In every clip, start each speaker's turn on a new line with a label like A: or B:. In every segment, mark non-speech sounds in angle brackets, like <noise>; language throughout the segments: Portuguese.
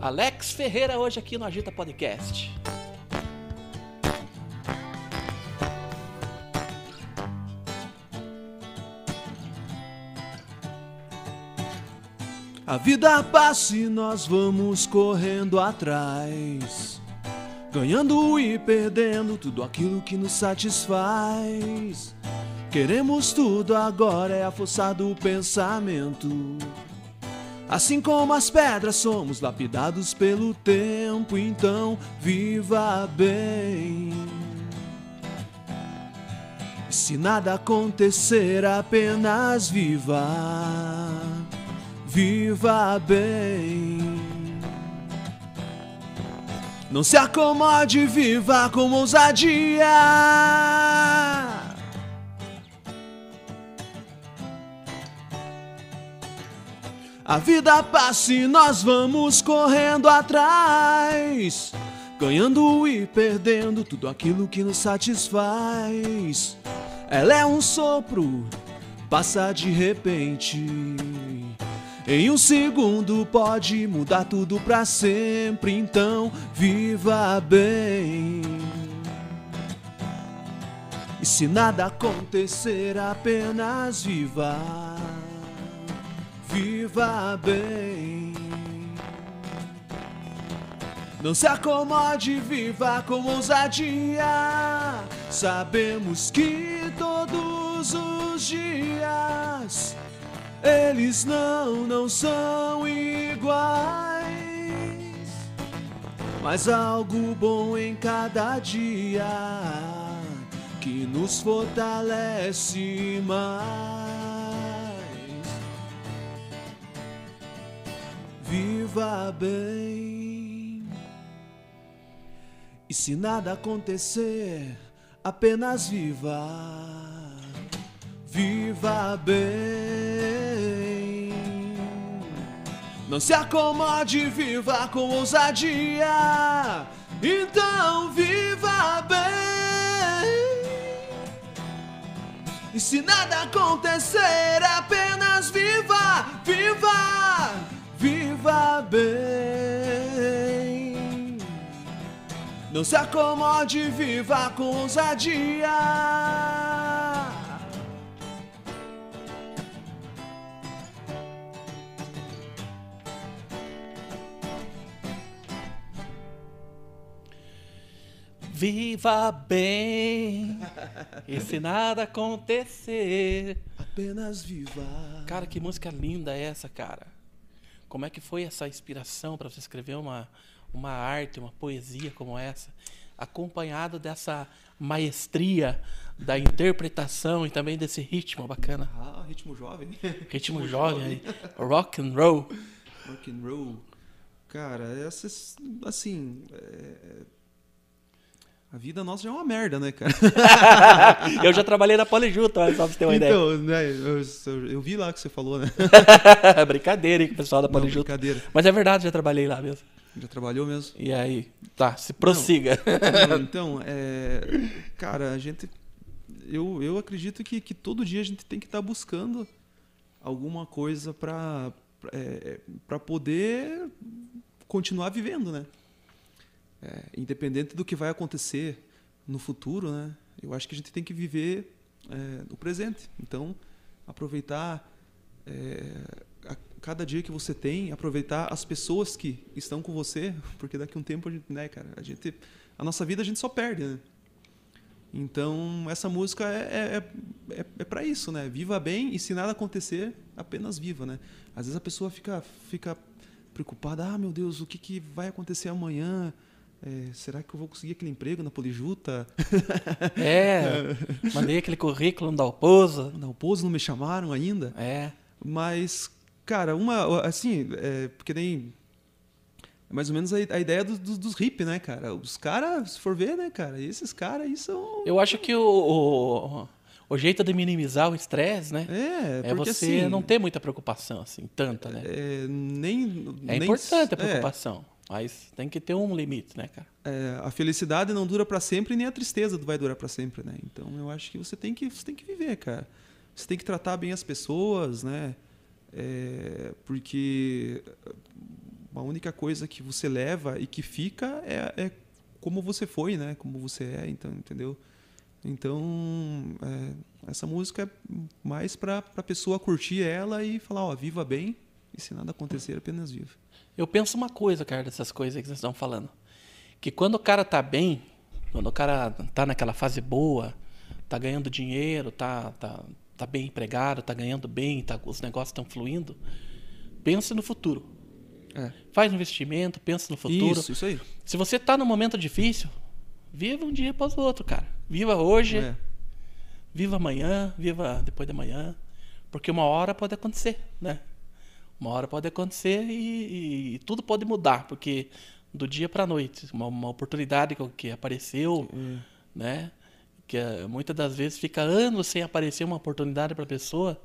A: Alex Ferreira hoje aqui no Agita Podcast.
B: A vida passa e nós vamos correndo atrás, ganhando e perdendo tudo aquilo que nos satisfaz. Queremos tudo agora, é a força do pensamento. Assim como as pedras somos lapidados pelo tempo, então viva bem. E se nada acontecer, apenas viva viva bem. Não se acomode, viva com ousadia. A vida passa e nós vamos correndo atrás, ganhando e perdendo tudo aquilo que nos satisfaz. Ela é um sopro, passa de repente. Em um segundo pode mudar tudo pra sempre, então viva bem. E se nada acontecer, apenas viva. Viva bem. Não se acomode, viva com ousadia. Sabemos que todos os dias eles não, não são iguais. Mas algo bom em cada dia que nos fortalece mais. Viva bem. E se nada acontecer, apenas viva. Viva bem. Não se acomode, viva com ousadia. Então viva bem. E se nada acontecer, apenas viva, viva, viva bem. Não se acomode, viva com ousadia.
A: Viva bem, e se nada acontecer.
B: Apenas viva.
A: Cara, que música linda é essa, cara? Como é que foi essa inspiração para você escrever uma, uma arte, uma poesia como essa? Acompanhado dessa maestria da interpretação e também desse ritmo bacana.
B: Ah, ritmo jovem. <laughs>
A: Ritmo jovem, <laughs> rock and roll.
B: Rock and roll. Cara, essas, assim, é, a vida nossa já é uma merda, né, cara? <laughs>
A: eu já trabalhei na Polijuta, só pra você ter uma
B: então,
A: ideia.
B: Né, eu, eu, vi lá que você falou, né? <laughs>
A: brincadeira, hein, pessoal da Polijuta.
B: Brincadeira.
A: Mas é verdade, já trabalhei lá mesmo.
B: Já trabalhou mesmo?
A: E aí? Tá, se prossiga.
B: Não, <laughs> então, é, cara, a gente. Eu, eu acredito que, que todo dia a gente tem que estar tá buscando alguma coisa para é, para poder continuar vivendo, né? É, independente do que vai acontecer no futuro, né? Eu acho que a gente tem que viver é, o presente. Então, aproveitar é, a, cada dia que você tem, aproveitar as pessoas que estão com você, <laughs> porque daqui a um tempo a gente, né, cara, a gente, a nossa vida a gente só perde, né? Então, essa música é, é, é, é para isso, né? Viva bem e se nada acontecer, apenas viva, né? Às vezes a pessoa fica, fica preocupada, ah, meu Deus, o que, que vai acontecer amanhã? É, será que eu vou conseguir aquele emprego na Polijuta? <laughs>
A: É, mandei aquele currículo no Dalpozo.
B: Na Dalpozo não me chamaram ainda.
A: É.
B: Mas, cara, uma, assim, é, porque nem é mais ou menos a, a ideia dos, dos, dos hip, né, cara? Os caras, se for ver, né, cara, esses caras aí são.
A: Eu acho que o, o, o jeito de minimizar o estresse, né?
B: É,
A: é você assim, não ter muita preocupação, assim, tanta, né?
B: É, nem.
A: É
B: nem,
A: importante a preocupação. É. Mas tem que ter um limite, né, cara?
B: É, a felicidade não dura para sempre, nem a tristeza vai durar para sempre, né? Então eu acho que você tem que, você tem que viver, cara. Você tem que tratar bem as pessoas, né? É, porque
C: a única coisa que você leva e que fica é, é como você foi, né? Como você é, então, entendeu? Então, é, essa música é mais para a pessoa curtir ela e falar, ó, viva bem, e se nada acontecer, apenas viva.
A: Eu penso uma coisa, cara, dessas coisas que vocês estão falando. Que quando o cara tá bem, quando o cara tá naquela fase boa, tá ganhando dinheiro, tá, tá, tá bem empregado, tá ganhando bem, tá, os negócios estão fluindo, pense no futuro.
C: É.
A: Faz um investimento, pensa no futuro.
C: Isso, isso aí.
A: Se você tá num momento difícil, viva um dia após o outro, cara. Viva hoje,
C: É.
A: viva amanhã, viva depois da manhã. Porque uma hora pode acontecer, né? Uma hora pode acontecer e, e- e tudo pode mudar, porque do dia para noite, uma, uma oportunidade que, que apareceu,
C: É.
A: né? Que eh, muitas das vezes fica anos sem aparecer uma oportunidade para a pessoa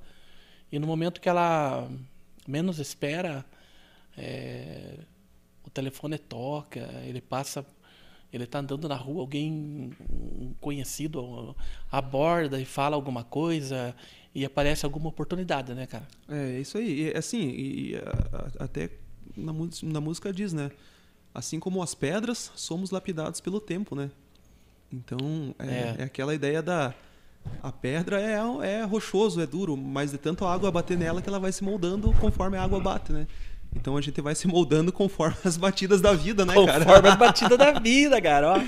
A: e no momento que ela menos espera, eh, o telefone toca, ele passa, ele tá andando na rua, alguém um conhecido aborda e fala alguma coisa e aparece alguma oportunidade, né, cara?
C: É, isso aí. E, assim, e, a- até na, na música diz, né? Assim como as pedras, somos lapidados pelo tempo, né? Então, é,
A: É.
C: é aquela ideia da... A pedra é, é rochoso, é duro, mas de tanto a água bater nela que ela vai se moldando conforme a água bate, né? Então a gente vai se moldando conforme as batidas da vida, né, cara?
A: Conforme as batidas da vida, cara, ó.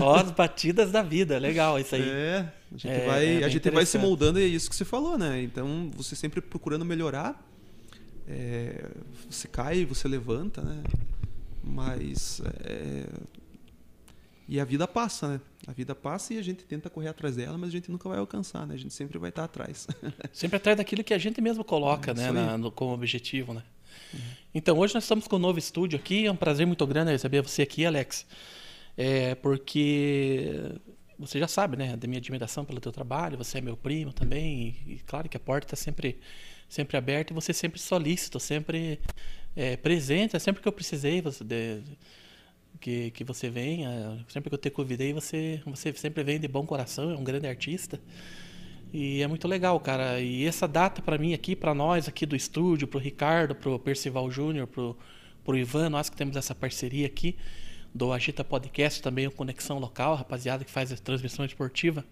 A: Ó, as batidas da vida, legal isso aí.
C: É, a gente,
A: É,
C: vai,
A: é
C: a gente vai se moldando e é isso que você falou, né? Então, você sempre procurando melhorar. é, você cai, você levanta, né? Mas. é, e a vida passa, né? A vida passa e a gente tenta correr atrás dela, mas a gente nunca vai alcançar, né? A gente sempre vai estar atrás.
A: Sempre atrás daquilo que a gente mesmo coloca,
C: É,
A: né, na- no- como objetivo, né? Então, hoje nós estamos com um novo estúdio aqui, é um prazer muito grande receber você aqui, Alex. É, porque você já sabe, né, da minha admiração pelo teu trabalho, você é meu primo também, e, claro que a porta está sempre, sempre aberta e você sempre solícito, sempre é, presente, sempre que eu precisei você, de- que, que você venha, sempre que eu te convidei, você, você sempre vem de bom coração, é um grande artista. E é muito legal, cara. E essa data para mim aqui, para nós aqui do estúdio, pro Ricardo, pro Percival Júnior, pro, pro Ivan, nós que temos essa parceria aqui do Agita Podcast, também o Conexão Local, rapaziada que faz a transmissão esportiva.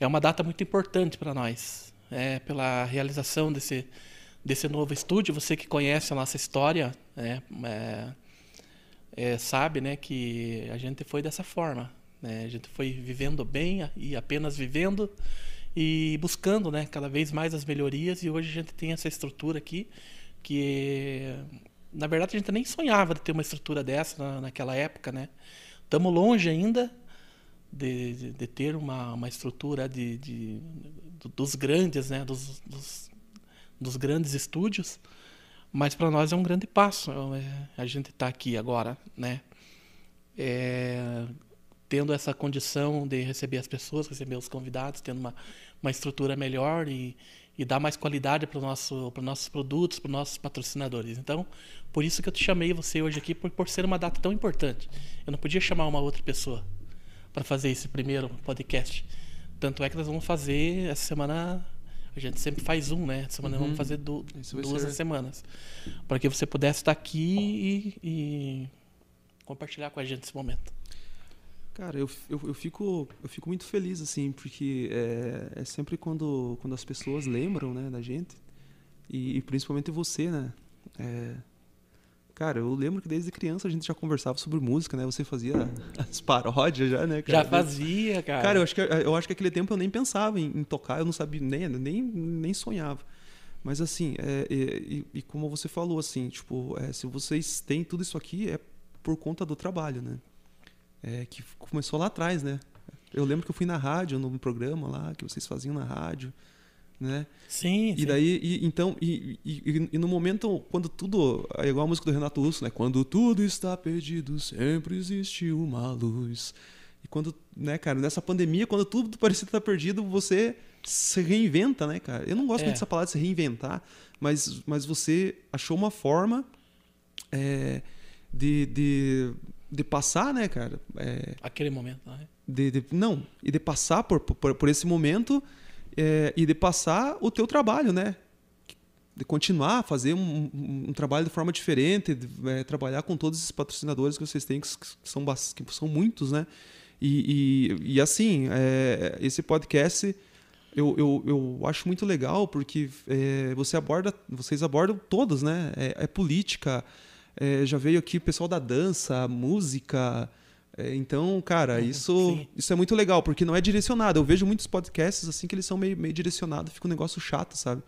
A: É uma data muito importante para nós. É pela realização desse desse novo estúdio, você que conhece a nossa história, né, é, é, sabe, né, que a gente foi dessa forma, né? A gente foi vivendo bem e apenas vivendo e buscando, né, cada vez mais as melhorias e hoje a gente tem essa estrutura aqui que na verdade a gente nem sonhava de ter uma estrutura dessa na, naquela época, né? Estamos longe ainda de, de, de ter uma, uma estrutura de, de- do- dos grandes, né, dos, dos, dos grandes estúdios, mas para nós é um grande passo. é, a gente está aqui agora, né? É, tendo essa condição de receber as pessoas, receber os convidados, tendo uma, uma estrutura melhor e, e dar mais qualidade para nosso, os nossos produtos, para os nossos patrocinadores. Então, por isso que eu te chamei você hoje aqui, por, por ser uma data tão importante. Eu não podia chamar uma outra pessoa para fazer esse primeiro podcast. Tanto é que nós vamos fazer essa semana. A gente sempre faz um, né? Essa semana nós vamos fazer du duas
C: ser-
A: semanas. Para que você pudesse estar aqui e, e compartilhar com a gente esse momento.
C: Cara, eu, eu, eu, fico, eu fico muito feliz, assim, porque é, é sempre quando, quando as pessoas lembram, né, da gente, e, e principalmente você, né? É, cara, eu lembro que desde criança a gente já conversava sobre música, né? Você fazia <laughs> as paródias já, né, cara?
A: Já fazia, cara.
C: Cara, eu acho que, eu acho que aquele tempo eu nem pensava em, em tocar, eu não sabia, nem, nem, nem sonhava. Mas assim, é, e, e- e como você falou, assim, tipo, é, se vocês têm tudo isso aqui, é por conta do trabalho, né? É, que começou lá atrás, né? Eu lembro que eu fui na rádio, no programa lá, que vocês faziam na rádio, né?
A: Sim,
C: E
A: sim.
C: daí, e, então, e, e- e- no momento, quando tudo. É igual a música do Renato Russo, né? Quando tudo está perdido, sempre existe uma luz. E quando, né, cara, nessa pandemia, quando tudo parecia estar perdido, você se reinventa, né, cara? Eu não gosto
A: É.
C: muito dessa palavra de se reinventar, mas, mas você achou uma forma é, de, de, de passar, né, cara? É,
A: Aquele momento, né?
C: de, de- não, e de passar por, por, por esse momento é, e de passar o teu trabalho, né? continuar a fazer um, um, um, trabalho de forma diferente, é, trabalhar com todos esses patrocinadores que vocês têm, que, são, que são muitos, né? E, e, e assim, é, esse podcast eu, eu, eu acho muito legal porque é, você aborda, vocês abordam todos, né? É, é política, é, já veio aqui o pessoal da dança, música. É, então, cara, uhum, isso, isso é muito legal, porque não é direcionado. Eu vejo muitos podcasts assim que eles são meio, meio direcionados, fica um negócio chato, sabe?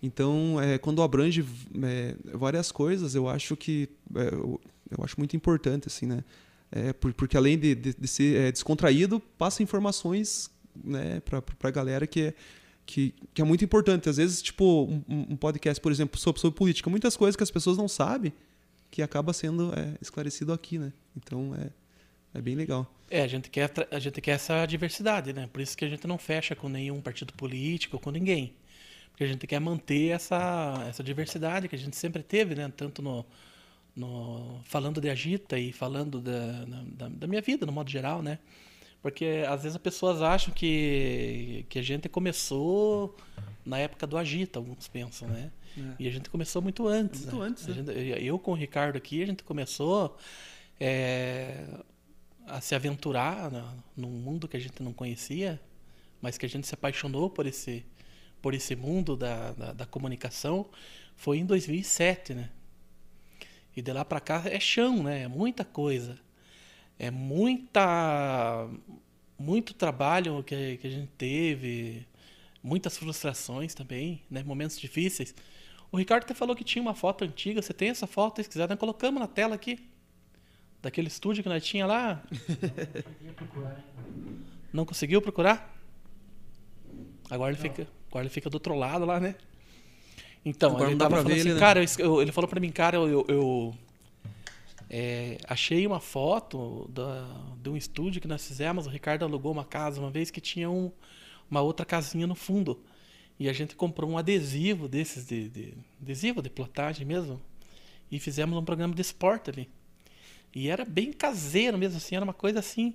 C: Então, é, quando abrange é, várias coisas, eu acho que eu, eu acho muito importante, assim, né? É, porque além de, de, de ser é, descontraído, passa informações né, para a galera que é, que, que, é muito importante. Às vezes, tipo, um, um, podcast, por exemplo, sobre, sobre política, muitas coisas que as pessoas não sabem que acaba sendo é, esclarecido aqui, né? Então é, é bem legal.
A: É, a gente, quer, a gente quer essa diversidade, né? Por isso que a gente não fecha com nenhum partido político, com ninguém. Porque a gente quer manter essa, essa diversidade que a gente sempre teve, né? Tanto no, no, falando de agita e falando da, da, da, minha vida, no modo geral, né? Porque às vezes as pessoas acham que, que a gente começou na época do agita, alguns pensam, né? É. E a gente começou muito antes.
C: Muito
A: né?
C: antes. Né?
A: Gente, eu com o Ricardo aqui, a gente começou é, a se aventurar na, num mundo que a gente não conhecia, mas que a gente se apaixonou por esse, por esse mundo da, da, da comunicação, foi em 2007, né? E de lá para cá é chão, né? É muita coisa. É muita muito trabalho que, que a gente teve, muitas frustrações também, né? Momentos difíceis. O Ricardo até falou que tinha uma foto antiga. Você tem essa foto? Se quiser, nós colocamos na tela aqui. Daquele estúdio que nós tinha lá. <laughs> Não conseguiu procurar? Agora ele, fica, agora ele fica do outro lado lá, né? Então, Agora ele tava falando assim, ele, né? cara, eu, ele falou para mim, cara, eu, eu, eu é, achei uma foto da, de um estúdio que nós fizemos. O Ricardo alugou uma casa uma vez que tinha um, uma outra casinha no fundo. E a gente comprou um adesivo desses, de, de adesivo de plotagem mesmo. E fizemos um programa de esporte ali. E era bem caseiro mesmo, assim, era uma coisa assim.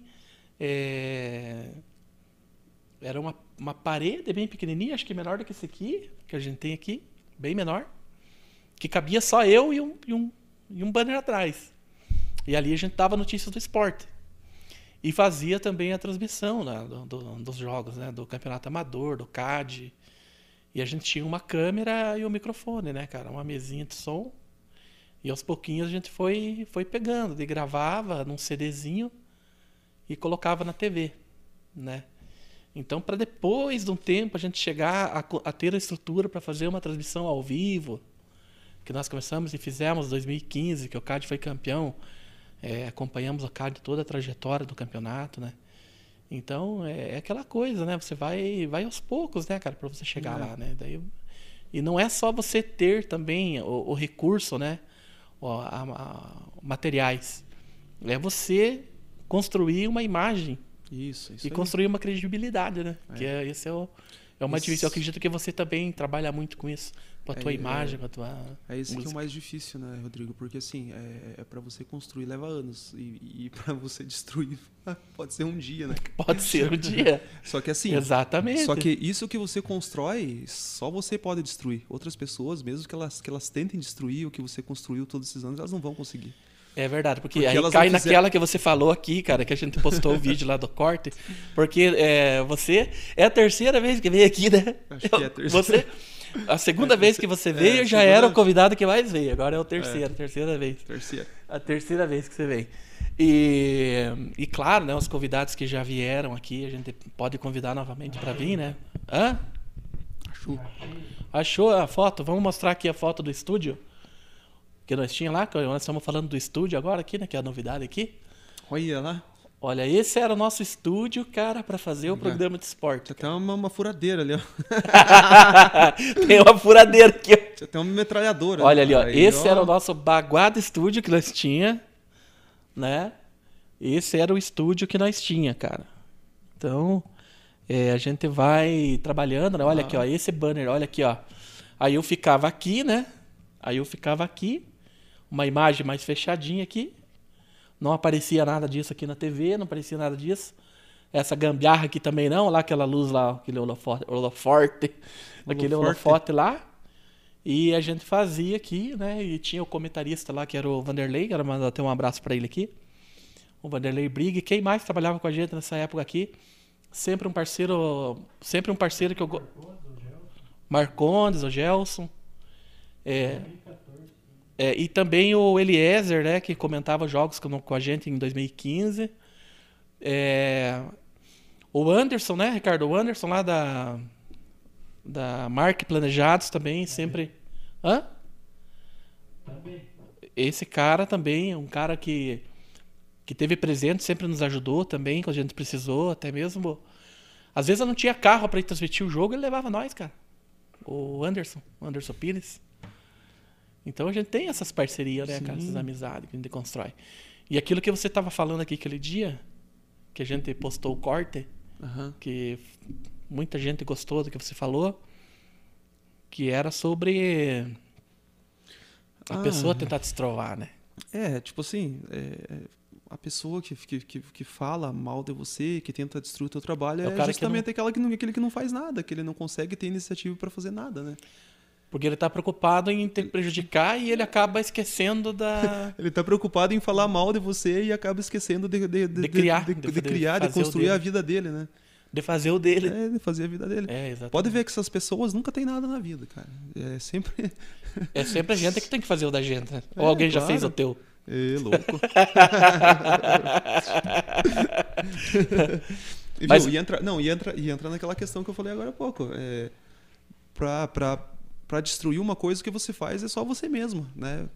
A: É... Era uma, uma parede bem pequenininha, acho que menor do que esse aqui, que a gente tem aqui bem menor, que cabia só eu e um, e um, e um banner atrás. E ali a gente dava notícias do esporte. E fazia também a transmissão né, do, do, dos jogos, né, do campeonato amador, do CAD. E a gente tinha uma câmera e um microfone, né, cara? Uma mesinha de som. E aos pouquinhos a gente foi, foi pegando, e gravava num CDzinho e colocava na TV, né? Então, para depois de um tempo a gente chegar a, a ter a estrutura para fazer uma transmissão ao vivo, que nós começamos e fizemos em 2015, que o CAD foi campeão, é, acompanhamos o CAD toda a trajetória do campeonato, né? Então, é, é, aquela coisa, né? Você vai, vai aos poucos, né, cara, para você chegar é. lá, né? Daí, e não é só você ter também o, o recurso, né? O, a, a, materiais. É você construir uma imagem
C: isso, isso
A: E aí. construir uma credibilidade, né? É. Que é, esse é o, é o mais difícil. Eu acredito que você também trabalha muito com isso, com a tua é, imagem, é, com a tua.
C: É isso que é o mais difícil, né, Rodrigo? Porque assim, é, é para você construir leva anos. E, e <laughs> para você destruir <laughs> pode ser um dia, né? <laughs>
A: Pode ser um dia.
C: só que assim.
A: Exatamente.
C: Só que isso que você constrói, só você pode destruir. Outras pessoas, mesmo que elas, que elas tentem destruir o que você construiu todos esses anos, elas não vão conseguir.
A: É verdade, porque, porque aí cai naquela que você falou aqui, cara, que a gente postou o vídeo lá do corte. Porque é, você é a terceira vez que veio aqui, né?
C: Acho que é a terceira.
A: Você, a segunda vez que você veio é, já era o convidado que mais veio. Agora é o terceiro, é. terceira vez.
C: Terceira.
A: A terceira vez que você vem. E, e claro, né, os convidados que já vieram aqui, a gente pode convidar novamente para vir, né? Hã? Achou. Achou a foto? Vamos mostrar aqui a foto do estúdio? que nós tinha lá, que nós estamos falando do estúdio agora aqui, né, que é a novidade aqui.
C: Olha lá.
A: Olha, esse era o nosso estúdio, cara, para fazer o programa de esporte.
C: Tem uma, uma furadeira ali, ó. <laughs>
A: tem uma furadeira aqui, ó.
C: Tem uma metralhadora.
A: Olha ali, ó. Aí, esse ó. era o nosso baguado estúdio que nós tinha, né? Esse era o estúdio que nós tinha, cara. Então, é, a gente vai trabalhando, né? Olha ah. aqui, ó. Esse banner, olha aqui, ó. Aí eu ficava aqui, né? Aí eu ficava aqui uma imagem mais fechadinha aqui. Não aparecia nada disso aqui na TV, não aparecia nada disso. Essa gambiarra aqui também não, lá aquela luz lá, aquele holoforte, holoforte aquele holofote lá. E a gente fazia aqui, né? E tinha o comentarista lá, que era o Vanderlei, quero mandar até um abraço para ele aqui. O Vanderlei Brigue. Quem mais trabalhava com a gente nessa época aqui? Sempre um parceiro. Sempre um parceiro que eu. Marcondes, o Gelson. É, é, e também o Eliezer, né, que comentava jogos com, a gente em 2015. É, o Anderson, né, Ricardo? O Anderson lá da, da Mark Planejados também, sempre. Hã? Esse cara também, um cara que, que teve presente, sempre nos ajudou também, quando a gente precisou, até mesmo. Às vezes eu não tinha carro para ir transmitir o jogo, ele levava nós, cara. O Anderson, o Anderson Pires. Então a gente tem essas parcerias, né, cara? Essas amizades que a gente constrói. E aquilo que você estava falando aqui aquele dia, que a gente postou o corte,
C: Aham.
A: que muita gente gostou do que você falou, que era sobre a
C: Ah.
A: pessoa tentar destrovar, né?
C: É, tipo assim, é, é, a pessoa que, que, que, que fala mal de você, que tenta destruir o teu trabalho,
A: É
C: é,
A: o cara que
C: justamente aquela que não, aquele que não faz nada, que ele não consegue ter iniciativa para fazer nada, né?
A: Porque ele tá preocupado em te prejudicar e ele acaba esquecendo da. <laughs>
C: Ele tá preocupado em falar mal de você e acaba esquecendo de, de,
A: De criar,
C: de,
A: de-
C: de
A: de
C: criar, de construir a vida dele, né?
A: de fazer o dele.
C: É, de fazer a vida dele.
A: É.
C: Pode ver que essas pessoas nunca têm nada na vida, cara. É sempre. <laughs>
A: É sempre a gente que tem que fazer o da gente, né? Ou
C: É,
A: alguém já
C: claro.
A: fez o teu.
C: É, louco. <laughs> e,
A: Mas-
C: viu, e entra, não, e entra, e entra naquela questão que eu falei agora há pouco. É, pra, pra, pra destruir uma coisa que você faz é só você mesmo, né?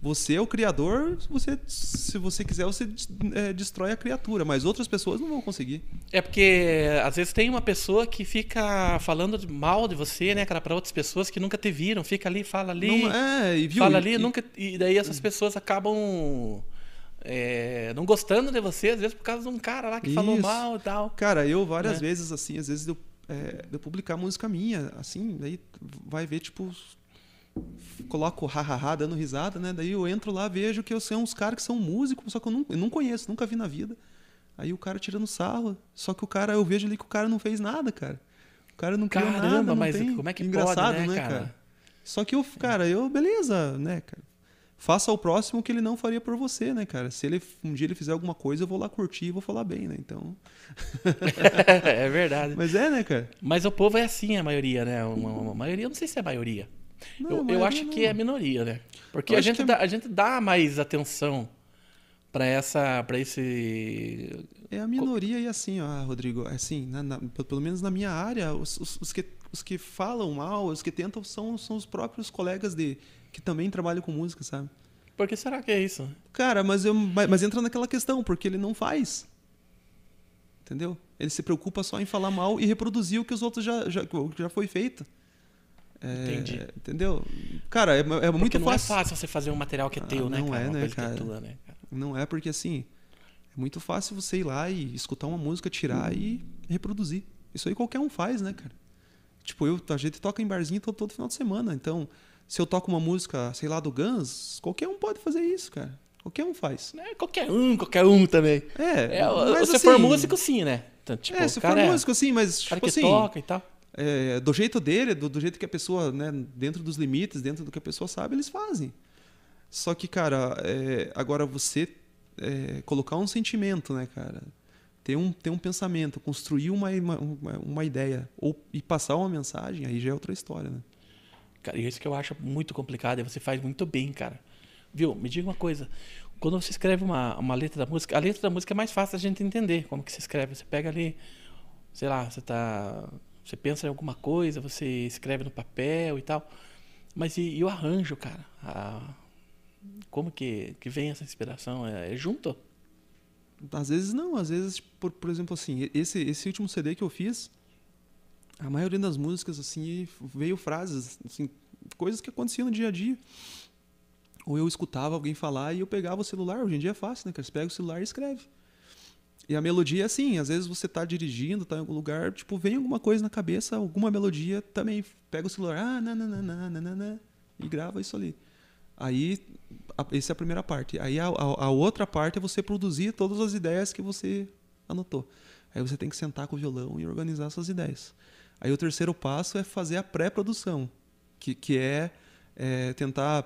C: Você é o criador, você, se você quiser, você é, destrói a criatura, mas outras pessoas não vão conseguir.
A: É porque às vezes tem uma pessoa que fica falando mal de você, né, cara, para outras pessoas que nunca te viram, fica ali, fala ali,
C: Não- é, e viu?
A: fala ali,
C: e-
A: nunca e daí essas pessoas acabam é, não gostando de você, às vezes por causa de um cara lá que falou
C: Isso.
A: mal e tal.
C: Cara, eu várias
A: Né?
C: vezes, assim, às vezes eu, é, eu publicar música minha, assim, daí vai ver, tipo, coloco hahaha dando risada, né? Daí eu entro lá, vejo que eu sou uns caras que são músicos, só que eu não, eu não conheço, nunca vi na vida. Aí o cara tirando sarro, só que o cara, eu vejo ali que o cara não fez nada, cara. O cara não criou
A: Caramba,
C: nada, não
A: mas
C: tem.
A: como é que
C: Engraçado,
A: pode, né,
C: né,
A: cara?
C: Só que eu, cara, eu, beleza, né, cara. Faça ao próximo o que ele não faria por você, né, cara? Se ele um dia ele fizer alguma coisa, eu vou lá curtir e vou falar bem, né? Então. <laughs>
A: é verdade.
C: Mas é, né, cara?
A: Mas o povo é assim, a maioria, né? Uma, uma maioria, não sei se é a maioria.
C: Não,
A: eu,
C: a
A: eu
C: maioria
A: acho que
C: não.
A: é a minoria, né? Porque
C: Eu
A: a gente,
C: que é-
A: dá, a gente dá mais atenção para essa, para esse
C: É a minoria e assim, ó, Rodrigo, assim, na- na- pe- pelo menos na minha área, os, os- os que, os que falam mal, os que tentam, são, são os próprios colegas de que também trabalham com música, sabe?
A: Por que será que é isso?
C: Cara, mas, eu, mas entra naquela questão, porque ele não faz. Entendeu? Ele se preocupa só em falar mal e reproduzir o que os outros já, já, já foi feito. É,
A: Entendi.
C: Entendeu? Cara, é, é
A: Porque
C: muito
A: não
C: fácil.
A: é fácil você fazer um material que é
C: Ah,
A: teu, né,
C: não
A: cara?
C: é, né,
A: coisa
C: cara?
A: é tua, né, cara?
C: Não é porque assim, é muito fácil você ir lá e escutar uma música, tirar e reproduzir. Isso aí qualquer um faz, né, cara? Tipo, eu, a gente toca em barzinho todo, todo final de semana. Então, se eu toco uma música, sei lá, do Guns, qualquer um pode fazer isso, cara. Qualquer um faz.
A: É, qualquer um, qualquer um também.
C: É,
A: É,
C: mas
A: se
C: assim,
A: for músico, sim, né? Então, tipo,
C: é, se for
A: é,
C: músico, assim, mas,
A: cara
C: tipo
A: que
C: assim,
A: toca e tal.
C: é, do jeito dele, do, do jeito que a pessoa, né, dentro dos limites, dentro do que a pessoa sabe, eles fazem. Só que, cara, é, agora você é, colocar um sentimento, né, cara, ter um, ter um pensamento, construir uma, uma, uma- uma ideia ou, e passar uma mensagem, aí já é outra história, né?
A: Cara, e isso que eu acho muito complicado, e você faz muito bem, cara. Viu? Me diga uma coisa. Quando você escreve uma, uma letra da música, a letra da música é mais fácil a gente entender como que se escreve. Você pega ali, sei lá, você tá. Você pensa em alguma coisa, você escreve no papel e tal. Mas e, e o arranjo, cara? A- como que, que vem essa inspiração? É, é junto?
C: Às vezes não, às vezes, por, por exemplo, assim, esse, esse último CD que eu fiz, a maioria das músicas, assim, veio frases, assim, coisas que aconteciam no dia a dia. Ou eu escutava alguém falar e eu pegava o celular, hoje em dia é fácil, né? Você pega o celular e escreve. E a melodia é assim, às vezes você tá dirigindo, tá em algum lugar, tipo, vem alguma coisa na cabeça, alguma melodia, também pega o celular, ah, nananana, e grava isso ali. Aí, a, essa é a primeira parte. Aí a, a, a outra parte é você produzir todas as ideias que você anotou. Aí você tem que sentar com o violão e organizar essas ideias. Aí o terceiro passo é fazer a pré-produção, que, que é é, tentar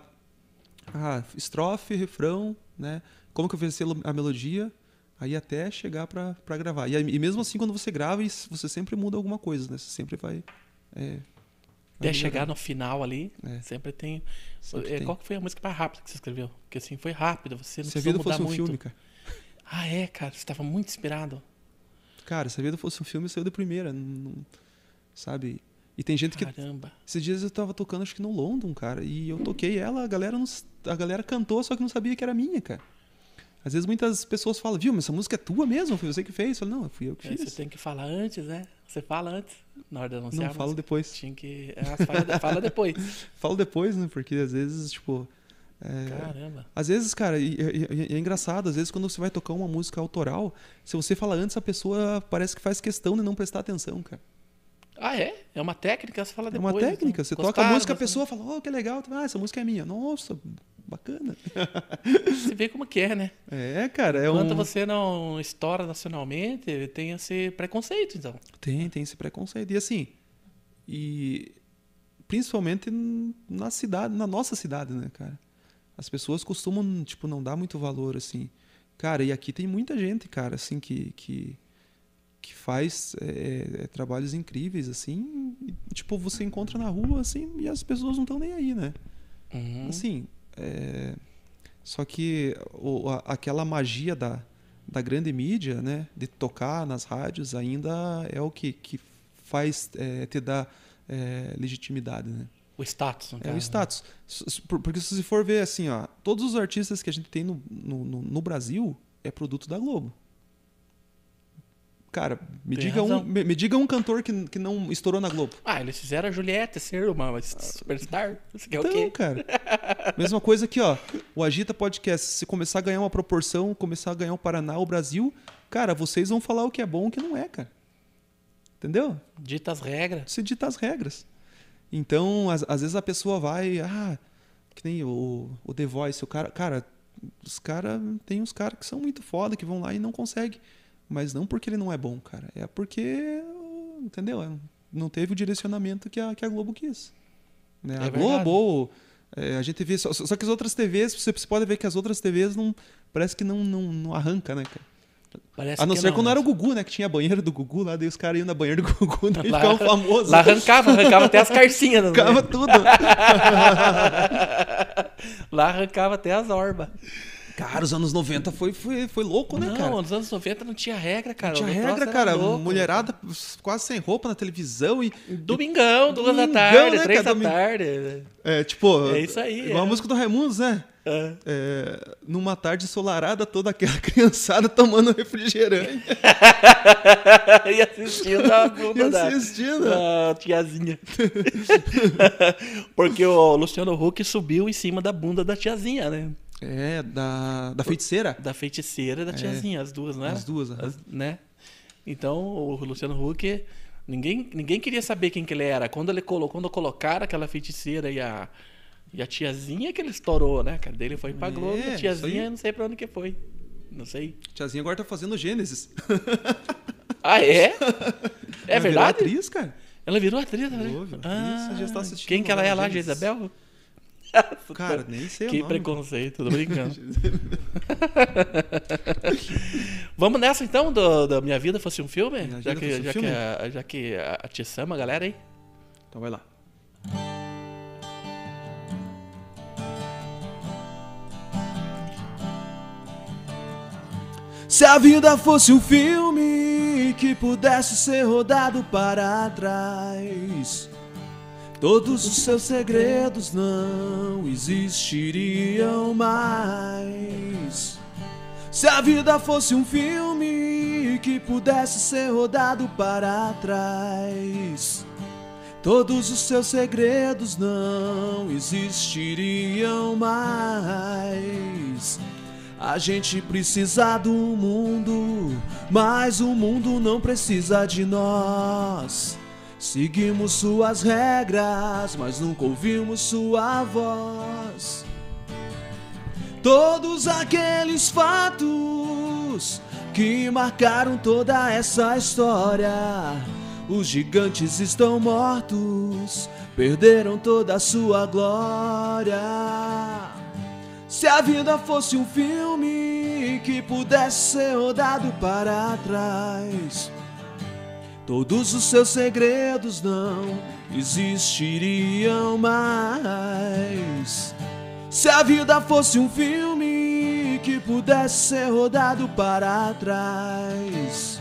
C: ah, estrofe, refrão, né? Como que eu fiz a melodia, aí até chegar para gravar. E, e, mesmo assim, quando você grava, você sempre muda alguma coisa, né? Você sempre vai. É,
A: até chegar no final ali, é. sempre tem. Sempre é, Qual que foi a música mais rápida que você escreveu? Porque assim, foi rápido, você não
C: Se a vida fosse um
A: muito.
C: filme, cara.
A: Ah, é, cara, você estava muito inspirado.
C: Cara, se a vida fosse um filme, saiu da primeira. Não, sabe? E tem gente
A: que. Caramba.
C: Esses dias eu tava tocando, acho que no London, cara. E eu toquei ela, a galera, não, a galera cantou, só que não sabia que era minha, cara. Às vezes muitas pessoas falam, viu, mas essa música é tua mesmo? Foi você que fez? Eu falo, não, fui eu que
A: é,
C: fiz.
A: Você tem que falar antes, né? Você fala antes, na hora de anunciar.
C: Não, falo depois.
A: Tinha que. É, fala, fala depois. <laughs>
C: falo depois, né? Porque às vezes, tipo.
A: É... Caramba.
C: Às vezes, cara, e, e, e é engraçado, às vezes quando você vai tocar uma música autoral, se você fala antes, a pessoa parece que faz questão de não prestar atenção, cara.
A: Ah, é? É uma técnica? Você fala depois.
C: É uma técnica. Então. Você Gostaram, toca a música, a pessoa fala, oh, que legal. Ah, essa música é minha. Nossa, bacana.
A: Você vê como que é, né?
C: É, cara. É
A: Enquanto
C: um...
A: você não estoura nacionalmente, tem esse preconceito, então.
C: Tem, tem esse preconceito. E assim, e principalmente na cidade, na nossa cidade, né, cara? As pessoas costumam, tipo, não dar muito valor, assim. Cara, e aqui tem muita gente, cara, assim, que, que, que faz é, é, trabalhos incríveis, assim. E, tipo, você encontra na rua, assim, e as pessoas não estão nem aí, né?
A: Uhum.
C: Assim, é... Só que o, a, aquela magia da, da grande mídia, né, de tocar nas rádios, ainda é o que, que faz é, te dar é, legitimidade, né?
A: O status,
C: É o status. Porque se você for ver assim, ó, todos os artistas que a gente tem no, no, no Brasil é produto da Globo. Cara, me diga, um, me, me, diga um cantor que, que não estourou na Globo.
A: Ah, eles fizeram a Juliette ser uma superstar. Você quer
C: então,
A: o quê?
C: cara. <laughs> Mesma coisa aqui, ó. O Agita Podcast, se começar a ganhar uma proporção, começar a ganhar o Paraná, o Brasil, cara, vocês vão falar o que é bom e o que não é, cara. Entendeu?
A: Dita as regras.
C: Você dita as regras. Então, às, às vezes a pessoa vai, ah, que nem o, o The Voice, o cara, cara, os caras, tem uns caras que são muito foda, que vão lá e não conseguem. Mas não porque ele não é bom, cara. É porque, entendeu? É, não teve o direcionamento que a, que a Globo quis. Né?
A: É
C: a Globo, é, a gente vê. Só, só, que as outras TVs, você, você pode ver que as outras TVs não. Parece que não, não, não arranca, né, cara?
A: Parece
C: a não ser
A: não,
C: quando era o Gugu, né? Que tinha banheiro do Gugu lá, daí os caras iam na banheira do Gugu, <laughs> daí lá, ficava famoso.
A: Lá arrancava, arrancava até as carcinhas.
C: Arrancava tudo. <laughs>
A: lá arrancava até as orbas.
C: Cara, os anos 90 foi, foi, foi louco, né,
A: não,
C: cara?
A: Não, nos anos 90 não tinha regra, cara.
C: Não tinha regra, cara. Louco. Mulherada quase sem roupa na televisão e.
A: Domingão, duas da tarde, né, três cara? da tarde.
C: É, tipo.
A: É isso aí.
C: Uma
A: é.
C: música do Raimundos, né?
A: É.
C: É, numa tarde ensolarada, toda aquela <laughs> criançada tomando refrigerante. <laughs>
A: e assistindo a bunda
C: e assistindo.
A: Da, da tiazinha. <laughs> Porque o Luciano Huck subiu em cima da bunda da tiazinha, né?
C: É, da, da feiticeira?
A: Da feiticeira e da tiazinha, é, as duas, né?
C: As duas,
A: as, né? Então, o Luciano Huck, ninguém, ninguém queria saber quem que ele era. Quando ele colocou, quando colocaram aquela feiticeira e a, e a tiazinha que ele estourou, né? Cara, dele foi pra Globo, é, a tiazinha não sei pra onde que foi. Não sei.
C: Tiazinha agora tá fazendo Gênesis. <laughs>
A: Ah, é? <laughs> É
C: ela
A: verdade?
C: Virou atriz, cara.
A: Ela virou atriz, né?
C: Virou, virou ah, já está assistindo
A: quem que ela é lá,
C: Gênesis. Cara, nem sei
A: Que preconceito, tô brincando. <laughs> Vamos nessa então, do, da Minha Vida Fosse um Filme?
C: Minha
A: já que,
C: Fosse um
A: já,
C: Filme?
A: Que a, já que a, a te chama, galera aí.
C: Então vai lá. Se a vida fosse um filme que pudesse ser rodado para trás, todos os seus segredos não existiriam mais. Se a vida fosse um filme que pudesse ser rodado para trás, todos os seus segredos não existiriam mais. A gente precisa do mundo, mas o mundo não precisa de nós. Seguimos suas regras, mas nunca ouvimos sua voz. Todos aqueles fatos que marcaram toda essa história. Os gigantes estão mortos, perderam toda a sua glória. Se a vida fosse um filme que pudesse ser rodado para trás, todos os seus segredos não existiriam mais. Se a vida fosse um filme que pudesse ser rodado para trás,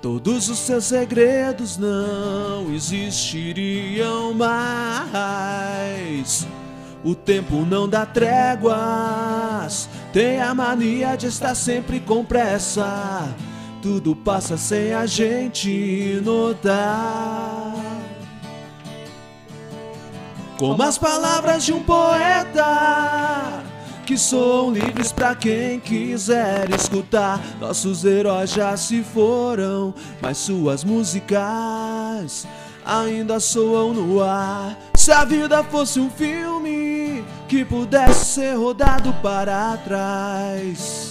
C: todos os seus segredos não existiriam mais. O tempo não dá tréguas, tem a mania de estar sempre com pressa. Tudo passa sem a gente notar. Como as palavras de um poeta que soam livres para quem quiser escutar. Nossos heróis já se foram, mas suas músicas ainda soam no ar. Se a vida fosse um filme que pudesse ser rodado para trás,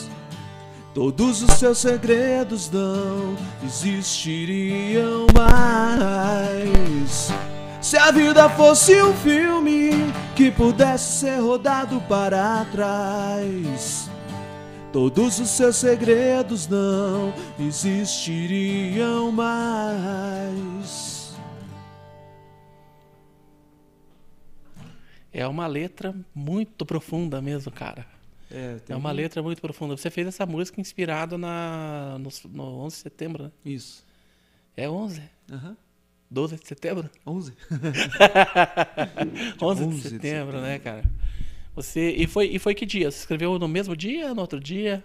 C: todos os seus segredos não existiriam mais. Se a vida fosse um filme que pudesse ser rodado para trás, todos os seus segredos não existiriam mais.
A: É uma letra muito profunda mesmo, cara. É, é uma letra muito profunda. Você fez essa música inspirada na, no, no 11 de setembro, né?
C: Isso.
A: É 11?
C: Aham. Uhum.
A: 12 de setembro?
C: 11.
A: 11 <laughs> de setembro, né, cara? Você e foi e foi que dia? Você escreveu no mesmo dia, no outro dia?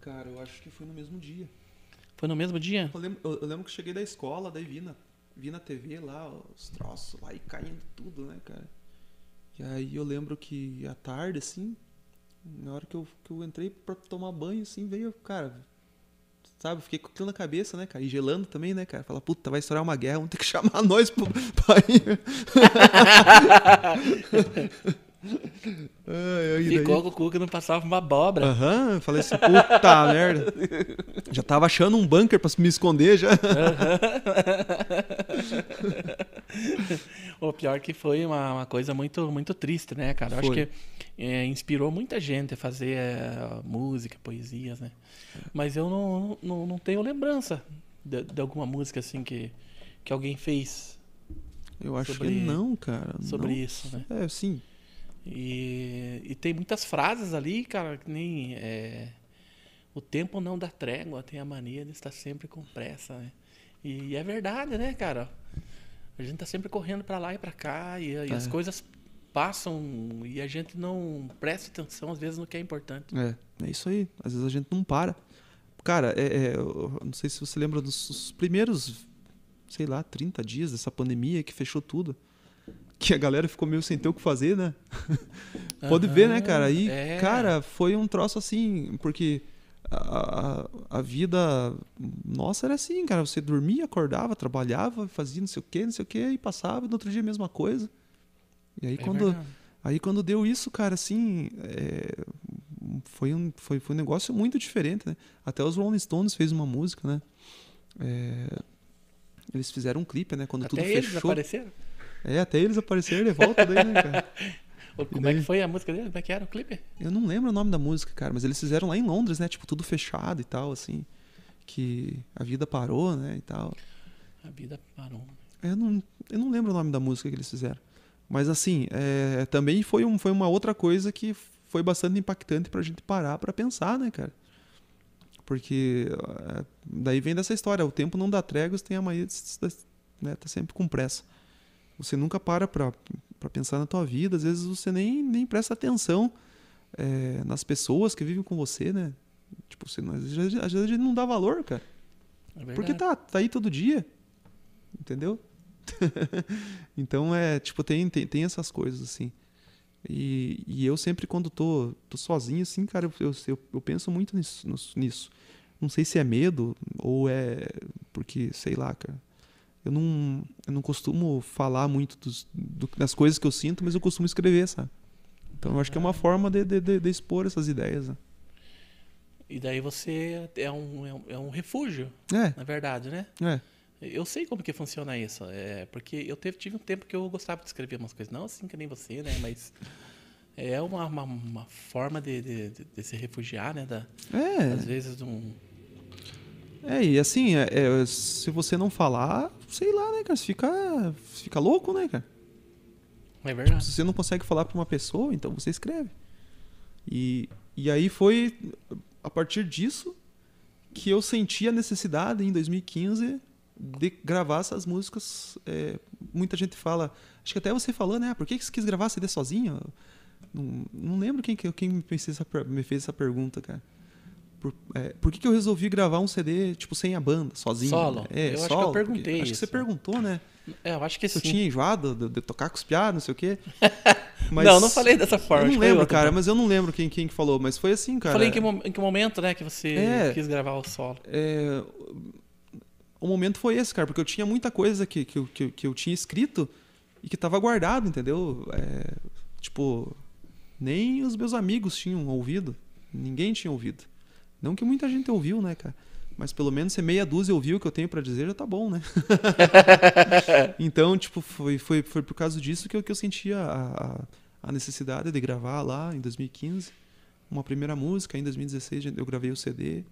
C: Cara, eu acho que foi no mesmo dia.
A: Foi no mesmo dia?
C: Eu lembro, eu, eu lembro que cheguei da escola, daí vi na, vi na TV lá, os troços lá e caindo tudo, né, cara? E aí eu lembro que à tarde, assim, na hora que eu, que eu entrei pra tomar banho, assim, veio, cara, Sabe? Fiquei com aquilo na cabeça, né, cara? E gelando também, né, cara? Fala, puta, vai estourar uma guerra, vamos ter que <laughs> chamar nós pra ir. <laughs>
A: Ai, Ficou com o cu que não passava uma abóbora.
C: Aham, uhum, falei assim, puta <laughs> merda. Já tava achando um bunker pra me esconder já. <laughs>
A: o pior que foi uma, uma, coisa muito, muito triste, né, cara? Eu acho que é, inspirou muita gente a fazer é, música, poesias, né? Mas eu não, não, não tenho lembrança de, de, alguma música assim que, que alguém fez.
C: Eu acho sobre, que não, cara.
A: Sobre
C: não.
A: isso, né?
C: É, sim.
A: E, e tem muitas frases ali, cara, que nem. É, o tempo não dá trégua, tem a mania de estar sempre com pressa, né? E, e é verdade, né, cara? A gente tá sempre correndo para lá e para cá e, e as é. coisas passam e a gente não presta atenção às vezes no que é importante.
C: É, é isso aí. Às vezes a gente não para. Cara, é, é, eu não sei se você lembra dos primeiros, sei lá, 30 dias dessa pandemia que fechou tudo. Que a galera ficou meio sem ter o que fazer, né? <laughs> Pode uhum, ver, né, cara? Aí, é. cara, foi um troço assim, porque a, a, a, vida nossa era assim, cara. Você dormia, acordava, trabalhava, fazia não sei o quê, não sei o quê, e passava, e no outro dia a mesma coisa. E aí, é quando, aí quando deu isso, cara, assim, é, foi, um, foi, foi um negócio muito diferente, né? Até os Rolling Stones fez uma música, né? É, eles fizeram um clipe, né? Quando
A: até
C: tudo
A: eles
C: fechou.
A: apareceram?
C: É, até eles apareceram de volta daí, né, cara? <laughs>
A: Como daí... é que foi a música dele? Como é que era o clipe?
C: Eu não lembro o nome da música, cara, mas eles fizeram lá em Londres, né? Tipo, tudo fechado e tal, assim. Que a vida parou, né? E tal.
A: A vida parou.
C: Eu não, eu não lembro o nome da música que eles fizeram. Mas assim, é, também foi, um, foi uma outra coisa que foi bastante impactante pra gente parar pra pensar, né, cara? Porque é, daí vem dessa história, o tempo não dá tréguas, tem a maioria, né, tá sempre com pressa. Você nunca para pra, pra pensar na tua vida, às vezes você nem, nem presta atenção é, nas pessoas que vivem com você, né? Tipo, você, às, vezes, às vezes a gente não dá valor, cara. É Porque tá, tá aí todo dia, entendeu? <laughs> então é, tipo, tem, tem, tem essas coisas, assim. E, e eu sempre, quando tô, tô sozinho, assim, cara, eu, eu, eu penso muito nisso, nisso. Não sei se é medo ou é porque, sei lá, cara. Eu não, eu não costumo falar muito dos, do, das coisas que eu sinto, mas eu costumo escrever, sabe? Então eu acho que é uma forma de, de, de, de expor essas ideias. Né?
A: E daí você é um, é um, é um refúgio,
C: é.
A: na verdade, né?
C: É.
A: Eu sei como que funciona isso. É, porque eu teve, tive um tempo que eu gostava de escrever umas coisas. Não assim que nem você, né? Mas é uma, uma, uma forma de, de, de, se refugiar, né? Da,
C: É.
A: Às vezes de um.
C: É, e assim, é, é, se você não falar, sei lá, né, cara? Você fica, fica louco, né, cara?
A: É verdade.
C: Se você não consegue falar pra uma pessoa, então você escreve. E, e aí foi a partir disso que eu senti a necessidade, em 2015, de gravar essas músicas. É, muita gente fala. Acho que até você falou, né? Por que você quis gravar CD sozinho? Não, não lembro quem, que- quem me, fez essa, me fez essa pergunta, cara. Por, é, por que, que eu resolvi gravar um CD, tipo, sem a banda, sozinho?
A: Solo?
C: É,
A: Eu acho que
C: solo,
A: eu perguntei
C: Acho que você perguntou, né?
A: É, eu acho que
C: eu
A: sim.
C: tinha enjoado de, de tocar com os piados, não sei o quê. <laughs>
A: Não, não falei dessa forma.
C: Eu não lembro, cara, mas eu não lembro quem, quem que falou, mas foi assim, cara.
A: Falei em que, em que momento, né, que você
C: É.
A: quis gravar o solo.
C: É, o momento foi esse, cara, porque eu tinha muita coisa que, que, eu- que, eu- que eu tinha escrito e que tava guardado, entendeu? É, tipo, nem os meus amigos tinham ouvido, ninguém tinha ouvido. Não que muita gente ouviu, né, cara? Mas pelo menos se meia dúzia ouviu o que eu tenho pra dizer, já tá bom, né? <laughs> então, tipo, foi, foi, foi por causa disso que eu, que eu sentia a, a, a necessidade de gravar lá em 2015 uma primeira música. Em 2016 eu gravei o CD.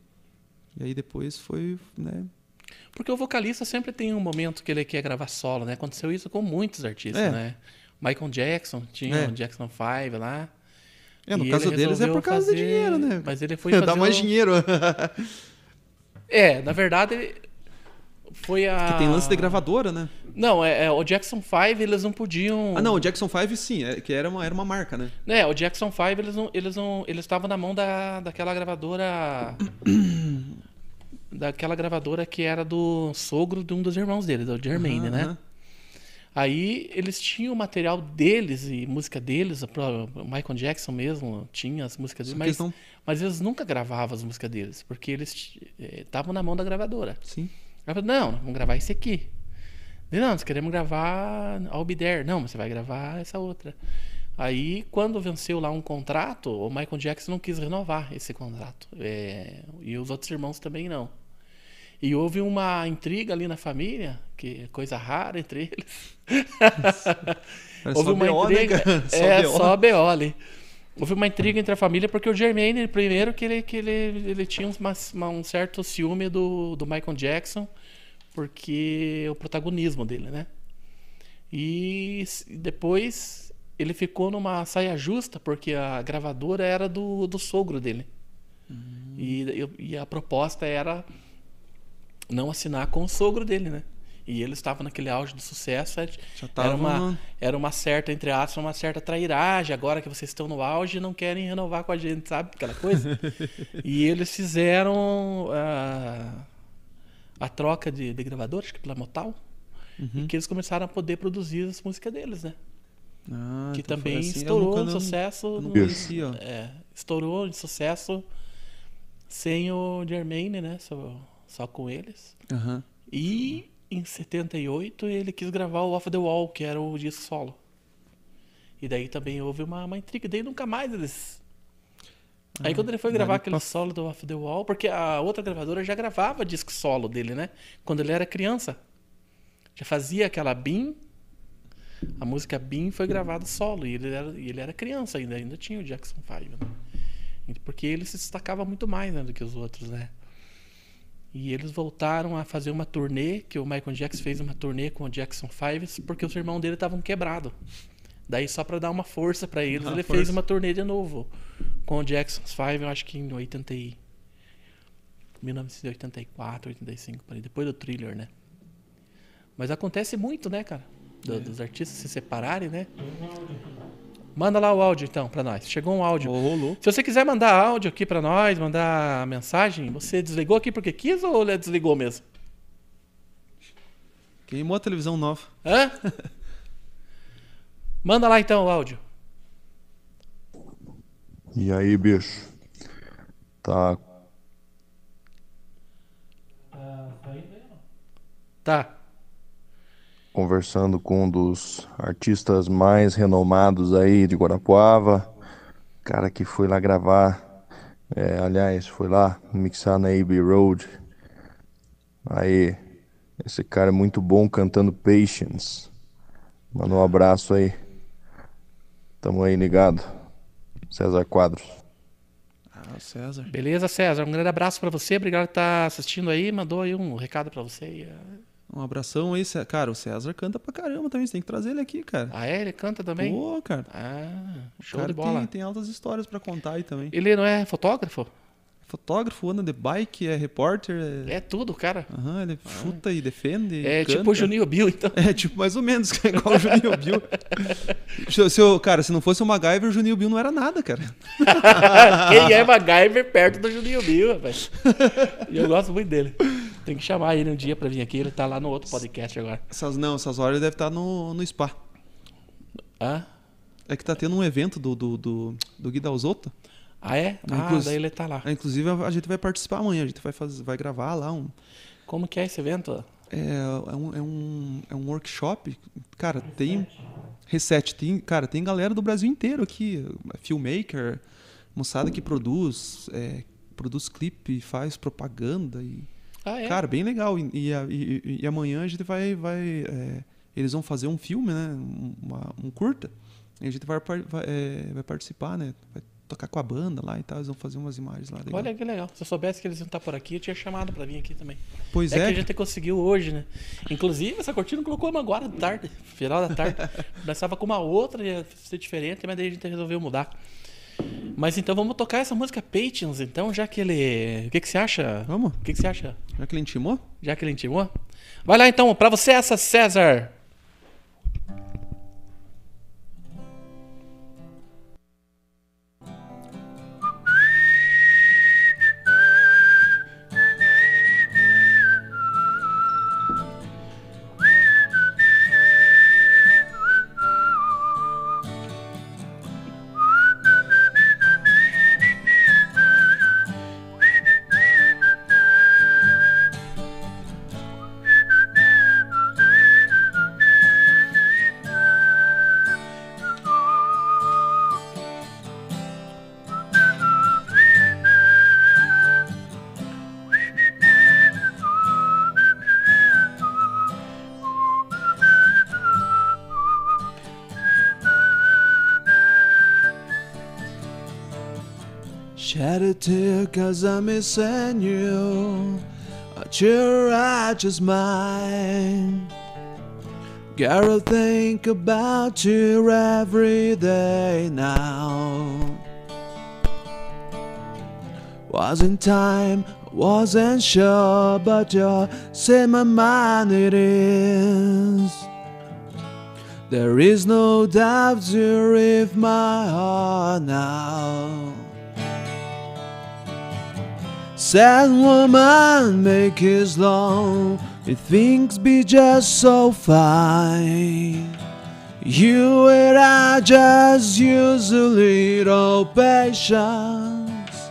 C: E aí depois foi, né?
A: Porque o vocalista sempre tem um momento que ele quer gravar solo, né? Aconteceu isso com muitos artistas,
C: É.
A: né? Michael Jackson, tinha
C: É.
A: o Jackson 5 lá.
C: É, no
A: E
C: caso
A: ele
C: deles é por causa
A: fazer-
C: do dinheiro, né?
A: Mas ele foi <laughs>
C: Dá mais
A: o-
C: dinheiro. <laughs>
A: É, na verdade, ele- foi a...
C: que tem lance de gravadora, né?
A: Não, é, é, o Jackson 5 eles não podiam...
C: Ah, não, o Jackson 5 sim, é, que era uma, era uma marca, né?
A: É, o Jackson 5 eles não, eles não, eles estavam na mão da, daquela gravadora <coughs> daquela gravadora que era do sogro de um dos irmãos deles, do Jermaine,
C: Aham,
A: né? Aí eles tinham o material deles e música deles, o Michael Jackson mesmo tinha as músicas
C: Só
A: dele,
C: que
A: mas,
C: eles não-
A: mas eles nunca gravavam as músicas deles, porque eles estavam na mão da gravadora.
C: Sim.
A: Ela falou, não, vamos gravar esse aqui. Não, nós queremos gravar I'll Be There. Não, mas você vai gravar essa outra. Aí, quando venceu lá um contrato, o Michael Jackson não quis renovar esse contrato. É, e os outros irmãos também não. E houve uma intriga ali na família, que é coisa rara entre eles. <laughs>
C: Era
A: houve
C: só
A: uma
C: BO, né,
A: intriga.
C: cara? Só
A: é,
C: BO.
A: só BO ali. Houve uma intriga entre a família porque o Jermaine, primeiro, que ele, que ele, ele tinha uma- uma- um certo ciúme do, do Michael Jackson, porque o protagonismo dele, né? E depois ele ficou numa saia justa, porque a gravadora era do, do sogro dele. E, e a proposta era não assinar com o sogro dele, né? E ele estava naquele auge do sucesso. é-
C: Já tava
A: era, uma, era uma certa, entre aspas, uma certa trairagem. Agora que vocês estão no auge, não querem renovar com a gente, sabe? Aquela coisa. <laughs> e eles fizeram ah, a troca de, de gravador, acho que pela Motal.
C: Uhum.
A: E que eles começaram a poder produzir as músicas deles, né?
C: Ah,
A: que
C: então
A: também
C: assim.
A: Estourou
C: nunca
A: de sucesso.
C: eu não ó.
A: é, estourou de sucesso sem o Jermaine, né? Só com eles.
C: Aham.
A: E em 78 ele quis gravar o Off the Wall, que era o disco solo. E daí também houve uma, uma intriga. Daí nunca mais eles. Aí quando ele foi gravar
C: Ah,
A: aquele
C: pra-
A: solo do Off the Wall, porque a outra gravadora já gravava disco solo dele, né? Quando ele era criança. Já fazia aquela BIM. A música BIM foi gravada solo. E ele era, ele era criança ainda, ainda tinha o Jackson 5, né? Porque ele se destacava muito mais né, do que os outros, né? E eles voltaram a fazer uma turnê, que o Michael Jackson fez uma turnê com o Jackson 5, porque os irmãos dele estavam quebrados. Daí, só para dar uma força para eles, ele fez
C: força.
A: uma turnê de novo com o Jackson 5, eu acho que em 80 e... 1984, 85, por aí, depois do thriller, né? Mas acontece muito, né, cara? Do-
C: É.
A: Dos artistas se separarem, né? Manda lá o áudio, então, para nós. Chegou um áudio.
C: Ô, rolou.
A: Se você quiser mandar áudio aqui pra nós, mandar mensagem, você desligou aqui porque quis ou ele desligou mesmo?
C: Queimou a televisão nova.
A: Hã? <laughs> Manda lá então o áudio.
D: E aí, bicho? Tá
A: Tá.
D: Conversando com um dos artistas mais renomados aí de Guarapuava, cara que foi lá gravar, é, aliás, foi lá mixar na AB Road. Aí, Esse cara é muito bom cantando Patience. Manda um abraço aí. Tamo aí ligado. César Quadros.
B: Ah, César.
A: Beleza, César? Um grande abraço pra você. Obrigado por estar assistindo aí. Mandou aí um recado pra você. Ah,
B: Um abração aí, Cé- cara. O César canta pra caramba também. Você tem que trazer ele aqui, cara.
A: Ah, é? Ele canta também?
B: Pô, cara.
A: Ah, show
B: cara
A: de bola.
B: Tem, tem altas histórias pra contar aí também.
A: Ele não é fotógrafo?
B: Fotógrafo, anda de bike, é repórter. É...
A: É tudo, cara.
B: Aham, ele chuta e defende.
A: É
B: canta.
A: tipo o Juninho Bill, então.
B: É, tipo, mais ou menos, <laughs> é igual o Juninho Bill. Se, se eu- cara, se não fosse o MacGyver, o Juninho Bill não era nada, cara. <laughs>
A: Quem é MacGyver perto do Juninho Bill, rapaz? E eu gosto muito dele. Tem que chamar ele um dia pra vir aqui. Ele tá lá no outro podcast agora.
B: Essas, não, essas horas ele deve estar no, no spa.
A: Ah,
B: É que tá tendo um evento do, do, do, do Gui Dalzotto.
A: ah é? Ah,
B: Inclusive-
A: daí ele tá lá.
B: É, Inclusive, a, gente vai participar amanhã. A gente vai, fazer, vai gravar lá um,
A: Como que é esse evento?
B: é, é um, é, um, é um workshop. Cara, tem. Reset. Tem, cara, tem galera do Brasil inteiro aqui. Filmmaker, moçada que produz, é, produz clipe, faz propaganda. E,
A: Ah, é?
B: Cara, bem legal. E, e, e- amanhã a gente vai. vai é, eles vão fazer um filme, né? Um, uma- um curta. E a gente vai, vai, é, vai participar, né? Vai tocar com a banda lá e tal. Eles vão fazer umas imagens lá. legal.
A: Olha que legal. Se eu soubesse que eles iam estar por aqui, eu tinha chamado pra vir aqui também.
B: pois
A: É,
B: é.
A: que a gente conseguiu hoje, né? Inclusive, essa cortina colocou uma agora de tarde, final da tarde. <laughs> Nós estava com uma outra, ia ser diferente, mas daí a gente resolveu mudar. Mas então vamos tocar essa música Patience, então, já que ele. O que, que você acha?
B: Vamos?
A: O que, que você acha?
B: Já que ele intimou?
A: Já que ele intimou? Vai lá então, pra você essa, César.
B: Shed a missing you. A tear I just mine. Gotta think about you every day now. Wasn't time, wasn't sure, but you're in my mind it is. There is no doubt you're read my heart now. Sad woman, make his long. It things be just so fine. You and I just use a little patience.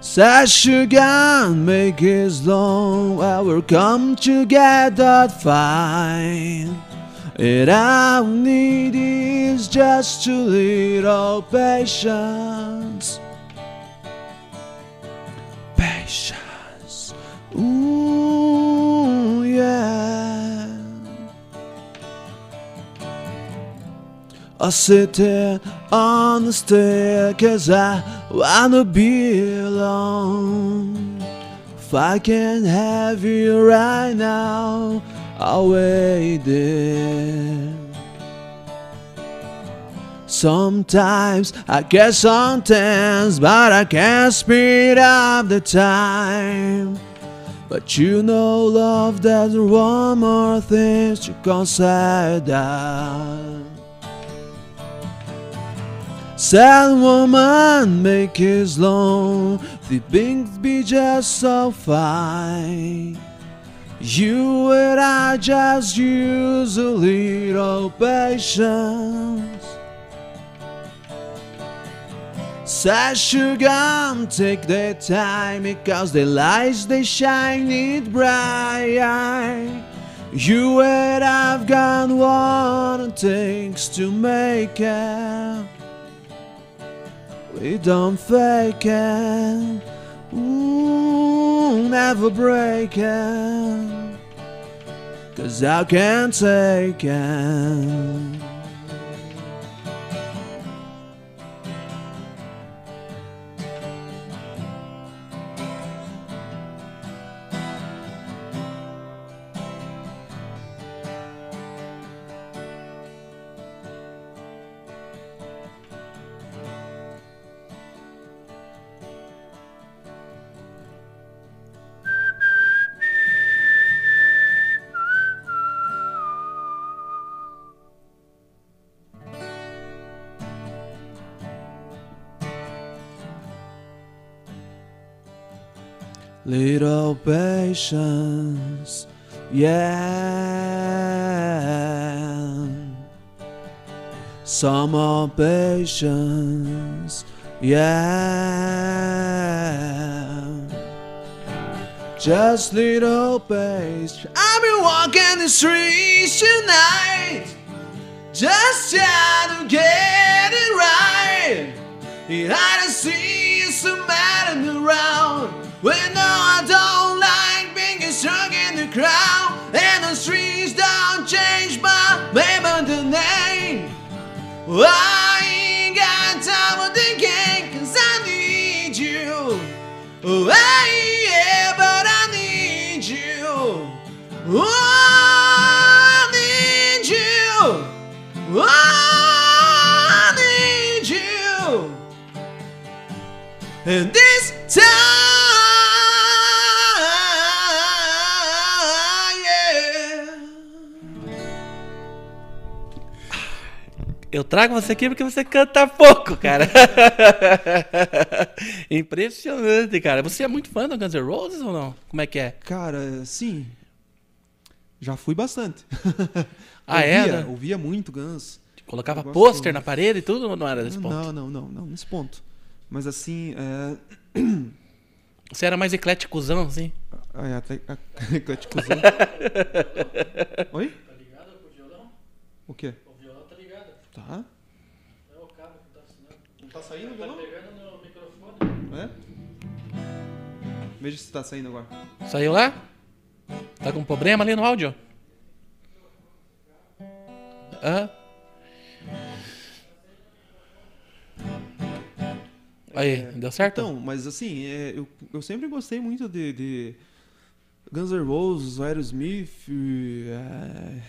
B: Sad sugar, make his long. We'll come together fine. And I need is just a little patience. Ooh, yeah. I sit there on the stair cause I wanna be alone. If I can have you right now, I'll wait there. Sometimes I get some tense, but I can't speed up the time. But you know, love, there's one more thing to consider. Sad woman, make his long. The things be just so fine. You and I just use a little patience. Sad sugar, take their time because the lights they shine it bright. Eye. You and I've got what it takes to make it. We don't fake it. Ooh,
C: don't break it. Cause I can't take it. Little patience, yeah. Some more patience, yeah. Just little patience. I've been walking the streets tonight, just trying to get it right. I see some man around. Well, no, I don't like being struck in the crowd, and the streets don't change my name the name. I ain't got time for thinking, cause I need you. Oh, yeah, but I need you. Oh, I need you. Oh, I need you. And
A: Eu trago você aqui porque você canta pouco, cara. <laughs> Impressionante, cara. Você é muito fã do Guns N' Roses ou não? Como é que é?
C: Cara, sim. Já fui bastante. <laughs>
A: Ah, é,
C: ouvia,
A: né?
C: Ouvia muito Guns.
A: Colocava pôster na parede e tudo ou não era desse ponto?
C: Não, não, não, não, nesse ponto. Mas assim, é... <clears throat>
A: Você era mais ecléticozão, assim?
C: Ah, é, até... <laughs> Ecléticozão. Oi?
A: Tá ligado com o violão?
C: O quê?
A: Tá.
C: Tá.
A: É o cabo que tá assinando.
C: Não tá saindo violão?
A: pegando no microfone.
C: É? Veja se tá saindo agora.
A: Saiu lá? Tá com problema ali no áudio? Hã? Aí, deu certo?
C: Então, mas assim, é, eu, eu sempre gostei muito de, de Guns N' Roses, Aerosmith, é,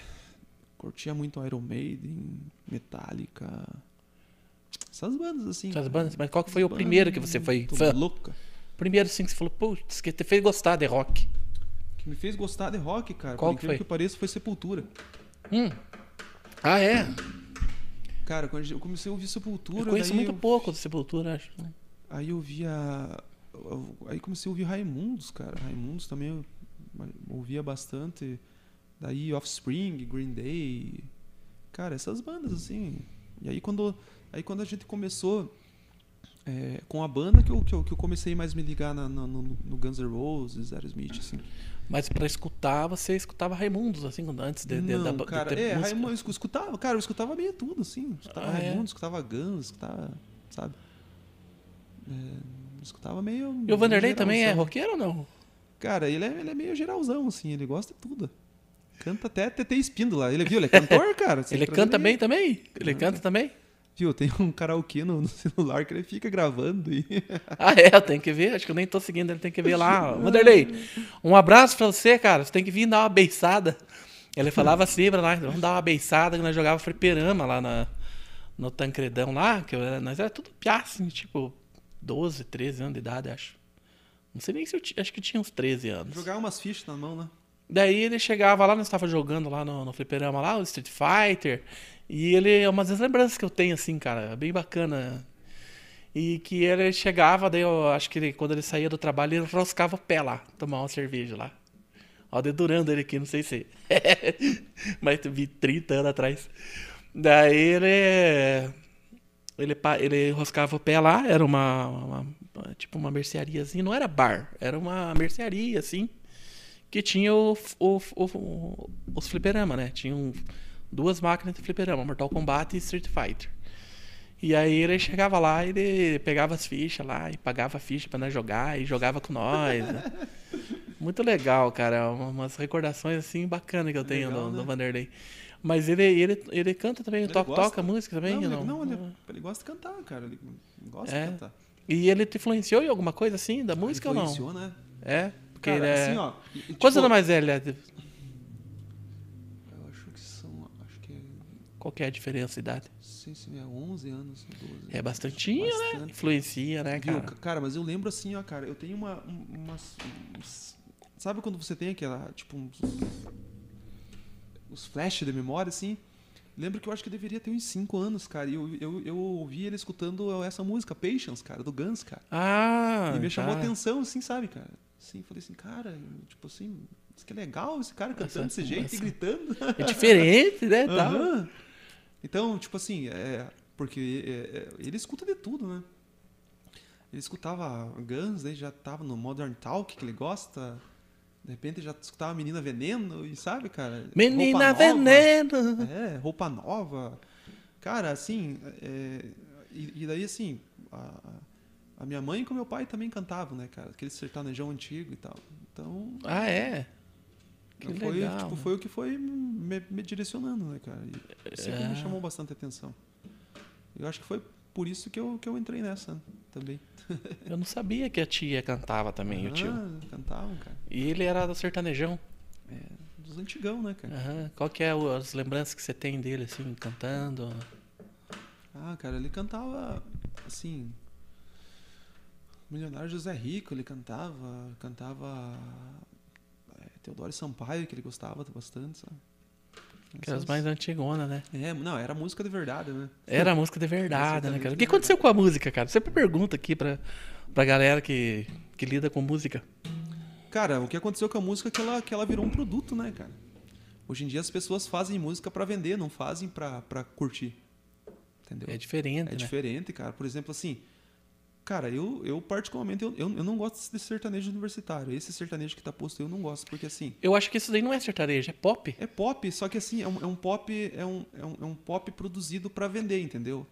C: curtia muito Iron Maiden, Metallica, essas bandas assim.
A: Essas bandas, mas qual que foi o
C: Bandas
A: primeiro que você foi fã?
C: louca.
A: Primeiro sim que você falou, putz, que te fez gostar de rock.
C: Que me fez gostar de rock, cara.
A: Qual
C: por
A: que foi?
C: que pareça, foi Sepultura.
A: Hum. Ah, é?
C: Cara, quando eu comecei a ouvir Sepultura,
A: Eu conheço
C: daí
A: muito
C: eu-
A: pouco do Sepultura, acho.
C: Aí eu via. Aí comecei a ouvir Raimundos, cara. Raimundos também eu ouvia bastante. Daí Offspring, Green Day. Cara, essas bandas assim. E aí quando, aí quando a gente começou é, com a banda que eu, que, eu, que eu comecei mais me ligar na- na- no, no Guns N' Roses, Aerosmith, assim.
A: Mas pra escutar, você escutava Raimundos, assim, antes de, de,
C: Não,
A: da- de
C: cara,
A: ter
C: é,
A: música?
C: Raimundos, eu escutava, cara, eu escutava meio tudo, assim. Escutava
A: Ah, é?
C: Raimundos, escutava Guns, escutava, sabe? É, escutava meio...
A: E o Vanderlei também é roqueiro ou não?
C: Cara, ele é, ele é meio geralzão, assim, ele gosta de tudo. Canta até TT Espíndola. Ele viu, ele é cantor, <laughs> cara.
A: Ele canta bem também? Ele canta também?
C: Viu, tem um karaokê no, no celular que ele fica gravando e. <laughs>
A: Ah, é, eu tenho que ver. Acho que eu nem tô seguindo, ele tem que ver lá. Vanderlei, um abraço pra você, cara. Você tem que vir dar uma beiçada. Ele <laughs> falava assim pra nós, vamos dar uma beiçada que nós jogava fliperama lá na, no Tancredão lá, que eu era- nós era tudo piá, assim, tipo 12, 13 anos de idade, acho. Não sei nem se eu tinha, acho que tinha uns 13 anos.
C: Jogar umas fichas na mão, né?
A: Daí ele chegava lá, nós estava jogando lá no, no fliperama lá, o Street Fighter. E ele é umas das lembranças que eu tenho, assim, cara, bem bacana. E que ele chegava, daí eu acho que ele- quando ele saía do trabalho, ele roscava o pé lá, tomar uma cerveja lá. Ó, dedurando ele aqui, não sei se. <laughs> Mas vi 30 anos atrás. Daí ele. Ele, ele roscava o pé lá, era uma, uma- Tipo uma merceariazinha, não era bar, era uma mercearia, assim que tinha o, o, o- os fliperama, né? Tinham duas máquinas de fliperama, Mortal Kombat e Street Fighter. E aí ele chegava lá, ele pegava as fichas lá e pagava a ficha pra nós jogar e jogava com nós. né? <laughs> Muito legal, cara. Uma- Umas recordações assim bacanas que eu tenho
C: Legal,
A: do, do
C: né?
A: Vanderlei. Mas ele, ele, ele canta também,
C: Ele
A: to-
C: gosta?
A: toca música também?
C: não,
A: ou
C: ele,
A: não,
C: não, ele, ele gosta de cantar, cara. Ele gosta
A: É?
C: de cantar.
A: E ele te influenciou em alguma coisa assim da música ou não?
C: Influenciou, né?
A: É? Porque
C: Cara,
A: ele é.
C: assim, ó. e,
A: Quantos
C: tipo,
A: anos mais velho ele é?
C: Eu acho que são. Acho que é.
A: Qual que é a diferença de idade?
C: Sei se é 11 anos ou 12.
A: É bastantinho, né?
C: Bastante.
A: Influencia, né,
C: Viu?
A: cara?
C: Ca- Cara, mas eu lembro assim, ó, cara, eu tenho uma. um- umas- uns- sabe quando você tem aquela. Tipo, uns. Os flash de memória, assim? Lembro que eu acho que eu deveria ter uns 5 anos, cara. E eu, eu, eu ouvi ele escutando essa música, Patience, cara, do Guns, cara.
A: Ah,
C: e me chamou
A: tá.
C: a atenção, assim, sabe, cara? Assim, falei assim, cara, tipo assim, isso que é legal esse cara cantando desse jeito
A: essa-
C: e gritando. <laughs>
A: É diferente, né?
C: Aham. Então, tipo assim, é, porque é, é, ele escuta de tudo, né? Ele escutava Guns, daí já tava no Modern Talk, que ele gosta. De repente já escutava Menina Veneno, e sabe, cara?
A: Menina. Veneno.
C: É, roupa nova. Cara, assim, é, e, e daí assim, a, a minha mãe com meu pai também cantavam, né, cara? Aquele sertanejão antigo e tal. Então,
A: Ah, é? Que
C: foi,
A: legal.
C: tipo, foi o que foi me, me direcionando, né, cara? E sempre
A: É.
C: me chamou bastante atenção. Eu acho que foi por isso que eu, que eu entrei nessa também. <laughs>
A: Eu não sabia que a tia cantava também, o tio.
C: Ah, cantavam, cara.
A: E ele era do sertanejão.
C: É, dos antigão, né, cara?
A: Qual que é as lembranças que você tem dele, assim, cantando?
C: Ah, cara, ele cantava assim. Milionário José Rico, ele cantava. Cantava. É, Teodoro Sampaio, que ele gostava bastante, sabe?
A: Aquelas mais antigonas, né?
C: É, não, era música de verdade, né?
A: Era música de verdade, né, cara? O que aconteceu com a música, cara? Sempre pergunta aqui pra, pra galera que, que lida com música.
C: Cara, o que aconteceu com a música é que ela, que ela virou um produto, né, cara? Hoje em dia as pessoas fazem música pra vender, não fazem pra, pra curtir. Entendeu?
A: É diferente,
C: É
A: né?
C: diferente, cara. Por exemplo, assim, cara, eu, eu particularmente, eu, eu, não gosto desse sertanejo universitário. Esse sertanejo que tá posto eu não gosto, porque assim,
A: Eu acho que isso daí não é sertanejo, é pop.
C: é pop, só que assim, é um, é um pop, é um, é, um, é um pop produzido pra vender, entendeu?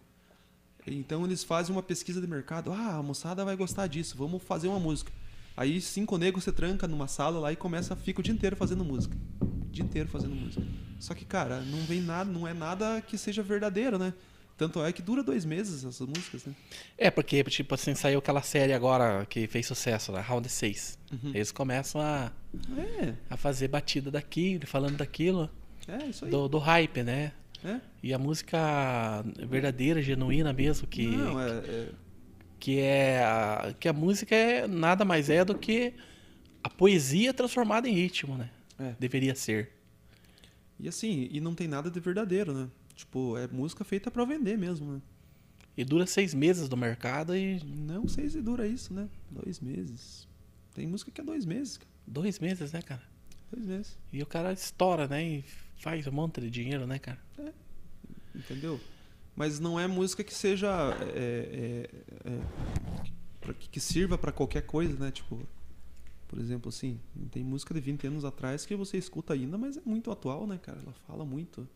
C: Então eles fazem uma pesquisa de mercado, ah, a moçada vai gostar disso, vamos fazer uma música. Aí cinco negros você tranca numa sala lá e começa, fica o dia inteiro fazendo música. O dia inteiro fazendo música. Só que, cara, não vem nada, não é nada que seja verdadeiro, né? Tanto é que dura dois meses essas músicas, né?
A: É, porque, tipo assim, saiu aquela série agora que fez sucesso lá, Round 6. Eles começam a,
C: É,
A: a fazer batida daquilo, falando daquilo,
C: é isso aí.
A: do, do hype, né?
C: É?
A: E a música verdadeira, genuína mesmo, que,
C: Não, é, é-
A: que é a, que a música é nada mais é do que a poesia transformada em ritmo, né?
C: É.
A: Deveria ser.
C: E assim, e não tem nada de verdadeiro, né? Tipo, é música feita pra vender mesmo, né?
A: E dura seis meses no mercado e
C: Não sei se dura isso, né? Dois meses. Tem música que é dois meses, cara.
A: dois meses, né, cara?
C: Dois meses.
A: E o cara estoura, né? E faz um monte de dinheiro, né, cara?
C: Entendeu? Mas não é música que seja. É, é, é, que, sirva pra qualquer coisa, né? Tipo, por exemplo, assim, tem música de 20 anos atrás que você escuta ainda, mas é muito atual, né, cara? Ela fala muito.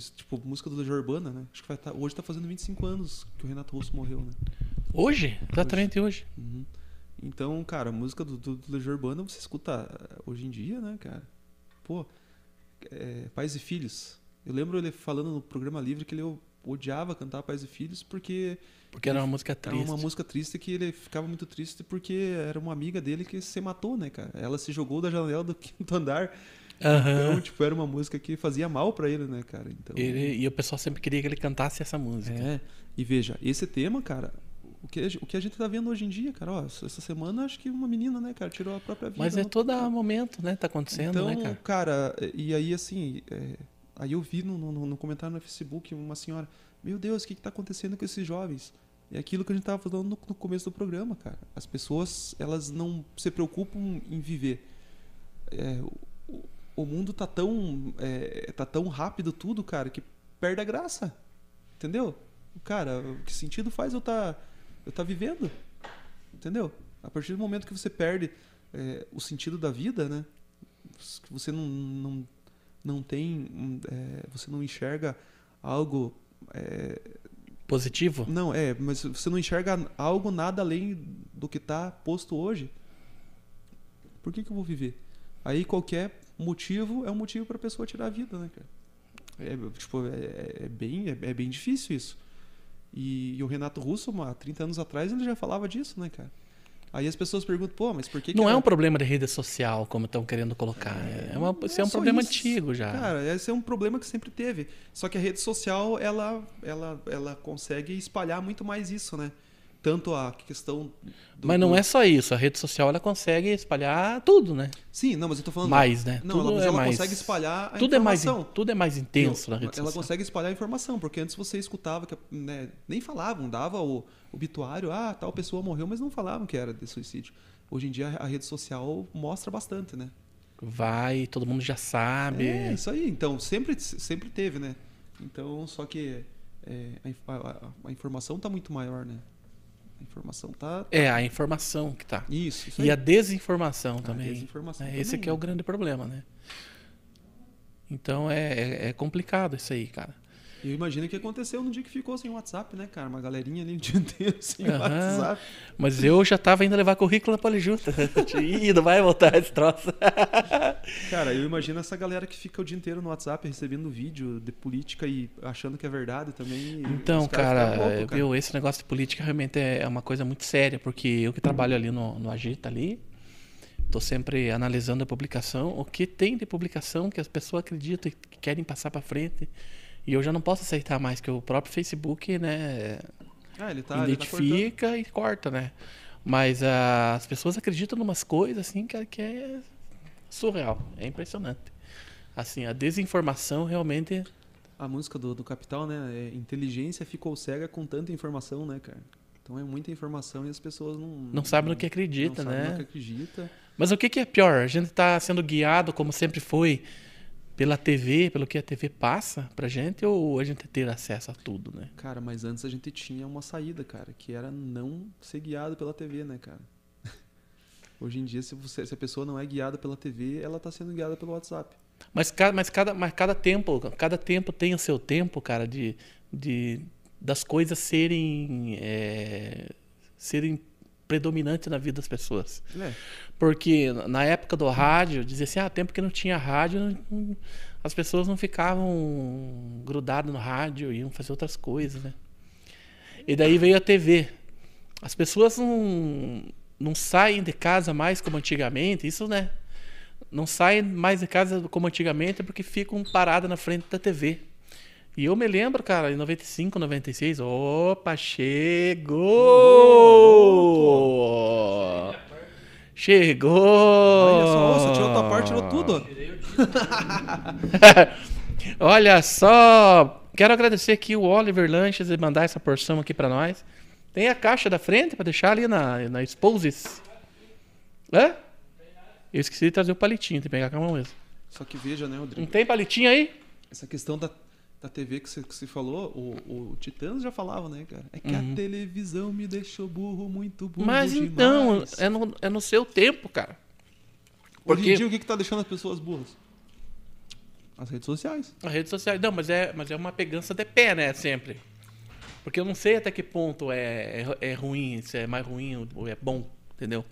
C: Tipo, música do Legião Urbana, né? Acho que vai tá, hoje tá fazendo 25 anos que o Renato Russo morreu, né?
A: Hoje? Exatamente hoje.
C: Uhum. Então, cara, música do, do, do Legião Urbana você escuta eh, hoje em dia, né, cara? Pô, é, Pais e Filhos. Eu lembro ele falando no programa livre que ele odiava cantar Pais e Filhos porque
A: Porque era uma música
C: era
A: triste.
C: uma música triste que ele ficava muito triste porque era uma amiga dele que se matou, né, cara? Ela se jogou da janela do <laughs> quinto andar.
A: Aham.
C: Então, tipo, era uma música que fazia mal pra ele, né, cara? Então,
A: Ele- e o pessoal sempre queria que ele cantasse essa música.
C: é. E veja, esse tema, cara, o que, o que a gente tá vendo hoje em dia, cara, ó, essa semana acho que uma menina, né, cara, tirou a própria vida.
A: Mas é todo momento, né? Tá acontecendo,
C: então,
A: né, cara?
C: e aí assim, é, aí eu vi no, no- no comentário no Facebook uma senhora, meu Deus, o que, que tá acontecendo com esses jovens? É aquilo que a gente tava falando no, no começo do programa, cara. As pessoas, elas não se preocupam em viver. É, o, mundo tá tão, é, tá tão rápido tudo, cara, que perde a graça. Entendeu? Cara, o que sentido faz eu tá, eu tá vivendo? Entendeu? A partir do momento que você perde é, o sentido da vida, né? que você não, não, não tem, é, você não enxerga algo, é,
A: Positivo?
C: não, é, mas você não enxerga algo nada além do que está posto hoje. Por que, que eu vou viver? Aí qualquer motivo é um motivo para a pessoa tirar a vida, né, cara? É, tipo, é, é bem, é, é, bem difícil isso. E, e, o Renato Russo, há 30 anos atrás, ele já falava disso, né, cara? Aí as pessoas perguntam, pô, mas por que.
A: Não
C: que
A: é ela... um problema de rede social, como estão querendo colocar. É, é, uma, é um problema isso. antigo já.
C: Cara, esse é um problema que sempre teve. Só que a rede social, ela, ela, ela consegue espalhar muito mais isso, né? Tanto a questão.
A: Do, mas não do... é só isso. A rede social ela consegue espalhar tudo, né?
C: Sim, não, mas eu tô falando.
A: Mais, né?
C: Não,
A: tudo
C: ela,
A: é
C: ela
A: mais...
C: consegue espalhar a
A: tudo
C: informação.
A: É mais, tudo é mais intenso
C: não,
A: na rede
C: ela
A: social.
C: Ela consegue espalhar a informação, porque antes você escutava que né, nem falavam, dava o obituário, ah, tal pessoa morreu, mas não falavam que era de suicídio. Hoje em dia a rede social mostra bastante, né?
A: Vai, todo mundo já sabe.
C: É, isso aí. Então, sempre, sempre teve, né? Então, só que é, a, a, a informação está muito maior, né? A informação tá, tá,
A: É, a informação que tá.
C: Isso. isso
A: e a desinformação
C: a
A: também.
C: Desinformação
A: é,
C: também.
A: Esse que é o grande problema, né? Então é, é, é complicado isso aí, cara.
C: Eu imagino o que aconteceu no dia que ficou sem WhatsApp, né, cara? Uma galerinha ali o dia inteiro <laughs> sem uhum. WhatsApp.
A: Mas eu já tava indo levar currículo na Polijuta. <laughs> Ih, não vai voltar esse troço. <laughs>
C: cara, eu imagino essa galera que fica o dia inteiro no WhatsApp recebendo vídeo de política e achando que é verdade também.
A: Então, cara, louco, cara. Eu, esse negócio de política realmente é uma coisa muito séria, porque eu que trabalho ali no, no Agita ali, Estou sempre analisando a publicação, o que tem de publicação que as pessoas acreditam e querem passar para frente. E eu já não posso aceitar mais que o próprio Facebook, né,
C: ah, ele tá,
A: identifica
C: ele tá
A: e corta, né? Mas uh, as pessoas acreditam em umas coisas assim que, que é surreal, é impressionante. Assim, a desinformação realmente
C: a música do, do Capital, né? É, inteligência ficou cega com tanta informação, né, cara? Então é muita informação e as pessoas não.
A: Não sabem no que acredita,
C: não
A: né?
C: Sabem no que acredita.
A: Mas o que, que é pior? A gente está sendo guiado, como sempre foi, pela TV, pelo que a TV passa pra gente, ou a gente ter acesso a tudo, né?
C: Cara, mas antes a gente tinha uma saída, cara, que era não ser guiado pela TV, né, cara? <laughs> Hoje em dia, se, você, se a pessoa não é guiada pela TV, ela está sendo guiada pelo WhatsApp.
A: Mas, mas, cada, mas cada tempo, cada tempo tem o seu tempo, cara, de, de das coisas serem é, serem predominantes na vida das pessoas.
C: É.
A: Porque na época do rádio, dizia assim, ah, tempo que não tinha rádio, não, as pessoas não ficavam grudadas no rádio, iam fazer outras coisas, né? E daí veio a TV. As pessoas não, não saem de casa mais como antigamente, isso, né? Não saem mais de casa como antigamente porque ficam paradas na frente da TV. E eu me lembro, cara, em 95, 96, opa, chegou! Chegou!
C: Olha só, você tirou tua parte, tirou tudo. <laughs>
A: Olha só, quero agradecer aqui o Oliver Lanches e mandar essa porção aqui para nós. Tem a caixa da frente para deixar ali na, na Exposes. Hã? Eu esqueci de trazer o palitinho, tem que pegar com a mão mesmo.
C: Só que veja, né, Rodrigo?
A: Não tem palitinho aí?
C: Essa questão da da TV que você, que você falou, o, o Titãs já falava, né, cara? É que uhum. a televisão me deixou burro, muito burro.
A: Mas
C: demais.
A: então, é no, é no seu tempo, cara.
C: Porque... Hoje em dia, o que, que tá deixando as pessoas burras? As redes sociais.
A: As redes sociais. Não, mas é, mas é uma pegança de pé, né? Sempre. Porque eu não sei até que ponto é, é, é ruim, se é mais ruim ou é bom, entendeu?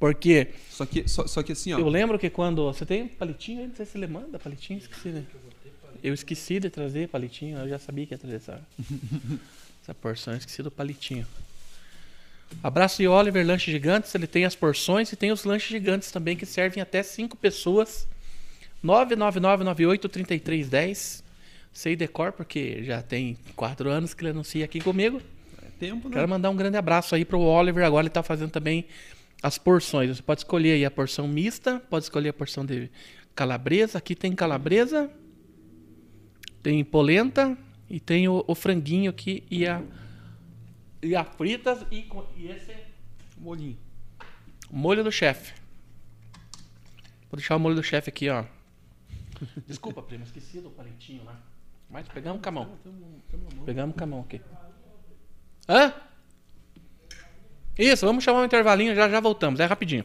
A: Porque.
C: Só que, só, só que assim, ó.
A: Eu lembro que quando. Você tem palitinho aí? Não sei se ele manda palitinho, esqueci, né? Eu esqueci de trazer palitinho, eu já sabia que ia trazer essa, <laughs> essa porção, eu esqueci do palitinho. Abraço de Oliver Lanches Gigantes, ele tem as porções e tem os lanches gigantes também que servem até 5 pessoas. 999983310. Sei decor porque já tem 4 anos que ele anuncia aqui comigo.
C: É tempo, né?
A: Quero mandar um grande abraço aí pro Oliver, agora ele está fazendo também as porções. Você pode escolher aí a porção mista, pode escolher a porção de calabresa. Aqui tem calabresa, tem polenta e tem o, o franguinho aqui e a, e a fritas e, e esse
C: molhinho.
A: Molho do chefe. Vou deixar o molho do chefe aqui, ó. <laughs> Desculpa, primo, esqueci do palitinho lá. Mas pegamos com a mão. Pegamos com a mão aqui. Hã? Isso, vamos chamar um intervalinho, já já voltamos, é rapidinho.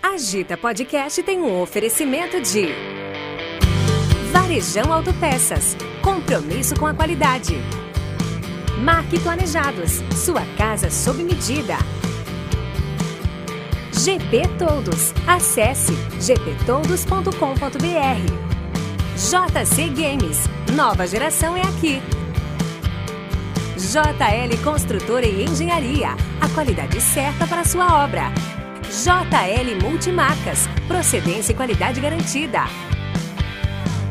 E: Agita Podcast tem um oferecimento de Varejão Autopeças. Compromisso com a qualidade. Marque Planejados. Sua casa sob medida. GP Todos. Acesse gptodos.com.br. JC Games. Nova geração é aqui. JL Construtora e Engenharia. A qualidade certa para sua obra. JL Multimarcas. Procedência e qualidade garantida.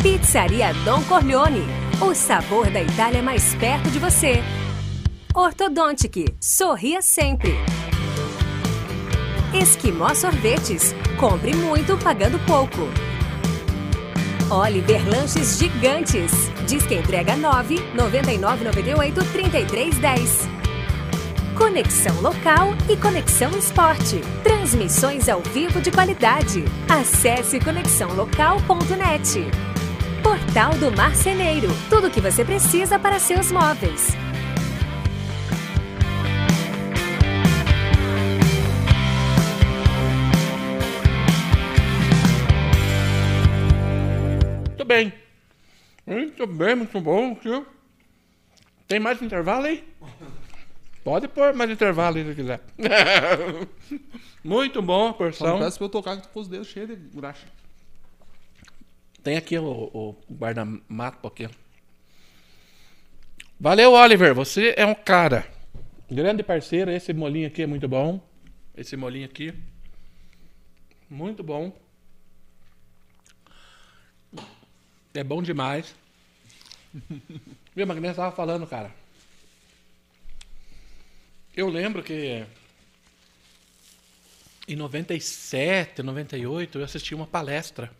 E: Pizzaria Dom Corleone. O sabor da Itália mais perto de você. Ortodontic. Sorria sempre. Esquimó Sorvetes. Compre muito pagando pouco. Oliver Lanches Gigantes. Diz que entrega 9 99 98 33 10. Conexão Local e Conexão Esporte. Transmissões ao vivo de qualidade. Acesse conexãolocal.net. Portal do Marceneiro. Tudo o que você precisa para seus móveis.
A: Muito bem. Muito bem, muito bom, tio. Tem mais intervalo aí? Pode pôr mais intervalo aí se quiser. <laughs> muito bom a
C: Só não
A: porção.
C: peço pra eu tocar que tu com os dedos cheios de graxa.
A: Tem aqui o, o guarda-mapo aqui. Valeu, Oliver. Você é um cara. Grande parceiro. Esse molinho aqui é muito bom. Esse molinho aqui. Muito bom. É bom demais. <laughs> Viu, Magnésia estava falando, cara. Eu lembro que em 97, 98, eu assisti uma palestra.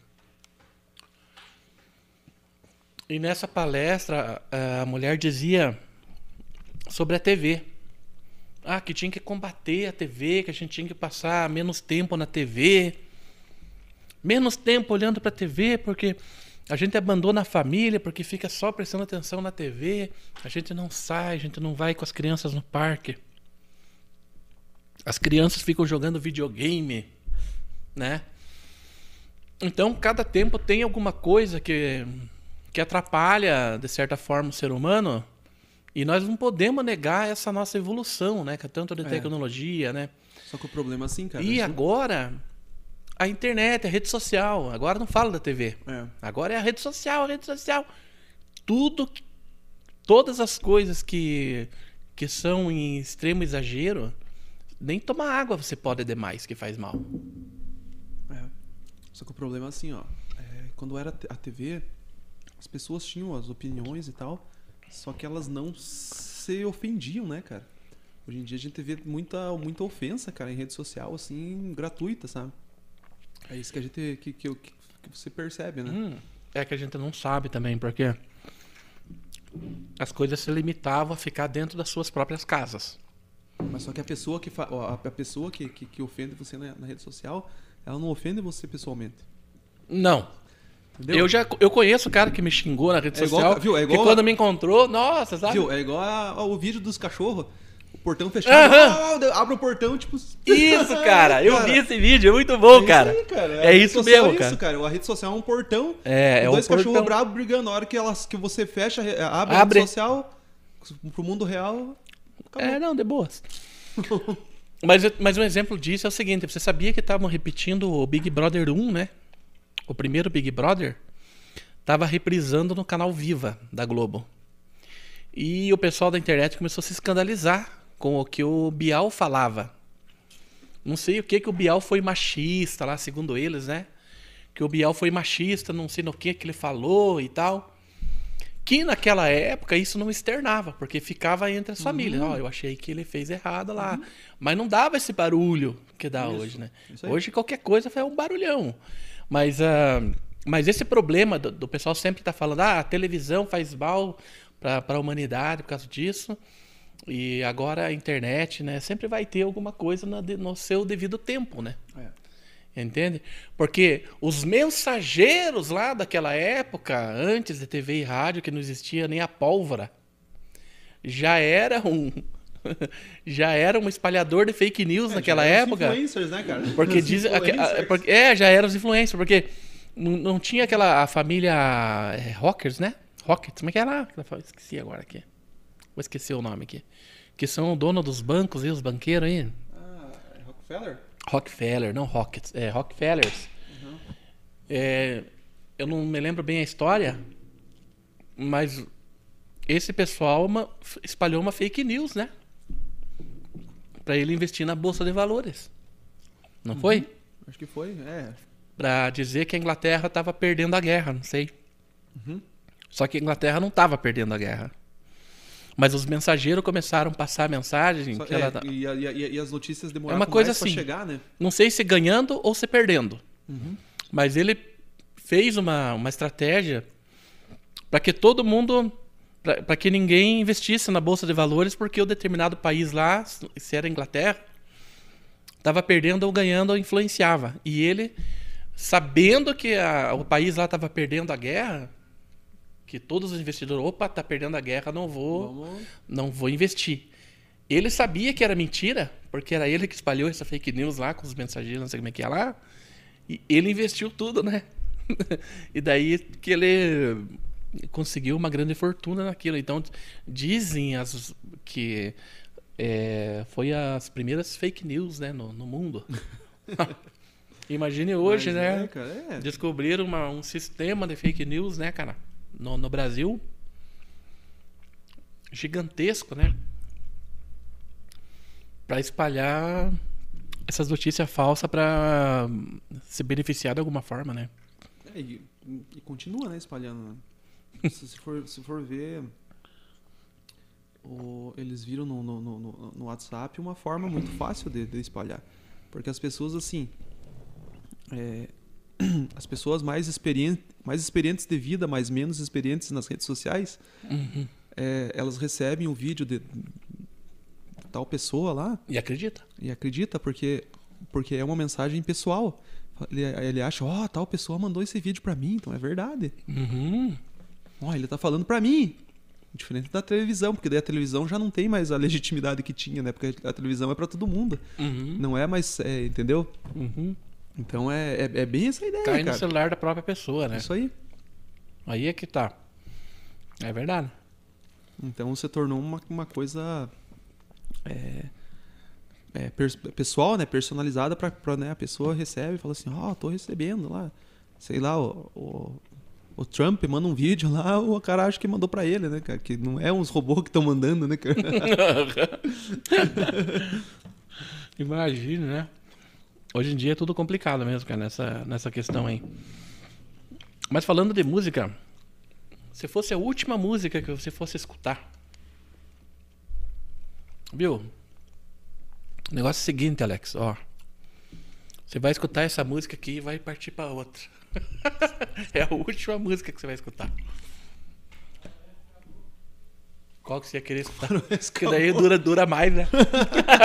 A: E nessa palestra, a mulher dizia sobre a TV. Ah, que tinha que combater a TV, que a gente tinha que passar menos tempo na TV. Menos tempo olhando para a TV, porque a gente abandona a família, porque fica só prestando atenção na TV. A gente não sai, a gente não vai com as crianças no parque. As crianças ficam jogando videogame, né? Então, cada tempo tem alguma coisa que, que atrapalha, de certa forma, o ser humano. E nós não podemos negar essa nossa evolução, né? Que é tanto de
C: É.
A: tecnologia, né?
C: Só que o problema é assim, cara.
A: E agora, a internet, a rede social. Agora não fala da TV.
C: É.
A: Agora é a rede social, a rede social. Tudo, todas as coisas que, que são em extremo exagero, nem tomar água você pode demais, que faz mal.
C: É. Só que o problema é assim, ó. é, quando era a TV, as pessoas tinham as opiniões e tal, só que elas não se ofendiam, né, cara? Hoje em dia a gente vê muita, muita ofensa, cara, em rede social, assim, gratuita, sabe? É isso que a gente. que, que, que, você percebe, né?
A: Hum, é que a gente não sabe também, porque as coisas se limitavam a ficar dentro das suas próprias casas.
C: Mas só que a pessoa que, fa... a pessoa que, que, que ofende você na, na rede social, ela não ofende você pessoalmente.
A: Não.
C: Entendeu?
A: Eu já eu conheço o cara que me xingou na rede
C: É igual-
A: social.
C: viu? É
A: que
C: igual-
A: quando me encontrou, nossa, sabe?
C: Viu? É igual a- ao vídeo dos cachorros. O portão fechado. Ah, abre o portão, tipo.
A: Isso, cara. Eu
C: Cara,
A: vi esse vídeo, é muito bom,
C: é
A: cara.
C: Aí, cara.
A: É
C: rede
A: isso mesmo,
C: é
A: cara.
C: isso, cara. A rede social é um portão.
A: É, é
C: dois
A: um
C: cachorros
A: portão.
C: bravos brigando. Na hora que, elas, que você fecha, abre, abre
A: Abre.
C: a rede social pro mundo real. acabou.
A: É, não, de boas. <laughs> mas, mas um exemplo disso é o seguinte: você sabia que estavam repetindo o Big Brother 1, né? O primeiro Big Brother tava reprisando no canal Viva da Globo. E o pessoal da internet começou a se escandalizar com o que o Bial falava. Não sei o que que o Bial foi machista lá, segundo eles, né? Que o Bial foi machista, não sei no que que ele falou e tal. Que naquela época isso não externava, porque ficava entre as famílias. Ó, eu achei que ele fez errado lá. Mas não dava esse barulho que dá
C: Isso,
A: hoje, né? Hoje qualquer coisa foi um barulhão. Mas, ah, mas esse problema do, do pessoal sempre tá falando, ah, a televisão faz mal para a humanidade por causa disso. E agora a internet, né? Sempre vai ter alguma coisa na no seu devido tempo, né?
C: É.
A: Entende? Porque os mensageiros lá daquela época, antes de TV e rádio, que não existia nem a pólvora, já era um <laughs> já era um espalhador de fake news naquela
C: Já
A: época.
C: influencers, né, cara?
A: Porque
C: Os
A: diz, aque- a-
C: influencers.
A: porque- é, já eram os influencers, porque não, não tinha aquela a família é, Rockers, né? Rockets, como é que era? Esqueci agora aqui. Vou esquecer o nome aqui. Que são o dono dos bancos e os banqueiros aí.
C: Ah, é Rockefeller?
A: Rockefeller, não Rockets, é Rockefellers. É, eu não me lembro bem a história, mas esse pessoal uma- espalhou uma fake news, né? Pra ele investir na bolsa de valores. Não foi?
C: Acho que foi, é.
A: Pra dizer que a Inglaterra estava perdendo a guerra, não sei. Só que a Inglaterra não estava perdendo a guerra. Mas os mensageiros começaram a passar a mensagem
C: Só-
A: que
C: é,
A: ela tá-
C: e, e e as notícias demoraram
A: É uma coisa
C: mais
A: assim.
C: chegar, né?
A: Não sei se ganhando ou se perdendo. Mas ele fez uma, uma estratégia para que todo mundo. Para que ninguém investisse na Bolsa de Valores, porque o determinado país lá, se era a Inglaterra, estava perdendo ou ganhando ou influenciava. E ele, sabendo que a- o país lá estava perdendo a guerra, que todos os investidores, opa, tá perdendo a guerra, não vou
C: Vamos...
A: não vou investir. Ele sabia que era mentira, porque era ele que espalhou essa fake news lá com os mensageiros, não sei como é que é lá. E ele investiu tudo, né? <laughs> e daí que ele conseguiu uma grande fortuna naquilo. Então, dizem as, que é, foi as primeiras fake news né, no, no mundo. <laughs> Imagine hoje,
C: Mas
A: né?
C: É, cara, é.
A: Descobriram uma- um sistema de fake news, né, cara? No, no Brasil. Gigantesco, né? Pra espalhar essas notícias falsas pra se beneficiar de alguma forma, né?
C: É, e, e continua, né, espalhando. né? <laughs> se, for, se for ver, o- eles viram no, no, no- no- WhatsApp uma forma muito fácil de, de espalhar. Porque as pessoas, assim, é, <clears throat> as pessoas mais, experientes mais experientes de vida, mas menos experientes nas redes sociais, é, elas recebem um vídeo de tal pessoa lá
A: E acredita.
C: e acredita porque porque é uma mensagem pessoal. Ele, ele acha, ó, tal pessoa mandou esse vídeo pra mim, então é verdade.
A: Uhum.
C: Ó, ele tá falando pra mim. Diferente da televisão, porque daí a televisão já não tem mais a legitimidade que tinha, né? Porque a televisão é pra todo mundo.
A: Uhum.
C: Não é mais, é, entendeu?
A: Uhum.
C: Então é, é, é bem essa ideia,
A: Cai no
C: cara.
A: celular da própria pessoa, né?
C: Isso aí.
A: Aí é que tá. É verdade.
C: Então se tornou uma, uma coisa é, é, pessoal, né? Personalizada pra né? a pessoa recebe e fala assim, ó, tô recebendo lá. Sei lá, o, o, o Trump manda um vídeo lá, o cara acha que mandou pra ele, né, cara? Que não é uns robôs que estão mandando, né, cara? <laughs>
A: Imagina, né? Hoje em dia é tudo complicado mesmo, cara, nessa, nessa questão aí. Mas falando de música, se fosse a última música que você fosse escutar, viu? O negócio é o seguinte, Alex, ó. Você vai escutar essa música aqui e vai partir pra outra. <laughs> é a última música que você vai escutar. Qual que você ia querer escutar? Porque daí dura, dura mais, né?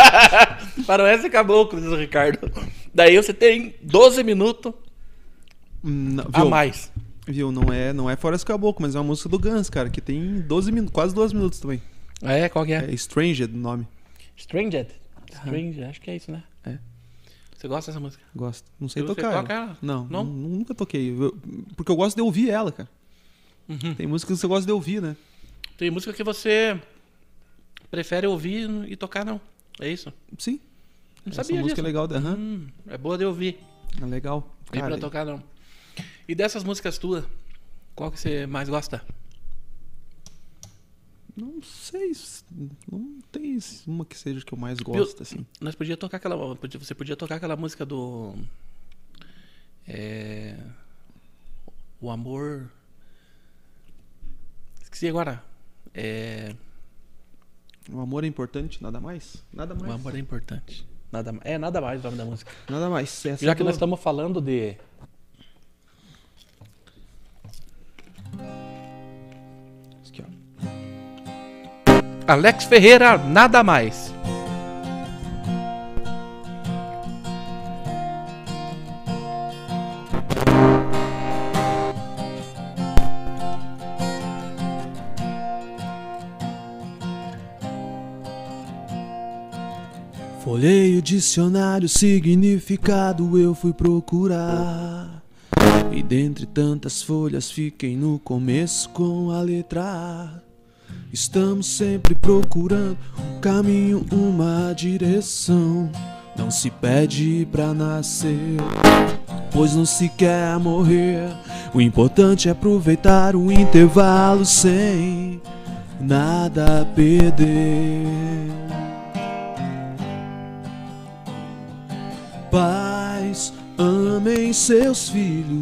A: <laughs> Faroeste acabou, diz o Ricardo. Daí você tem 12 minutos
C: Não,
A: a
C: viu?
A: mais.
C: Viu? Não é, não é Forest Caboclo, mas é uma música do Guns, cara, que tem 12 minutos, quase 12 minutos também.
A: É, qual que é?
C: É Stranged o nome.
A: Stranged. Strange, acho que é isso, né?
C: É.
A: Você gosta dessa música?
C: Gosto. Não sei
A: E você
C: tocar.
A: toca
C: ela.
A: ela?
C: Não,
A: Não?
C: nu- nunca toquei. Eu- porque eu gosto de ouvir ela, cara.
A: Uhum.
C: Tem músicas que você gosta de ouvir, né?
A: Tem música que você prefere ouvir e tocar, não. É isso?
C: Sim.
A: Não
C: Essa
A: sabia
C: música
A: disso.
C: é legal. Aham.
A: Hum, é boa de ouvir.
C: É legal. Cara,
A: pra tocar, não. E dessas músicas tuas, qual que você mais gosta?
C: Não sei. Não tem uma que seja que eu mais gosto, assim.
A: Nós podia tocar aquela. Você podia tocar aquela música do. É. O amor. Esqueci agora. É.
C: O amor é importante, nada mais? Nada mais.
A: O amor é importante. Nada, é nada mais o nome da música.
C: Nada mais. Essa
A: Já que
C: do-
A: nós estamos falando de. Alex Ferreira, nada mais.
C: Folhei o dicionário, significado eu fui procurar. E dentre tantas folhas fiquei no começo com a letra A. Estamos sempre procurando um caminho, uma direção.
B: Não se pede pra nascer, pois não se quer morrer. O importante é aproveitar o intervalo sem nada a perder. Pais, amem seus filhos,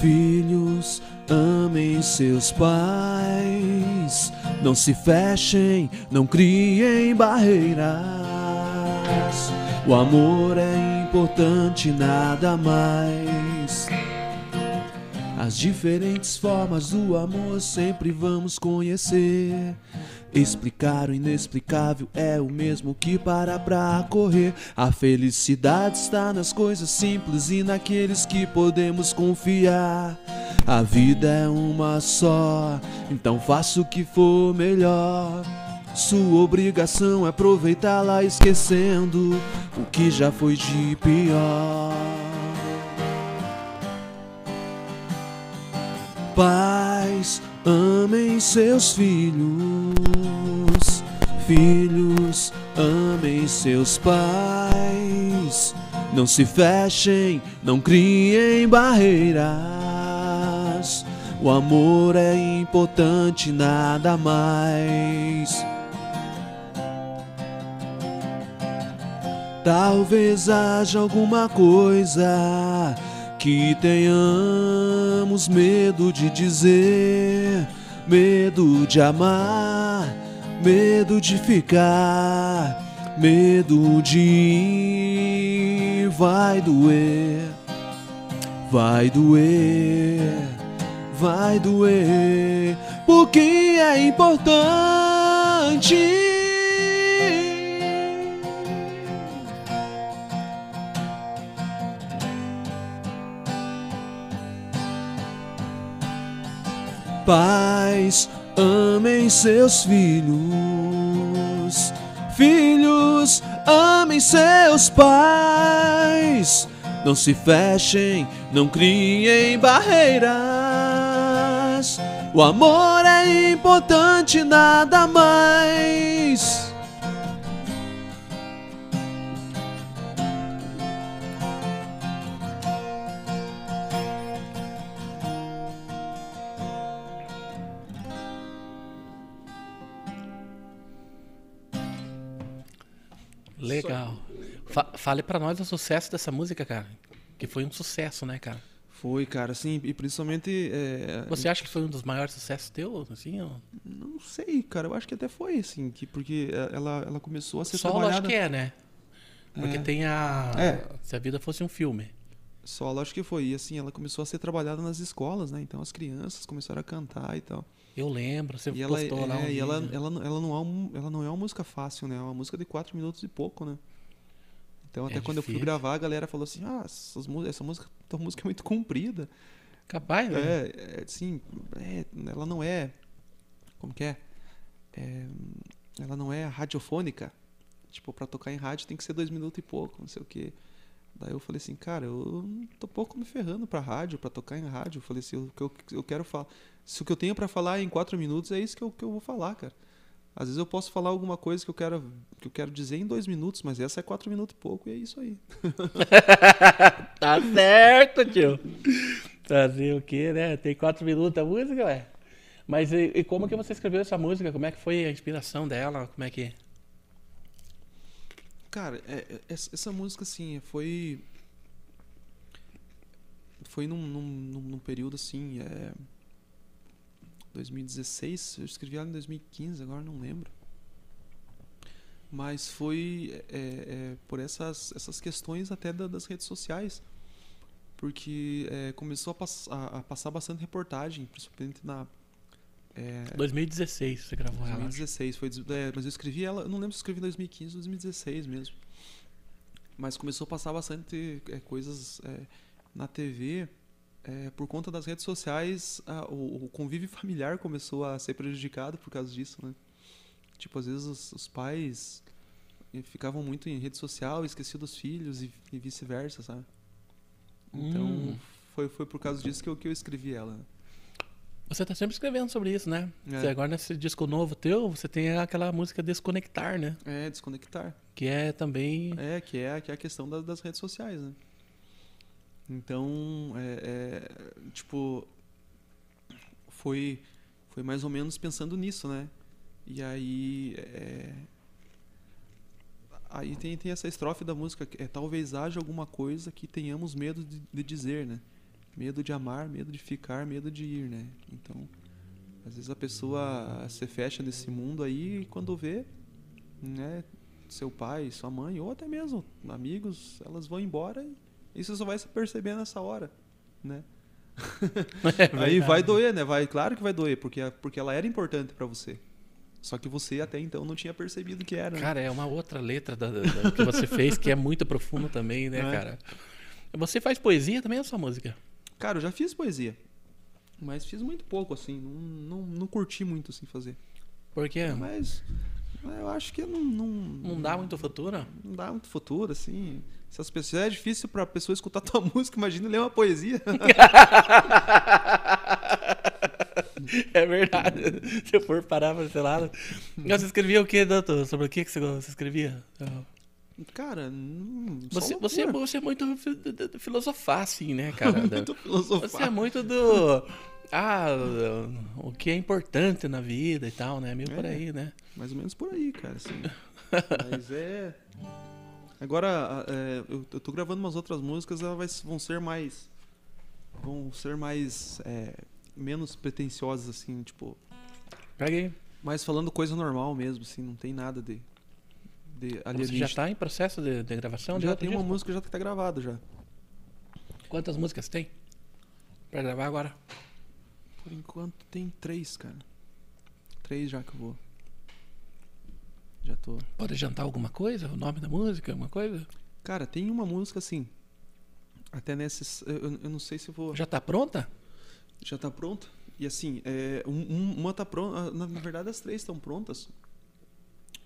B: filhos, amem seus pais. Não se fechem, não criem barreiras. O amor é importante, nada mais. As diferentes formas do amor sempre vamos conhecer. Explicar o inexplicável é o mesmo que parar pra correr. A felicidade está nas coisas simples e naqueles que podemos confiar. A vida é uma só, então faça o que for melhor. Sua obrigação é aproveitá-la esquecendo o que já foi de pior. Pais, amem seus filhos. Filhos, amem seus pais. Não se fechem, não criem barreiras. O amor é importante, nada mais. Talvez haja alguma coisa que tenhamos medo de dizer, medo de amar, medo de ficar, medo de ir. Vai doer, vai doer, vai doer, porque é importante. Pais, amem seus filhos. Filhos, amem seus pais. Não se fechem, não criem barreiras. O amor é importante, nada mais.
A: Legal. Fa- fale pra nós o sucesso dessa música, cara. Que foi um sucesso, né, cara?
B: Foi, cara, sim, e principalmente. é,
A: Você acha que foi um dos maiores sucessos teus, assim? ou-
B: Não sei, cara, eu acho que até foi, assim, que, porque ela, ela começou a ser
A: Solo
B: trabalhada.
A: acho que é, né? Porque
B: É.
A: tem a...
B: É.
A: Se a vida fosse um filme.
B: Solo acho que foi. E assim, ela começou a ser trabalhada nas escolas, né? Então as crianças começaram a cantar e tal.
A: Eu lembro, você
B: e ela,
A: postou lá um
B: é, e ela, ela, não- ela, não é um, ela não é uma música fácil, né? É uma música de quatro minutos e pouco, né? Então até
A: É
B: quando eu fui
A: difícil.
B: gravar, a galera falou assim, ah, essas, essa música, tua música é muito comprida.
A: Capaz, né?
B: É, é, sim, é, ela não é. Como que é? É, Ela não é radiofônica. Tipo, pra tocar em rádio tem que ser dois minutos e pouco, não sei o quê. Daí eu falei assim, cara, eu tô pouco me ferrando pra rádio, pra tocar em rádio. Eu falei assim, o que eu, eu quero falar. Se o que eu tenho pra falar é em quatro minutos, é isso que eu, que eu vou falar, cara. Às vezes eu posso falar alguma coisa que eu quero, que eu quero dizer em dois minutos, mas essa é quatro minutos e pouco, e é isso aí. <laughs>
A: Tá certo, tio. Fazer o quê, né? Tem quatro minutos a música, ué. Mas e, e como que você escreveu essa música? Como é que foi a inspiração dela? Como é que...
B: Cara, é- é- essa, música, assim, foi. Foi num, num, num- num período assim. É, 2016, eu escrevi ela em 2015, agora não lembro. Mas foi é, é, por essas, essas questões até da- das redes sociais. Porque é, começou a, pass- a- a passar bastante reportagem, principalmente na. É,
A: 2016 você gravou ela.
B: 2016, foi, é, mas eu escrevi ela, eu não lembro se eu escrevi em 2015 ou 2016 mesmo. Mas começou a passar bastante é, coisas é, na TV é, por conta das redes sociais. a- o, o convívio <laughs> familiar começou a ser prejudicado por causa disso, né? Tipo, às vezes os, os pais eh, ficavam muito em rede social, esqueciam dos filhos e, e vice-versa, sabe? Então,
A: Hum.
B: foi, foi por causa disso que eu, que eu escrevi ela.
A: Você tá sempre escrevendo sobre isso, né?
C: É.
A: Você agora nesse disco novo teu, você tem aquela música Desconectar, né?
C: É, desconectar.
A: Que é também.
C: É, que é, que é a questão das, das redes sociais, né? Então, é, é, tipo, foi, foi mais ou menos pensando nisso, né? E aí, é, aí tem, tem essa estrofe da música, que é talvez haja alguma coisa que tenhamos medo de, de dizer, né? Medo de amar, medo de ficar, medo de ir, né? Então, às vezes a pessoa se fecha nesse mundo aí e quando vê, né? Seu pai, sua mãe, ou até mesmo amigos, elas vão embora e isso só vai se perceber nessa hora, né? <laughs>
A: É
C: Aí vai doer, né? Vai, claro que vai doer, porque, porque ela era importante pra você. Só que você até então não tinha percebido que era. né?
A: Cara, é uma outra letra da, da- da- que você fez que é muito profunda também, né,
C: É.
A: cara? Você faz poesia também ou só música?
C: Cara, eu já fiz poesia. Mas fiz muito pouco, assim. Não, não, não curti muito, assim, fazer.
A: Porque
C: Mas eu acho que não, não,
A: não dá muito futuro.
C: não dá muito futuro, assim. Se as pessoas, é difícil pra pessoa escutar <laughs> tua música, imagina ler uma poesia. <laughs>
A: É verdade. Se eu for parar pra esse lado. Você escrevia o que, doutor? Sobre o que você você escrevia?
C: Cara, hum,
A: Você, você, é, você é muito filosofar, assim, né, cara? <laughs>
C: muito filosofar.
A: Você é muito do. Ah, o que é importante na vida e tal, né? Meio por
C: É.
A: aí, né?
C: Mais ou menos por aí, cara, assim. <laughs> Mas é. Agora, é, eu, eu tô gravando umas outras músicas, elas vai- vão ser mais. Vão ser mais. é, menos pretensiosas, assim, tipo.
A: Peguei.
C: Mas falando coisa normal mesmo, assim, não tem nada de. De
A: Você já
C: alienígena.
A: tá em processo de, de gravação?
C: Já tem uma
A: disco?
C: música já que tá gravada já.
A: Quantas músicas tem? Pra gravar agora?
C: Por enquanto tem três, cara. Três já que eu vou. Já tô.
A: Pode adiantar alguma coisa? O nome da música? Alguma coisa?
C: Cara, tem uma música assim. Até nesses. Eu, eu- não sei se vou.
A: Já tá pronta?
C: Já tá pronto? E assim, é, um- um- uma tá pronta. Na, na verdade, as três estão prontas.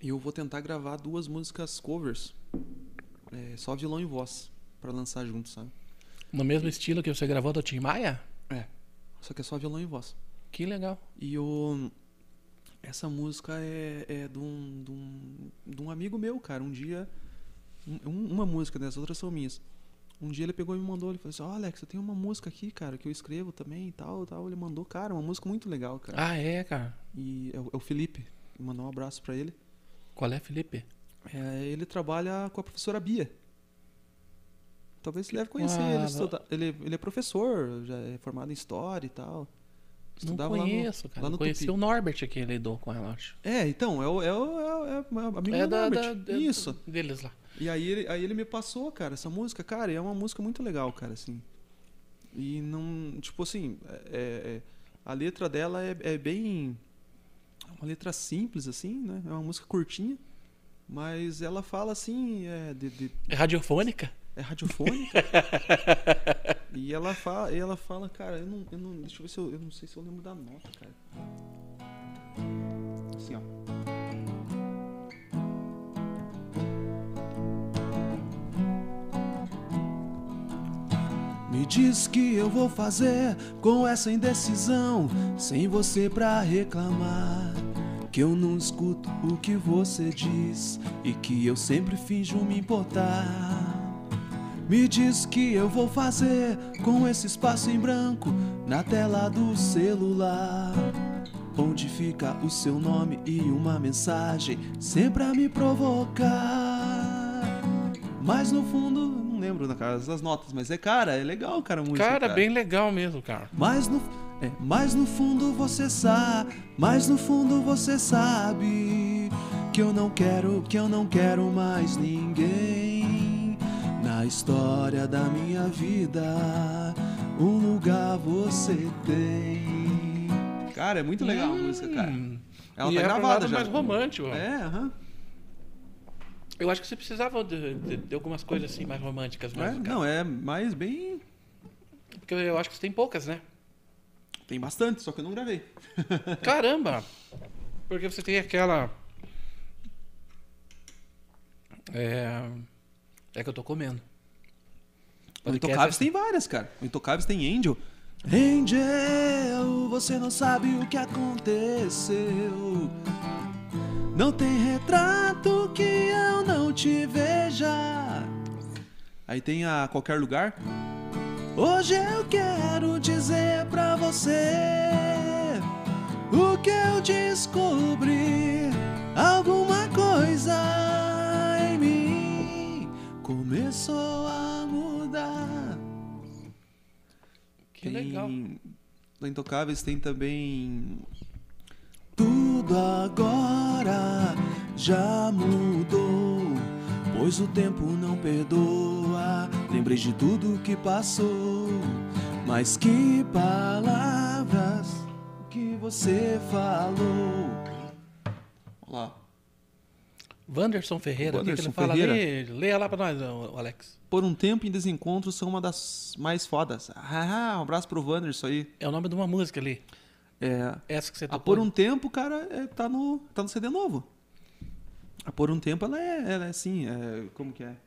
C: E eu vou tentar gravar duas músicas covers. é, só violão e voz. Pra lançar junto, sabe?
A: No mesmo estilo que você gravou do Tim Maia?
C: É. Só que é só violão e voz.
A: Que legal.
C: E o. Essa música é, é de, um, de, um, de um amigo meu, cara. Um dia. um- um- uma música, né? As outras são minhas. Um dia ele pegou e me mandou. Ele falou assim: Ó, Alex, eu tenho uma música aqui, cara, que eu escrevo também e tal, tal. Ele mandou, cara, uma música muito legal, cara.
A: Ah, é, cara.
C: E é o, é o Felipe. Mandar um abraço pra ele.
A: Qual é, Felipe?
C: É, ele trabalha com a professora Bia. Talvez você deve conhecer.
A: Ah,
C: ele,
A: não.
C: estuda- ele, ele é professor, já é formado em História e tal.
A: Não
C: Estudava lá no-
A: conheço, cara.
C: lá no
A: Conheci
C: Tupi.
A: o Norbert que ele lidou com ela, acho.
C: É, então, é o, é o, é o, é
A: é
C: do
A: da, da- da-
C: Isso.
A: deles lá.
C: E aí ele, aí ele me passou, cara, essa música, cara, é uma música muito legal, cara, assim. E não, tipo assim, é- é- a letra dela é, é bem. Uma letra simples, assim, né? É uma música curtinha, mas ela fala assim, é, de, de-
A: É radiofônica?
C: é radiofônica. <laughs> e ela fala, e ela fala, cara, eu não, eu não. Deixa eu ver se eu. Eu não sei se eu lembro da nota, cara. Assim, ó. Me diz que eu vou fazer com essa indecisão, sem você pra reclamar. Que eu não escuto o que você diz e que eu sempre finjo me importar. Me diz que eu vou fazer com esse espaço em branco na tela do celular. Onde fica o seu nome e uma mensagem sempre a me provocar. Mas no fundo, lembro na casa das notas, mas é cara, é legal, cara, a música.
A: Cara, bem legal mesmo, cara.
C: Mas no, é, mas no fundo você sabe, mas no fundo você sabe que eu não quero, que eu não quero mais ninguém na história da minha vida. Um lugar você tem. Cara, é muito legal a música, cara.
A: Hum.
C: Ela
A: e
C: tá
A: é
C: gravada já.
A: mais romântico. ó.
C: É, aham.
A: Eu acho que você precisava de, de- de algumas coisas assim mais românticas
C: É,
A: mesmo. cara.
C: não, é mais bem.
A: Porque eu acho que você tem poucas, né?
C: Tem bastante, só que eu não gravei. <laughs>
A: Caramba! Porque você tem aquela. É. É que eu tô comendo.
C: O Intocáveis
A: é-
C: tem várias, cara. O Intocáveis tem Angel.
B: Angel, você não sabe o que aconteceu. Não tem retrato que eu não te veja. Aí tem a qualquer lugar. Hoje eu quero dizer pra você o que eu descobri. Alguma coisa em mim começou a mudar.
A: Que
B: Tem-
A: legal.
B: No Intocáveis tem também. Tudo agora já mudou, pois o tempo não perdoa. Lembrei de tudo que passou, mas que palavras que você falou. Olha lá.
A: Wanderson Ferreira, o que que,
B: Wanderson Ferreira.
A: ali? Leia lá pra nós, Alex.
B: Por um tempo em desencontro são uma das mais fodas. Ah, um abraço pro Wanderson aí.
A: É o nome de uma música ali.
B: É,
A: Essa que você
B: A
A: tocou.
B: Por um Tempo, cara, é, tá, no, tá no CD novo. A Por um Tempo, ela é, ela é assim, é, como que é?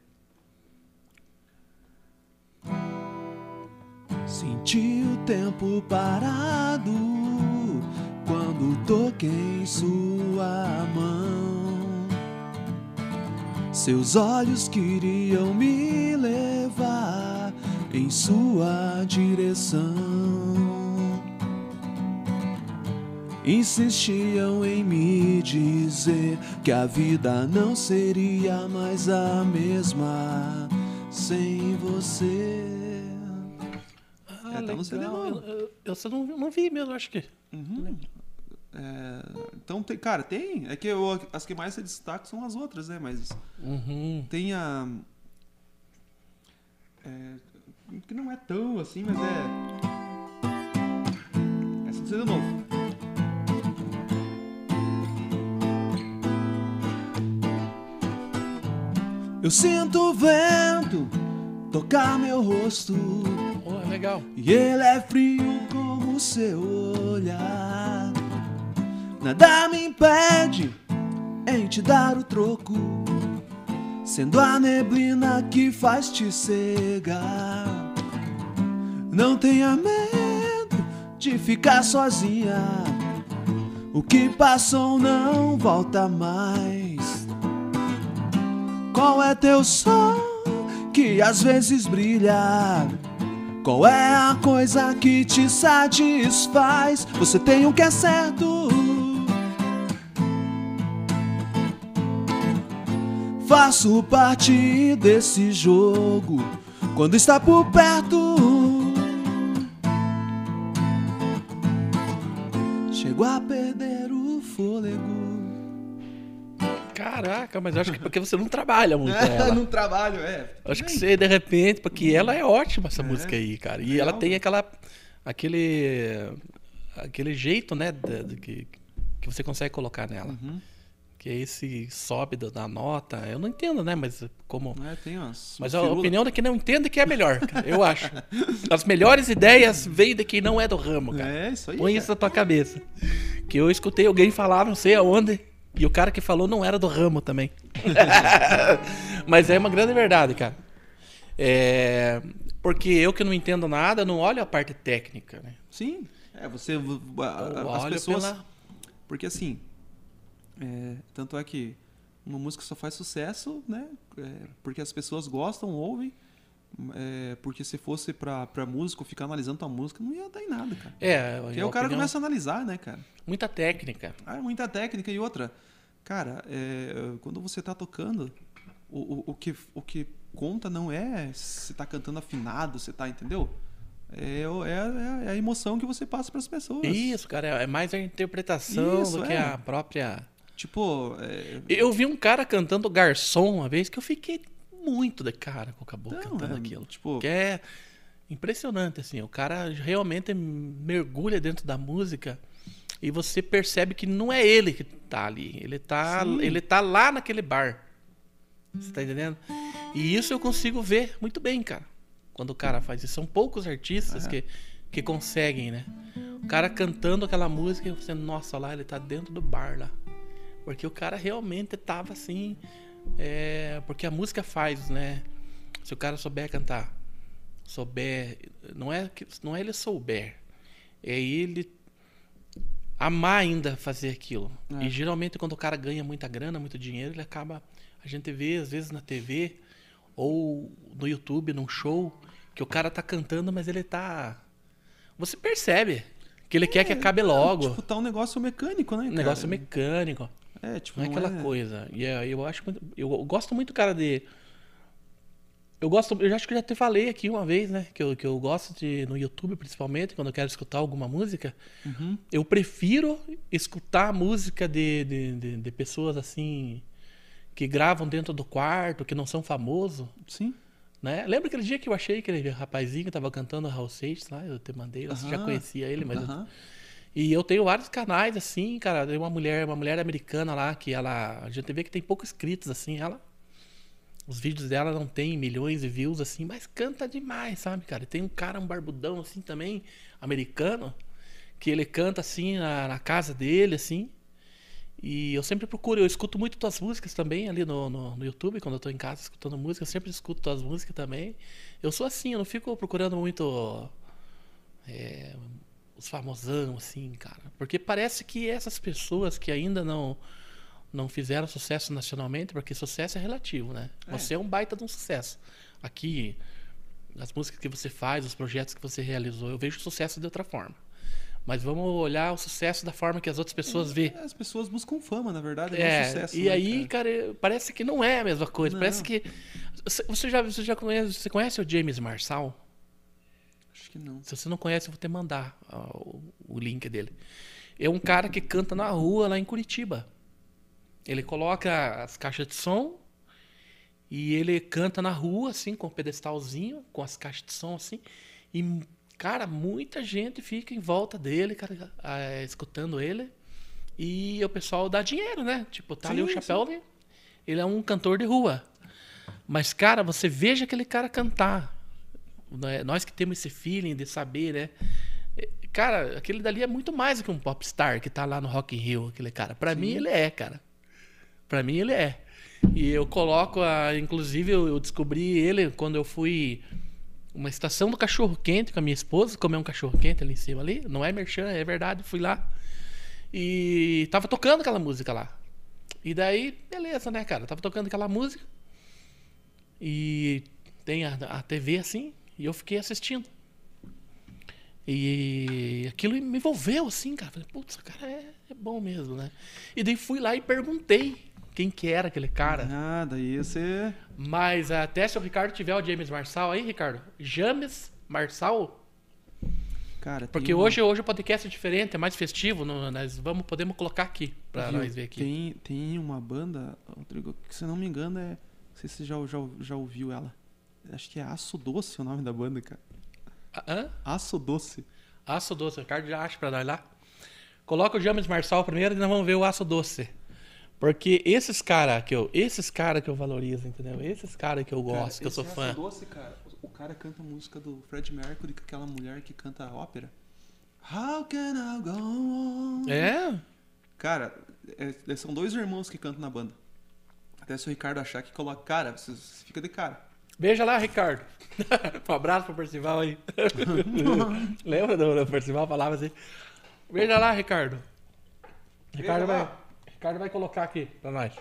B: Senti o tempo parado quando toquei em sua mão. Seus olhos queriam me levar em sua direção. Insistiam em me dizer que a vida não seria mais a mesma sem você.
A: Ah,
B: É, tá no. CD novo.
A: Eu, eu, só não, não vi mesmo, acho que.
B: É, então, tem, cara, tem. É que eu- as que mais se destacam são as outras, né? Mas
A: Uhum.
B: tem a. é, que não é tão assim, mas é. Essa do CD novo. Eu sinto o vento tocar meu rosto.
A: Oh, legal.
B: E ele é frio como seu olhar. Nada me impede em te dar o troco, sendo a neblina que faz te cegar. Não tenha medo de ficar sozinha. O que passou não volta mais. Qual é teu sol que às vezes brilha? Qual é a coisa que te satisfaz? Você tem o que é certo. Faço parte desse jogo quando está por perto. Chego a perder o fôlego.
A: Caraca, mas eu acho que porque você não trabalha muito ela.
B: no trabalho, é.
A: Acho que você, de repente, porque ela é ótima, essa música aí, cara. E ela
B: Legal.
A: tem aquela. aquele. aquele jeito, né, da- do que, que você consegue colocar nela.
B: Uhum.
A: Que é esse sobe da, da nota. Eu não entendo, né? Mas como.
B: É, tem umas.
A: Mas a
B: firula.
A: opinião de quem não entende que é melhor, cara. Eu acho. <laughs> As melhores ideias veem de quem não é do ramo, cara.
B: É, isso aí.
A: Põe
B: cara.
A: isso na tua cabeça. Que eu escutei alguém falar, não sei aonde, e o cara que falou não era do ramo também. <laughs> Mas é uma grande verdade, cara. É, Porque eu que não entendo nada, não olho a parte técnica, né?
B: Sim. É, você. a- as pessoas.
A: pela-
B: Porque assim. é, tanto é que uma música só faz sucesso, né? é, porque as pessoas gostam, ouvem. É, porque se fosse pra, pra músico ficar analisando tua música, não ia dar em nada, cara.
A: É,
B: Porque aí o cara
A: opinião-
B: começa a analisar, né, cara?
A: muita técnica.
B: Ah, é muita técnica e outra. Cara, é, quando você tá tocando, o, o, o que, o que conta não é se tá cantando afinado, você tá, entendeu? É, é, a- é a emoção que você passa pras pessoas.
A: Isso, cara, é mais a interpretação
B: Isso,
A: do que
B: é.
A: a própria.
B: Tipo, é,
A: Eu vi um cara cantando garçom uma vez que eu fiquei muito de cara com o caboclo
B: Não,
A: cantando
B: é,
A: aquilo.
B: tipo-
A: Que é impressionante, assim. O cara realmente mergulha dentro da música e você percebe que não é ele que tá ali. Ele tá,
B: Sim.
A: ele tá lá naquele bar. Você tá entendendo? E isso eu consigo ver muito bem, cara. Quando o cara faz isso. São poucos artistas
B: É.
A: que, que conseguem, né? O cara cantando aquela música e você, nossa, lá ele tá dentro do bar lá. Porque o cara realmente tava assim. É, porque a música faz, né? Se o cara souber cantar souber, não é que não é ele souber, é ele amar ainda fazer aquilo.
C: É.
A: E geralmente quando o cara ganha muita grana, muito dinheiro, ele acaba a gente vê às vezes na TV ou no YouTube, num show, que o cara tá cantando, mas ele tá você percebe que ele quer que acabe logo.
C: Tipo, tá um negócio mecânico, né?
A: um
C: cara?
A: negócio mecânico.
C: É, tipo,
A: Não é
C: não
A: aquela coisa. E é, eu acho muito, eu gosto muito, cara, de eu gosto, eu acho que eu já te falei aqui uma vez, né, que eu, que eu gosto de no YouTube principalmente, quando eu quero escutar alguma música,
C: Uhum.
A: eu prefiro escutar música de, de, de, de pessoas assim que gravam dentro do quarto, que não são famosos,
C: Sim.
A: né? Lembra aquele dia que eu achei aquele rapazinho que tava cantando Raul Seixas lá, eu te mandei, você já conhecia ele, mas eu-
C: Aham.
A: E eu tenho vários canais assim, cara. Tem uma mulher, uma mulher americana lá que ela, a gente vê que tem poucos inscritos assim, ela os vídeos dela não tem milhões de views assim, mas canta demais, sabe, cara? Tem um cara, um barbudão assim também, americano, que ele canta assim na, na casa dele assim. E eu sempre procuro, eu escuto muito tuas músicas também ali no, no, no YouTube, quando eu tô em casa escutando música, eu sempre escuto tuas músicas também. Eu sou assim, eu não fico procurando muito é, os famosão, assim, cara. Porque parece que essas pessoas que ainda não não fizeram sucesso nacionalmente, porque sucesso é relativo, né? Você é um baita de um sucesso. Aqui, as músicas que você faz, os projetos que você realizou, eu vejo sucesso de outra forma. Mas vamos olhar o sucesso da forma que as outras pessoas vê.
C: É, As pessoas buscam fama, na verdade, é,
A: É,
C: sucesso.
A: e
C: né,
A: aí,
C: cara?
A: cara, parece que não é a mesma coisa.
C: Não.
A: Parece que. Você já, você já conhece, você conhece o James Marçal?
C: Acho que não.
A: Se você não conhece, eu vou te mandar o, o link dele. É um cara que canta na rua lá em Curitiba. Ele coloca as caixas de som e ele canta na rua, assim, com o pedestalzinho, com as caixas de som, assim. E, cara, muita gente fica em volta dele, cara, escutando ele. E o pessoal dá dinheiro, né? Tipo, tá ali o
C: Sim,
A: chapéu, ele, ele é um cantor de rua. Mas, cara, você veja aquele cara cantar. Né? Nós que temos esse feeling de saber, né? É, Cara, aquele dali é muito mais do que um popstar que tá lá no Rock in Rio, aquele cara. Pra mim ele é, cara. Pra mim ele é. E eu coloco, a, inclusive eu, eu descobri ele quando eu fui uma estação do cachorro quente com a minha esposa, comer um cachorro quente ali em cima ali. Não é merchan, é verdade, fui lá. E tava tocando aquela música lá. E daí, beleza, né, cara? Tava tocando aquela música. E tem a, a TV assim, e eu fiquei assistindo. E aquilo me envolveu assim, cara. Falei, putz, o cara é, é bom mesmo, né? E daí fui lá e perguntei quem que era aquele cara.
C: Ah, daí você.
A: Mas até se o Ricardo tiver o James Marçal aí, Ricardo. James Marçal?
C: Cara,
A: Porque
C: uma-
A: hoje, hoje o podcast é diferente, é mais festivo. não- nós vamos, podemos colocar aqui pra
C: Viu?
A: nós ver aqui.
C: Tem, tem uma banda, Rodrigo, que se não me engano é. Não sei se você já, já, já ouviu ela. Acho que é Aço Doce o nome da banda, cara.
A: Ah, Hã?
C: Aço Doce.
A: Aço doce. Ricardo já acha pra nós lá. Coloca o James Marçal primeiro e nós vamos ver o aço doce. Porque esses cara que eu, esses cara que eu valorizo, entendeu? Esses cara que eu gosto, que eu sou fã.
C: Aço Doce, cara. O cara canta a música do Fred Mercury com aquela mulher que canta ópera. How can I go on?
A: É?
C: Cara, é- são dois irmãos que cantam na banda. Até se o Ricardo achar que coloca. Cara, você fica de cara.
A: Veja lá, Ricardo. <laughs> um abraço pro Percival aí. <laughs> Lembra do, do Percival? Falava assim. Veja lá, Ricardo. Ricardo vai. Ricardo vai colocar aqui pra nós.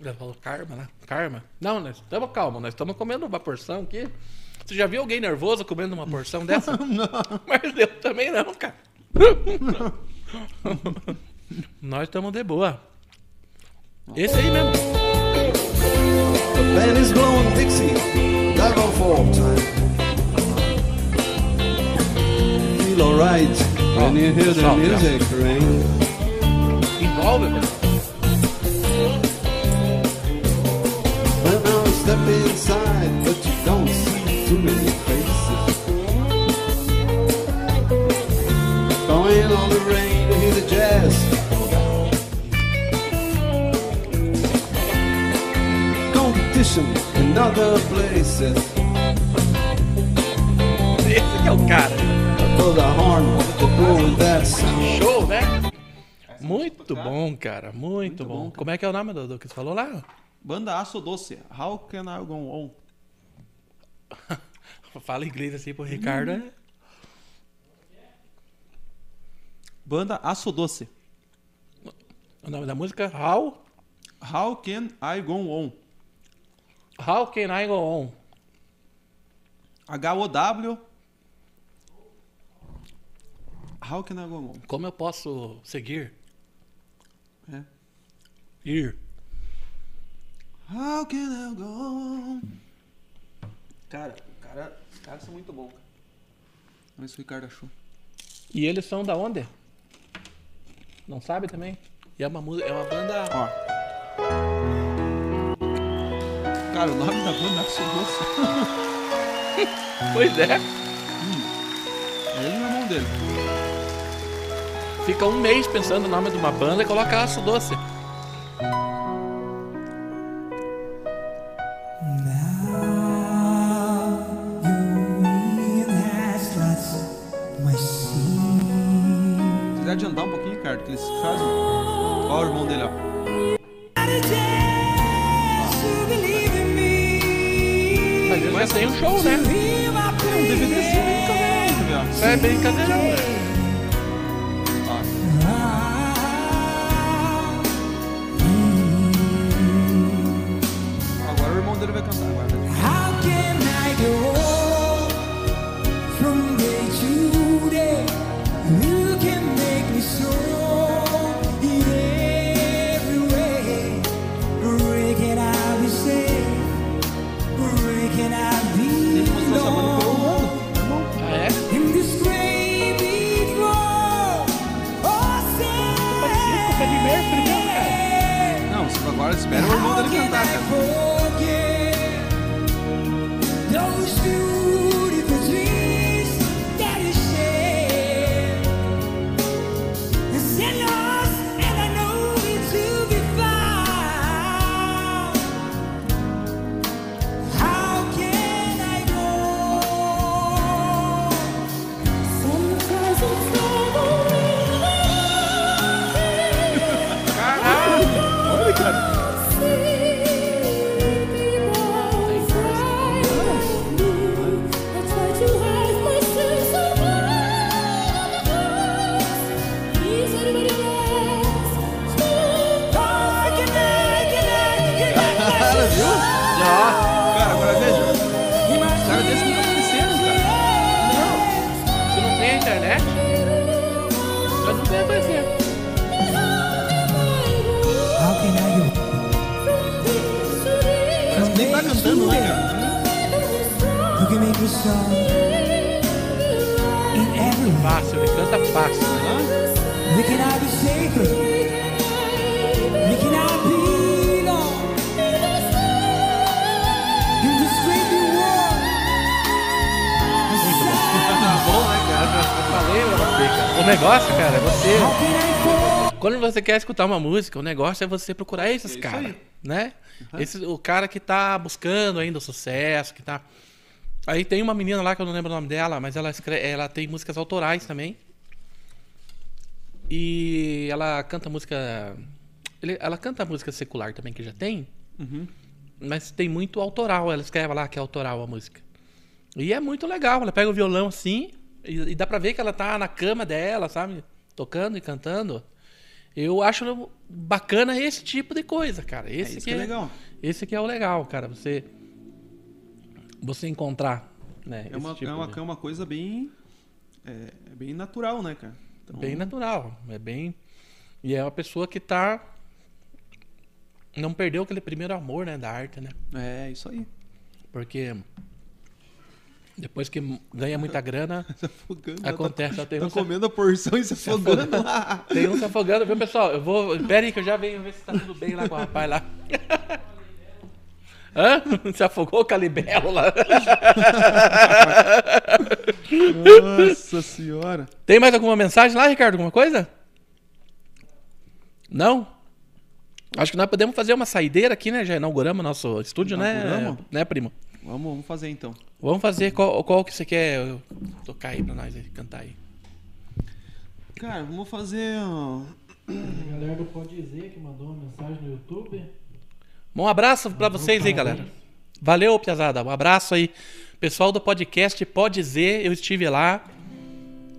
A: Ele falou karma, né? Karma. Não, nós estamos calmos, nós estamos comendo uma porção aqui. Você já viu alguém nervoso comendo uma porção dessa? <laughs> não. Mas eu também não, cara. nós estamos de boa. Esse aí mesmo.
B: The band is blowing Dixie, time. Feel alright when you hear the music ring.
A: Envolve, meu.
B: Well, now step inside, but you don't see too many faces. Going on the rain to hear the jazz. Competition in other places.
A: Esse que é o cara. Show, né? Muito bom, cara. Muito, bom. Como é que é o nome do, do que você falou lá?
C: Banda Aço Doce. How can I go on? <laughs>
A: Fala inglês assim pro Ricardo. é-
C: Banda Aço Doce.
A: O nome da música é How,
C: How can I go on?
A: How Can I Go On?
C: H-O-W. How can I go on?
A: Como eu posso seguir?
C: É.
A: Ir.
C: How can I go on? Cara, cara, os caras são muito bons. cara. Vamos ver se o Ricardo achou.
A: E eles são da onde? Não sabe também? E é uma, é uma banda.
C: Ó. Cara, o nome da banda é Aço Doce. <laughs>
A: Pois é.
C: É ele e o irmão dele.
A: Fica um mês pensando no nome de uma banda e coloca aço doce.
C: Se quiser adiantar um pouquinho, Ricardo, que eles fazem. Ó, o irmão dele, ó.
A: Né?
C: É um DVDzinho bem.
A: É bem cadeirão, né?
C: O
A: negócio, cara, é você. Quando você quer escutar uma música, o negócio é você procurar esses
C: É
A: caras, né? Esse, o cara que tá buscando ainda o sucesso, que tá... Aí tem uma menina lá que eu não lembro o nome dela, mas ela, escreve, ela tem músicas autorais também. E ela canta música... Ela canta música secular também, que já tem. Mas tem muito autoral. Ela escreve lá que é autoral a música. E é muito legal. Ela pega o violão assim e, e dá pra ver que ela tá na cama dela, sabe? Tocando e cantando. Eu acho bacana esse tipo de coisa, cara. Esse
C: isso
A: que
C: que é legal.
A: Esse que é o legal, cara. Você você encontrar, né?
C: É uma,
A: tipo
C: é uma,
A: de-
C: é uma coisa bem. É, é bem natural, né, cara? Então,
A: bem natural, é bem e é uma pessoa que tá não perdeu aquele primeiro amor, né, da arte, né?
C: É, isso aí.
A: Porque depois que ganha muita <laughs> grana,
C: Se afogando.
A: Acontece,
C: Tá,
A: tem
C: tá
A: um-
C: comendo a porção e se <laughs> afogando lá.
A: Tem um se afogando, viu, pessoal? Eu vou. Pera aí que eu já venho ver se tá tudo bem lá com o rapaz lá. <laughs> Hã? Se afogou o calibelo lá.
C: Nossa senhora.
A: Tem mais alguma mensagem lá, Ricardo? Alguma coisa? Não? Acho que nós podemos fazer uma saideira aqui, né? Já inauguramos nosso estúdio, né?
C: Inauguramos?
A: Né, primo?
C: Vamos, vamos fazer então.
A: Vamos fazer qual, qual que você quer tocar aí pra nós aí, cantar aí.
C: Cara, vamos fazer. ó,
F: A galera do Pode Dizer que mandou uma mensagem no YouTube.
A: Um abraço pra vocês aí, galera. Valeu, Piazada. Um abraço aí. Pessoal do podcast Pode Dizer, eu estive lá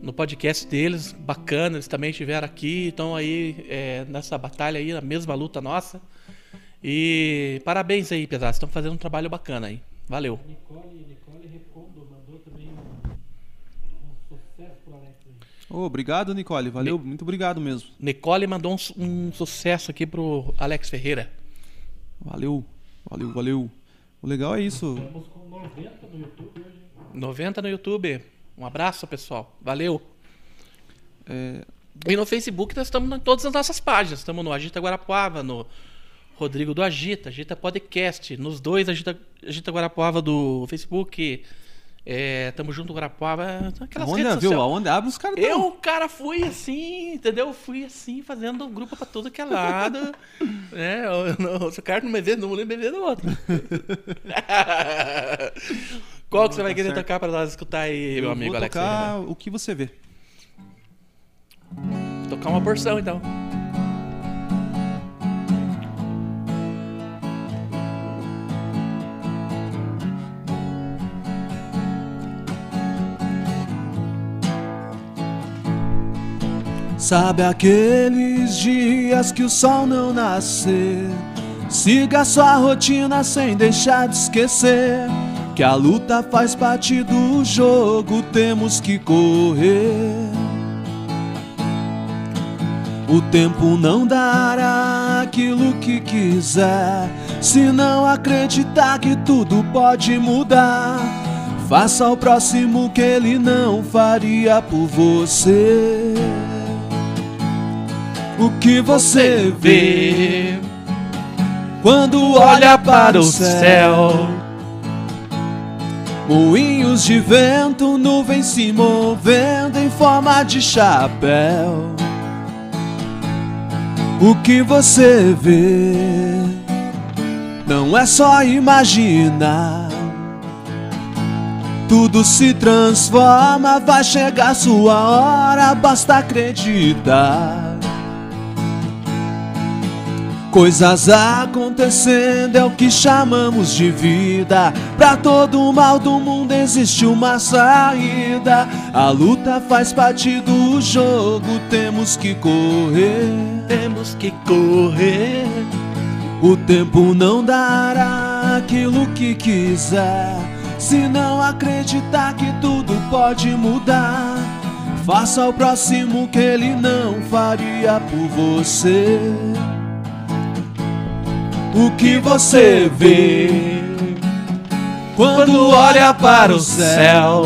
A: no podcast deles, bacana, eles também estiveram aqui, estão aí é, nessa batalha aí, na mesma luta nossa. E parabéns aí, Piazada, estão fazendo um trabalho bacana aí. Valeu.
B: Ô, obrigado, Nicole. Valeu, muito obrigado mesmo.
A: Nicole mandou um, um sucesso aqui pro Alex Ferreira.
B: Valeu, valeu, valeu. O legal é isso.
A: 90 no YouTube. Um abraço, pessoal. Valeu.
B: É,
A: E no Facebook nós estamos em todas as nossas páginas. Estamos no Agita Guarapuava, no Rodrigo do Agita, Agita Podcast, nos dois Agita, Agita Guarapuava do Facebook. É, tamo junto Guarapuava. Aquelas
B: aonde,
A: redes
B: viu? abre os caras
A: Eu, cara, fui assim, entendeu? Fui assim, fazendo um grupo pra todo que é lado. <laughs> né? Eu, não, se o cara não vê num, ele me vê no outro. <laughs> Qual que você vai
B: tá
A: querer
B: certo.
A: tocar pra nós escutar aí,
B: Eu
A: meu amigo
B: vou
A: Alex?
B: tocar o que você vê.
A: Tocar uma porção, então.
B: Sabe aqueles dias que o sol não nascer? Siga sua rotina sem deixar de esquecer que a luta faz parte do jogo, temos que correr. O tempo não dará aquilo que quiser, se não acreditar que tudo pode mudar. Faça ao próximo que ele não faria por você. O que você vê quando olha para o céu? Moinhos de vento, nuvens se movendo em forma de chapéu. O que você vê não é só imaginar. Tudo se transforma, vai chegar sua hora, basta acreditar. Coisas acontecendo é o que chamamos de vida. Pra todo mal do mundo existe uma saída. A luta faz parte do jogo, temos que correr.
A: Temos que correr.
B: O tempo não dará aquilo que quiser. Se não acreditar que tudo pode mudar, faça ao próximo que ele não faria por você. O que você vê quando olha para o céu?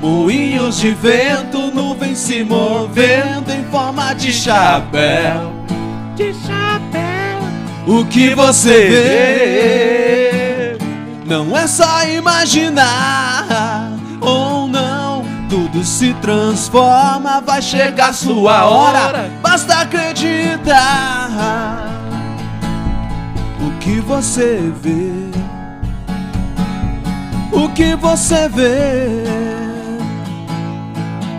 B: Moinhos de vento, nuvens se movendo em forma de chapéu.
A: De chapéu.
B: O que você vê não é só imaginar ou não. Tudo se transforma, vai chegar sua hora, basta acreditar. O que você vê? O que você vê?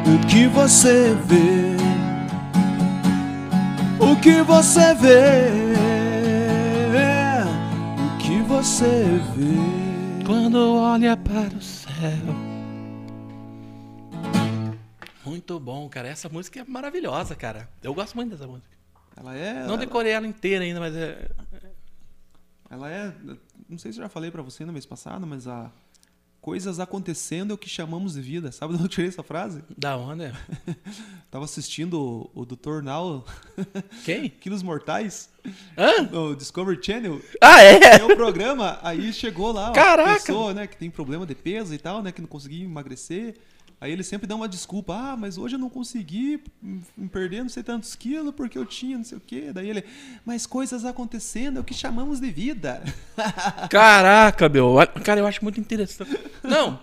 B: O que você vê? O que você vê? O que você vê?
A: Quando olha para o céu. Muito bom, cara. Essa música é maravilhosa, cara. Eu gosto muito dessa música.
B: Ela é.
A: Não decorei ela inteira ainda, mas é.
B: Ela é. Não sei se eu já falei pra você no mês passado, mas a. Coisas acontecendo é o que chamamos de vida. Sabe de onde eu tirei essa frase?
A: Da onda? <laughs>
B: Tava assistindo o, o Dr. Now, <laughs>
A: Quem?
B: Quilos Mortais,
A: Hã?
B: no Discovery Channel.
A: Ah, é?
B: Tem o programa, aí chegou lá uma
A: Caraca!
B: pessoa, né, que tem problema de peso e tal, né, que não conseguia emagrecer. Aí ele sempre dá uma desculpa, ah, mas hoje eu não consegui perder não sei tantos quilos porque eu tinha não sei o quê. Daí ele, mas coisas acontecendo é o que chamamos de vida. <laughs>
A: Caraca, meu. Cara, eu acho muito interessante. Não.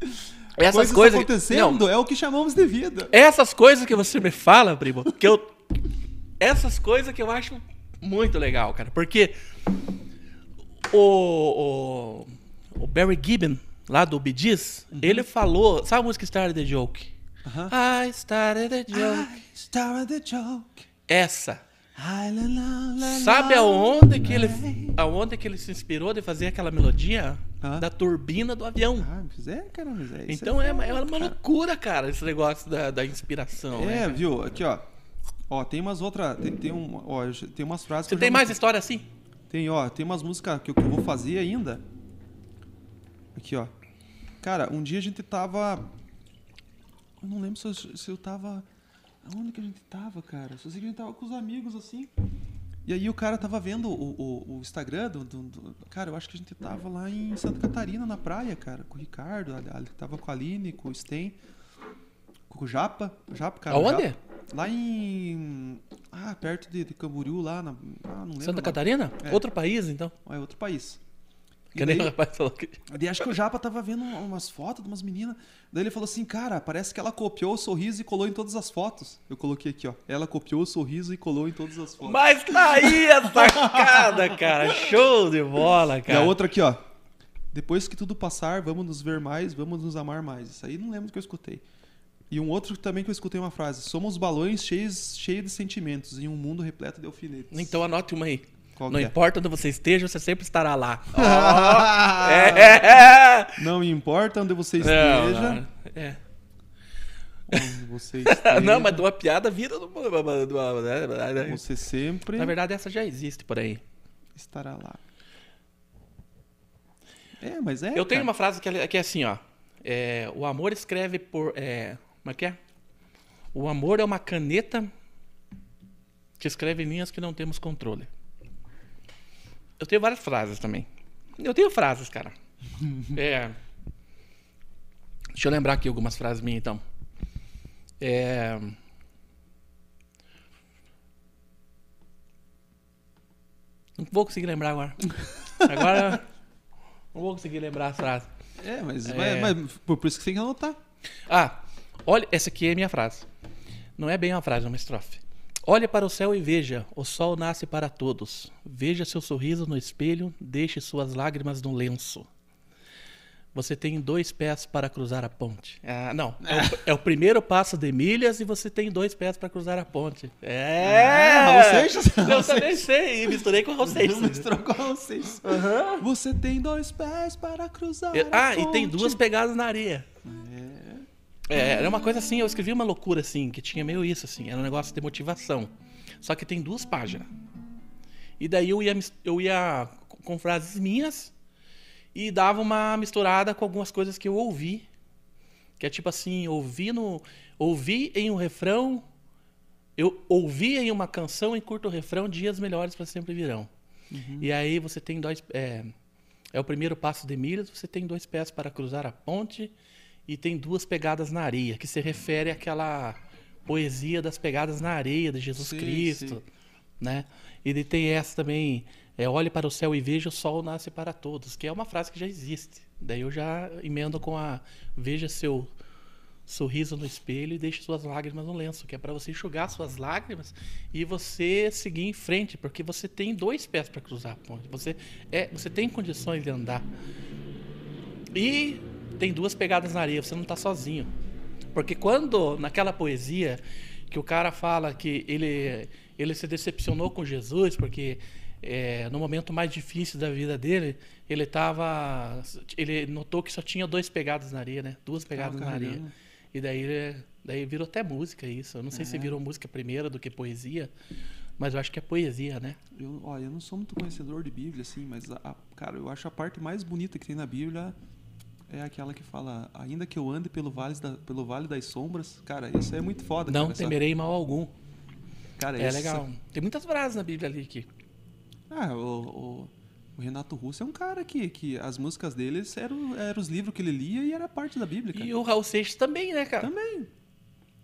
A: <laughs> Essas
B: coisas
A: coisas.
B: acontecendo
A: Não,
B: é o que chamamos de vida.
A: essas coisas que você me fala, primo, que eu. Essas coisas que eu acho muito legal, cara. Porque o. O, o Barry Gibbon, lá do Bee Gees, ele falou. Sabe a música Started the Joke?
B: Aham.
A: I started the joke.
B: Start the joke.
A: Essa. Sabe aonde que ele, aonde que ele se inspirou de fazer aquela melodia?
C: Ah.
A: Da turbina do avião.
C: Ah, é, cara, mas é. isso
A: Então é,
C: foda,
A: é uma
C: cara.
A: loucura, cara, esse negócio da, da inspiração. né,
C: É,
A: cara?
C: viu? Aqui, ó. Ó, tem umas outras. Tem, tem, um, ó, tem umas frases
A: Você tem mais história assim?
C: Tem, ó, tem umas músicas que eu, que eu vou fazer ainda. Aqui, ó. Cara, um dia a gente tava. Eu não lembro se eu, se eu tava. Onde que a gente tava, cara? Só sei que a gente tava com os amigos assim. E aí o cara tava vendo o, o, o Instagram do, do- do- Cara, eu acho que a gente tava lá em Santa Catarina, na praia, cara, com o Ricardo. a- a- Tava com a Aline, com o Sten, com o Japa. Japa, cara.
A: Aonde?
C: Japa. Lá em. Ah, perto de, de Camboriú, lá na. Ah, não lembro.
A: Santa
C: lá.
A: Catarina?
C: É.
A: Outro país, então.
C: É outro país. E
A: Que nem o
C: daí,
A: rapaz falou que. <laughs>
C: daí acho que o Japa tava vendo umas fotos de umas meninas. Daí ele falou assim, cara, parece que ela copiou o sorriso e colou em todas as fotos. Eu coloquei aqui, ó. Ela copiou o sorriso e colou em todas as fotos.
A: Mas tá aí a sacada, cara. Show de bola,
C: E
A: cara.
C: a outra aqui, ó. Depois que tudo passar, vamos nos ver mais, vamos nos amar mais. Isso aí não lembro do que eu escutei. E um outro também que eu escutei uma frase. Somos balões cheios, cheios de sentimentos em um mundo repleto de alfinetes.
A: Então anote uma aí.
C: Qual
A: Não
C: é?
A: importa onde você esteja, você sempre estará lá. Ó, <laughs> é.
C: Não importa onde você
A: Não,
C: esteja.
A: não, é.
C: Onde você esteja. <laughs>
A: Não, mas de uma piada vira do. né?
C: Você sempre
A: Na verdade, essa já existe por aí.
C: estará lá. É, mas é.
A: Eu tenho
C: cara.
A: uma frase que é, que é assim, ó. É, o amor escreve por. É, como é que é? O amor é uma caneta que escreve linhas que não temos controle. Eu tenho várias frases também. Eu tenho frases, cara. <laughs> É. Deixa eu lembrar aqui algumas frases minhas, então. É. Não vou conseguir lembrar agora. <laughs> Agora. Não vou conseguir lembrar as frases.
C: É, mas,
A: É.
C: mas- mas por isso que você tem que anotar.
A: Ah, olha, essa aqui é a minha frase. Não é bem uma frase, é uma estrofe. Olhe para o céu e veja, o sol nasce para todos. Veja seu sorriso no espelho, deixe suas lágrimas no lenço. Você tem dois pés para cruzar a ponte. Ah, não, é o, é o primeiro passo de milhas e você tem dois pés para cruzar a ponte. É!
C: Ah, Raul Seixas?
A: Eu
C: Raul
A: também sei, misturei com o Raul Seixas.
C: Misturou com vocês. Você tem dois pés para cruzar.
A: Eu-
C: a
A: Ah, e tem
C: ponte.
A: duas pegadas na areia. É, era uma coisa assim, eu escrevi uma loucura assim, que tinha meio isso assim, era um negócio de motivação. Só que tem duas páginas. E daí eu ia, eu ia com- frases minhas e dava uma misturada com algumas coisas que eu ouvi. Que é tipo assim, ouvi no ouvi em um refrão, eu ouvi em uma canção em curto refrão, dias melhores para sempre virão. E aí você tem dois é, é o primeiro passo de milhas, você tem dois pés para cruzar a ponte e tem duas pegadas na areia, que se refere àquela poesia das pegadas na areia de Jesus
C: Sim,
A: Cristo,
C: sim.
A: né? E daí tem essa também, é, olhe para o céu e veja o sol nasce para todos, que é uma frase que já existe. Daí eu já emendo com a veja seu sorriso no espelho e deixe suas lágrimas no lenço, que é para você enxugar suas lágrimas e você seguir em frente, porque você tem dois pés para cruzar a ponte. Você é, você tem condições de andar. E tem duas pegadas na areia, você não está sozinho. Porque quando, naquela poesia, que o cara fala que ele, ele se decepcionou com Jesus, porque é, no momento mais difícil da vida dele, ele tava. Ele notou que só tinha dois pegadas na areia, né? Duas pegadas na areia. E daí, daí virou até música isso. Eu não sei
C: É.
A: se virou música primeiro do que poesia, mas eu acho que é poesia, né?
C: Eu, olha, eu não sou muito conhecedor de Bíblia, assim, mas, a- a- cara, eu acho a parte mais bonita que tem na Bíblia é aquela que fala, ainda que eu ande pelo vale, da, pelo vale das sombras. Cara, isso é muito foda.
A: Não
C: cara, essa-
A: temerei mal algum.
C: Cara,
A: É
C: essa-
A: legal. Tem muitas frases na Bíblia ali que.
C: Ah, o, o- o Renato Russo é um cara que, que as músicas deles eram, eram os livros que ele lia e era parte da Bíblia, cara.
A: E o Raul Seixas também, né, cara?
C: Também.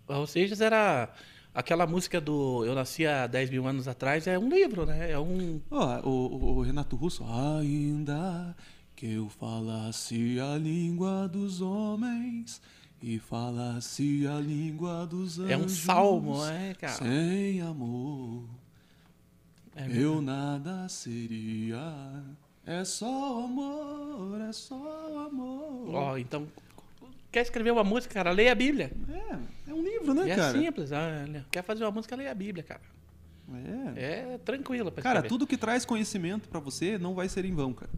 A: O Raul Seixas era. Aquela música do Eu Nasci há 10 mil anos atrás é um livro, né? É um.
C: Ó, o, o- o Renato Russo, ainda que eu falasse a língua dos homens e falasse a língua dos anjos.
A: É um salmo, é, cara?
C: Sem amor,
A: É
C: eu nada seria. É só amor, é só amor.
A: Ó, então. Quer escrever uma música, cara? Leia a Bíblia.
C: É, é um livro, né,
A: E é
C: cara?
A: simples. ah, né? Quer fazer uma música, leia a Bíblia, cara.
C: É.
A: É tranquilo pra
C: Cara,
A: escrever.
C: tudo que traz conhecimento pra você não vai ser em vão, cara.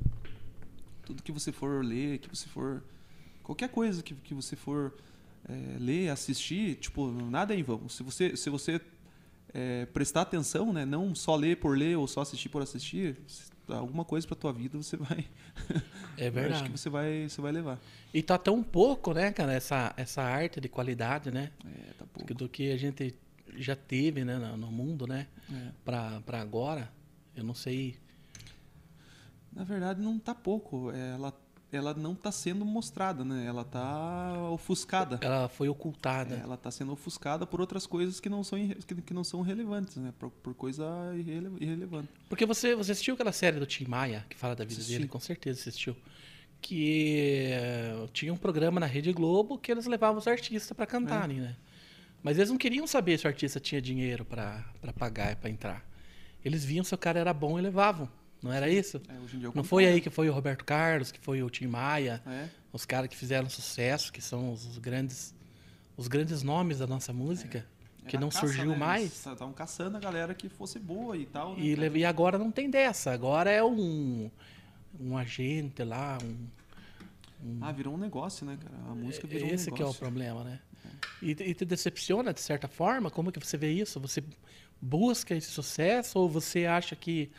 C: Tudo que você for ler, que você for. Qualquer coisa que, que você for é, ler, assistir, tipo, nada é em vão. Se você, se você é, prestar atenção, né? Não só ler por ler ou só assistir por assistir, alguma coisa pra tua vida você vai. <laughs>
A: É verdade.
C: Acho que você vai, você vai levar.
A: E tá tão pouco, né, cara, essa, essa arte de qualidade, né?
C: É, tá
A: Do
C: pouco.
A: que- Do que a gente já teve, né, no, mundo, né?
C: É.
A: Pra agora. Eu não sei.
C: Na verdade, não tá pouco. Ela, ela não tá sendo mostrada, né? Ela tá ofuscada.
A: Ela foi ocultada.
C: É, ela está sendo ofuscada por outras coisas que não são, que, não são relevantes, né? Por, por coisa irrele, irrelevante.
A: Porque você, você assistiu aquela série do Tim Maia, que fala da vida
C: Assisti.
A: dele? Com certeza assistiu. Que eh, tinha um programa na Rede Globo que eles levavam os artistas pra cantarem, né? Mas eles não queriam saber se o artista tinha dinheiro pra pagar e pra entrar. Eles viam se o cara era bom e levavam. Não era isso?
C: É, é
A: Não foi aí que foi o Roberto Carlos, que foi o Tim Maia,
C: É,
A: os caras que fizeram sucesso, que são os, os grandes os grandes nomes da nossa música, que
C: era
A: não
C: caça,
A: surgiu
C: né?
A: mais.
C: Eles Estavam caçando a galera que fosse boa e tal. né,
A: E, e agora não tem dessa. Agora é um, um agente lá. Um,
C: Ah, virou um negócio, né, cara? A música virou
A: esse
C: um
A: que é o
C: negócio.
A: problema, né? E, e te decepciona, de certa forma? Como que você vê isso? Você busca esse sucesso ou você acha que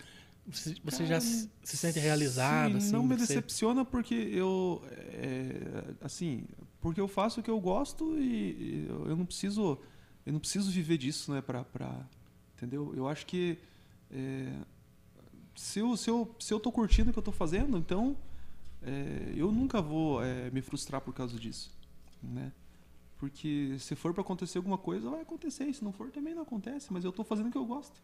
A: você, você já se, se sente realizado?
C: Sim,
A: assim,
C: não me
A: você-
C: decepciona porque eu, é, assim, porque eu faço o que eu gosto e eu não preciso, eu não preciso viver disso, né, pra, pra entendeu? Eu acho que é, se eu, se eu, se eu tô curtindo o que eu tô fazendo, então é, eu nunca vou é, me frustrar por causa disso, né? Porque se for pra acontecer alguma coisa, vai acontecer. Se não for, também não acontece. Mas eu tô fazendo o que eu gosto.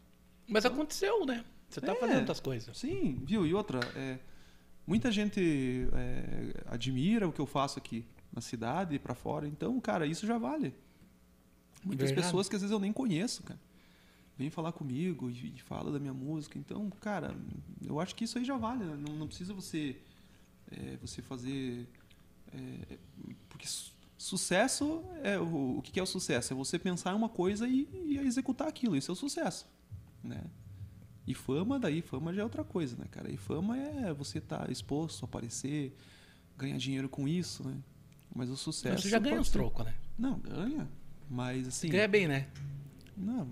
A: Mas aconteceu, né? Você tá
C: É.
A: fazendo outras coisas.
C: Sim, viu? E outra, é, muita gente é, admira o que eu faço aqui na cidade e pra fora. Então, cara, isso já vale. Muitas
A: Verdade.
C: pessoas que às vezes eu nem conheço, cara, vêm falar comigo e, e fala da minha música. Então, cara, eu acho que isso aí já vale. né? Não, não precisa você é, você fazer é, porque su- sucesso é o, o que que é o sucesso? É você pensar em uma coisa e, e executar aquilo. Isso é o sucesso, né? E fama, daí fama já é outra coisa, né, cara? E fama é você estar exposto, aparecer, ganhar dinheiro com isso, né? Mas o sucesso.
A: Você já ganha os trocos, né?
C: Não, ganha. Mas assim.
A: Ganha bem, né?
C: Não,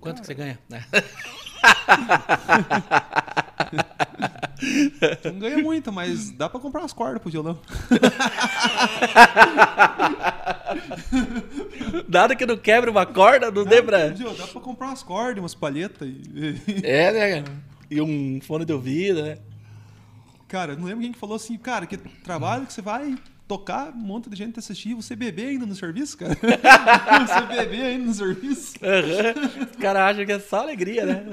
A: Quanto que você ganha? <laughs> <laughs>
C: não ganha muito, mas dá pra comprar umas cordas pro violão. <laughs>
A: Nada que não quebre uma corda, não dê pra...
C: Viu? Dá pra comprar umas cordas, umas palhetas. E...
A: É, né? E um fone de ouvido, né?
C: Cara, não lembro quem que falou assim, cara, que trabalho que você vai tocar, um monte de gente assistir, você beber ainda no serviço, cara? <laughs> você beber ainda no serviço?
A: Aham. Os caras acham que é só alegria, né?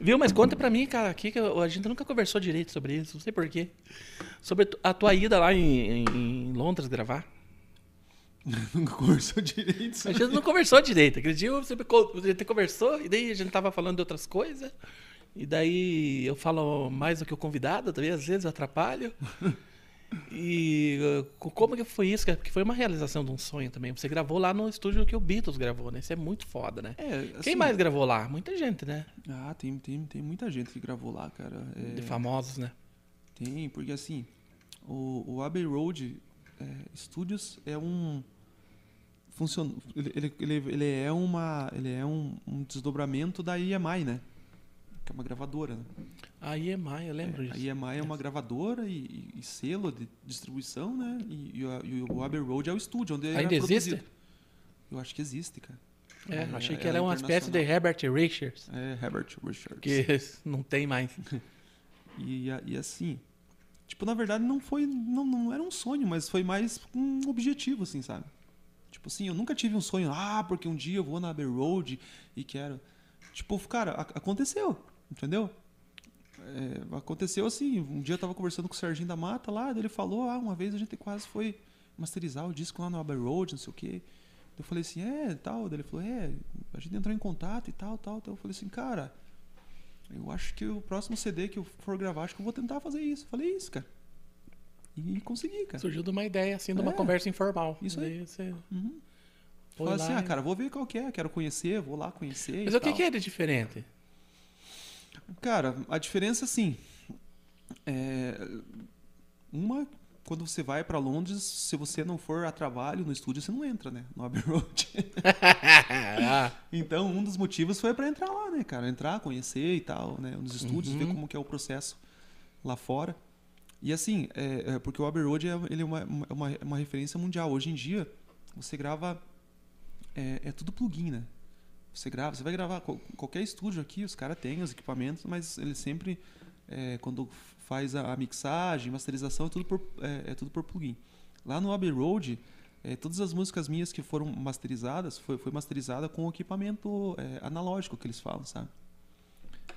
A: Viu? Mas conta pra mim, cara, aqui que a gente nunca conversou direito sobre isso, não sei porquê. Sobre a tua ida lá em, em- em Londres gravar. <laughs>
C: Nunca conversou direito.
A: A
C: sobre
A: gente não conversou direito. Aquele dia você me con- a gente conversou e daí a gente tava falando de outras coisas. E daí eu falo mais do que o convidado, também às vezes eu atrapalho. <laughs> E uh, co- como que foi isso? Porque foi uma realização de um sonho também. Você gravou lá no estúdio que o Beatles gravou, né? Isso é muito foda, né?
C: É,
A: Quem
C: assim-
A: mais gravou lá? Muita gente, né?
C: Ah, tem, tem, tem muita gente que gravou lá, cara. É,
A: De famosos, né?
C: Tem, porque assim, o, o Abbey Road é, Studios é um. Funciona, ele, ele, ele, ele é, uma, ele é um, um desdobramento da EMI, né? Que é uma gravadora. Né?
A: A EMI, eu lembro
C: A
A: disso.
C: EMI é uma gravadora e, e- selo de distribuição, né? E, e o- e o Abbey Road é o estúdio onde
A: Ainda existe?
C: Eu acho que existe, cara.
A: É,
C: É,
A: achei que
C: ela
A: era
C: é
A: uma espécie de Herbert Richards.
C: É Herbert Richards.
A: Que <laughs> não tem mais. <laughs>
C: E, a- e assim, tipo, na verdade não foi, não, não era um sonho, mas foi mais um objetivo, assim, sabe? Tipo assim, eu nunca tive um sonho, ah, porque um dia eu vou na Abbey Road e quero. Tipo, cara, a- aconteceu, entendeu? É, aconteceu assim, um dia eu tava conversando com o Serginho da Mata lá, ele falou, ah, uma vez a gente quase foi masterizar o disco lá no Abbey Road, não sei o quê. Eu falei assim, é, tal, daí ele falou, é, a gente entrou em contato e tal, tal, tal. Eu falei assim, cara, eu acho que o próximo CD que eu for gravar, acho que eu vou tentar fazer isso. Eu Falei isso, cara. E consegui, cara.
A: Surgiu de uma ideia, assim, de uma
C: É.
A: conversa informal.
C: Isso aí.
A: Daí você-
C: Uhum. Fala assim, ah, cara, vou ver qual que é, quero conhecer, vou lá conhecer.
A: Mas o que, que é de diferente?
C: Cara, a diferença assim. É, uma, quando você vai pra Londres, se você não for a trabalho no estúdio, você não entra, né? No Abbey Road. <laughs> então, um dos motivos foi pra entrar lá, né, cara? Entrar, conhecer e tal, né? Nos estúdios, ver como que é o processo lá fora. E assim, é, é porque o Abbey Road é, ele é uma, uma, uma referência mundial. Hoje em dia, você grava. É, é tudo plugin, né? Você grava, você vai gravar qual- qualquer estúdio aqui, os caras têm os equipamentos, mas eles sempre, é, quando faz a, a mixagem, masterização, é tudo por, é, é tudo por plugin. Lá no Abbey Road, é, todas as músicas minhas que foram masterizadas, foi, foi masterizada com o equipamento é, analógico que eles falam, sabe?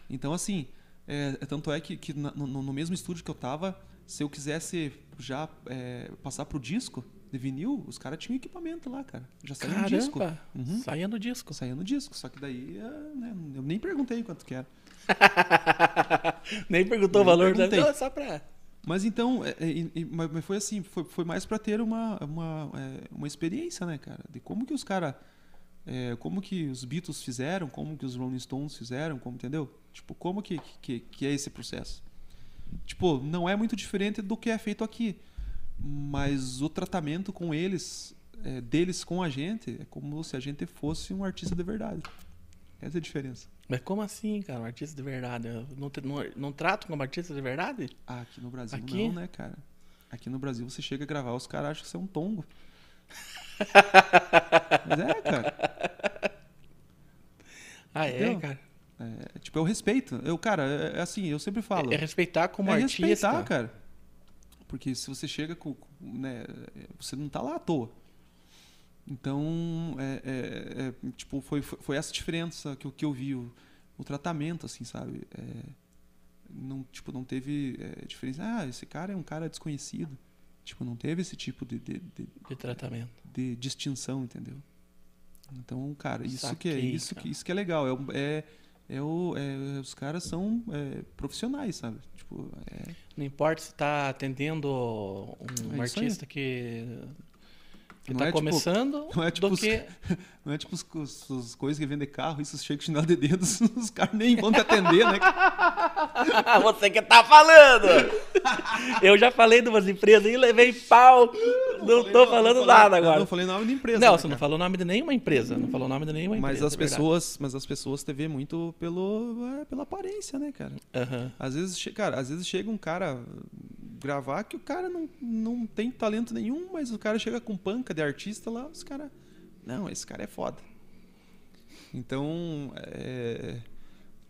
C: Então, assim, é, é tanto é que, que na- no, no mesmo estúdio que eu tava, se eu quisesse já é, passar pro disco de vinil, os caras tinham equipamento lá, cara. Já saía no disco.
A: caramba.
C: Uhum.
A: Saía no disco.
C: Saía no disco, só que daí é, né, eu nem perguntei quanto que era. <laughs>
A: Nem perguntou o
C: Nem
A: valor. Né?
C: perguntei.
A: Não, é só pra...
C: Mas então, é, é, mas foi assim, foi, foi mais pra ter uma, uma, é, uma experiência, né, cara? De como que os caras. como que os Beatles fizeram, como que os Rolling Stones fizeram, como, entendeu? Tipo, como que, que, que é esse processo? Tipo, não é muito diferente do que é feito aqui. Mas o tratamento com eles, é, deles com a gente, é como se a gente fosse um artista de verdade. Essa é a diferença.
A: Mas como assim, cara? Um artista de verdade? Eu Não, não, não trato como artista de verdade?
C: Ah, aqui no Brasil
A: Aqui?
C: não, né, cara? Aqui no Brasil você chega a gravar, os caras acham que você é um tongo. <laughs> Mas é, cara.
A: Ah, é,
C: Entendeu?
A: cara?
C: É, tipo, eu respeito. Eu, cara, é, é assim, eu sempre falo.
A: É respeitar como
C: é
A: artista.
C: respeitar, cara. Porque se você chega com. Né, você não tá lá à toa. Então, é, é- é, tipo, foi, foi foi essa diferença que, que eu vi. O, o tratamento, assim, sabe? É, não, tipo, não teve é, diferença. Ah, esse cara é um cara desconhecido. Tipo, não teve esse tipo de, de, de,
A: De tratamento.
C: de distinção, entendeu? Então, cara, isso que é
A: Saquei,
C: isso
A: cara.
C: que isso que é legal. É, o- é, o, é- os caras são é, profissionais, sabe? Tipo, é,
A: Não importa se tá atendendo um
C: É
A: artista que, que
C: Não
A: tá
C: é tipo-
A: começando <laughs>
C: não é tipo os-
A: que... <laughs>
C: não é tipo os, os, os coisas que vendem carro, isso chega com chinelo de dedos, <laughs> os caras nem vão te atender, né?
A: Você que tá falando! Eu já falei de umas empresas aí, levei pau. Não, tô falando nada
C: Eu
A: agora.
C: Não falei nome de empresa.
A: Não,
C: né,
A: você não
C: cara?
A: falou o nome de nenhuma empresa. Não falou o nome de nenhuma
C: Mas
A: empresa.
C: as
A: é
C: pessoas, mas as pessoas te vê muito pelo é, pela aparência, né, cara?
A: Aham.
C: Às vezes, cara, às vezes chega um cara gravar que o cara não, não tem talento nenhum, mas o cara chega com panca de artista lá, os caras. Não, esse cara é foda. Então, é,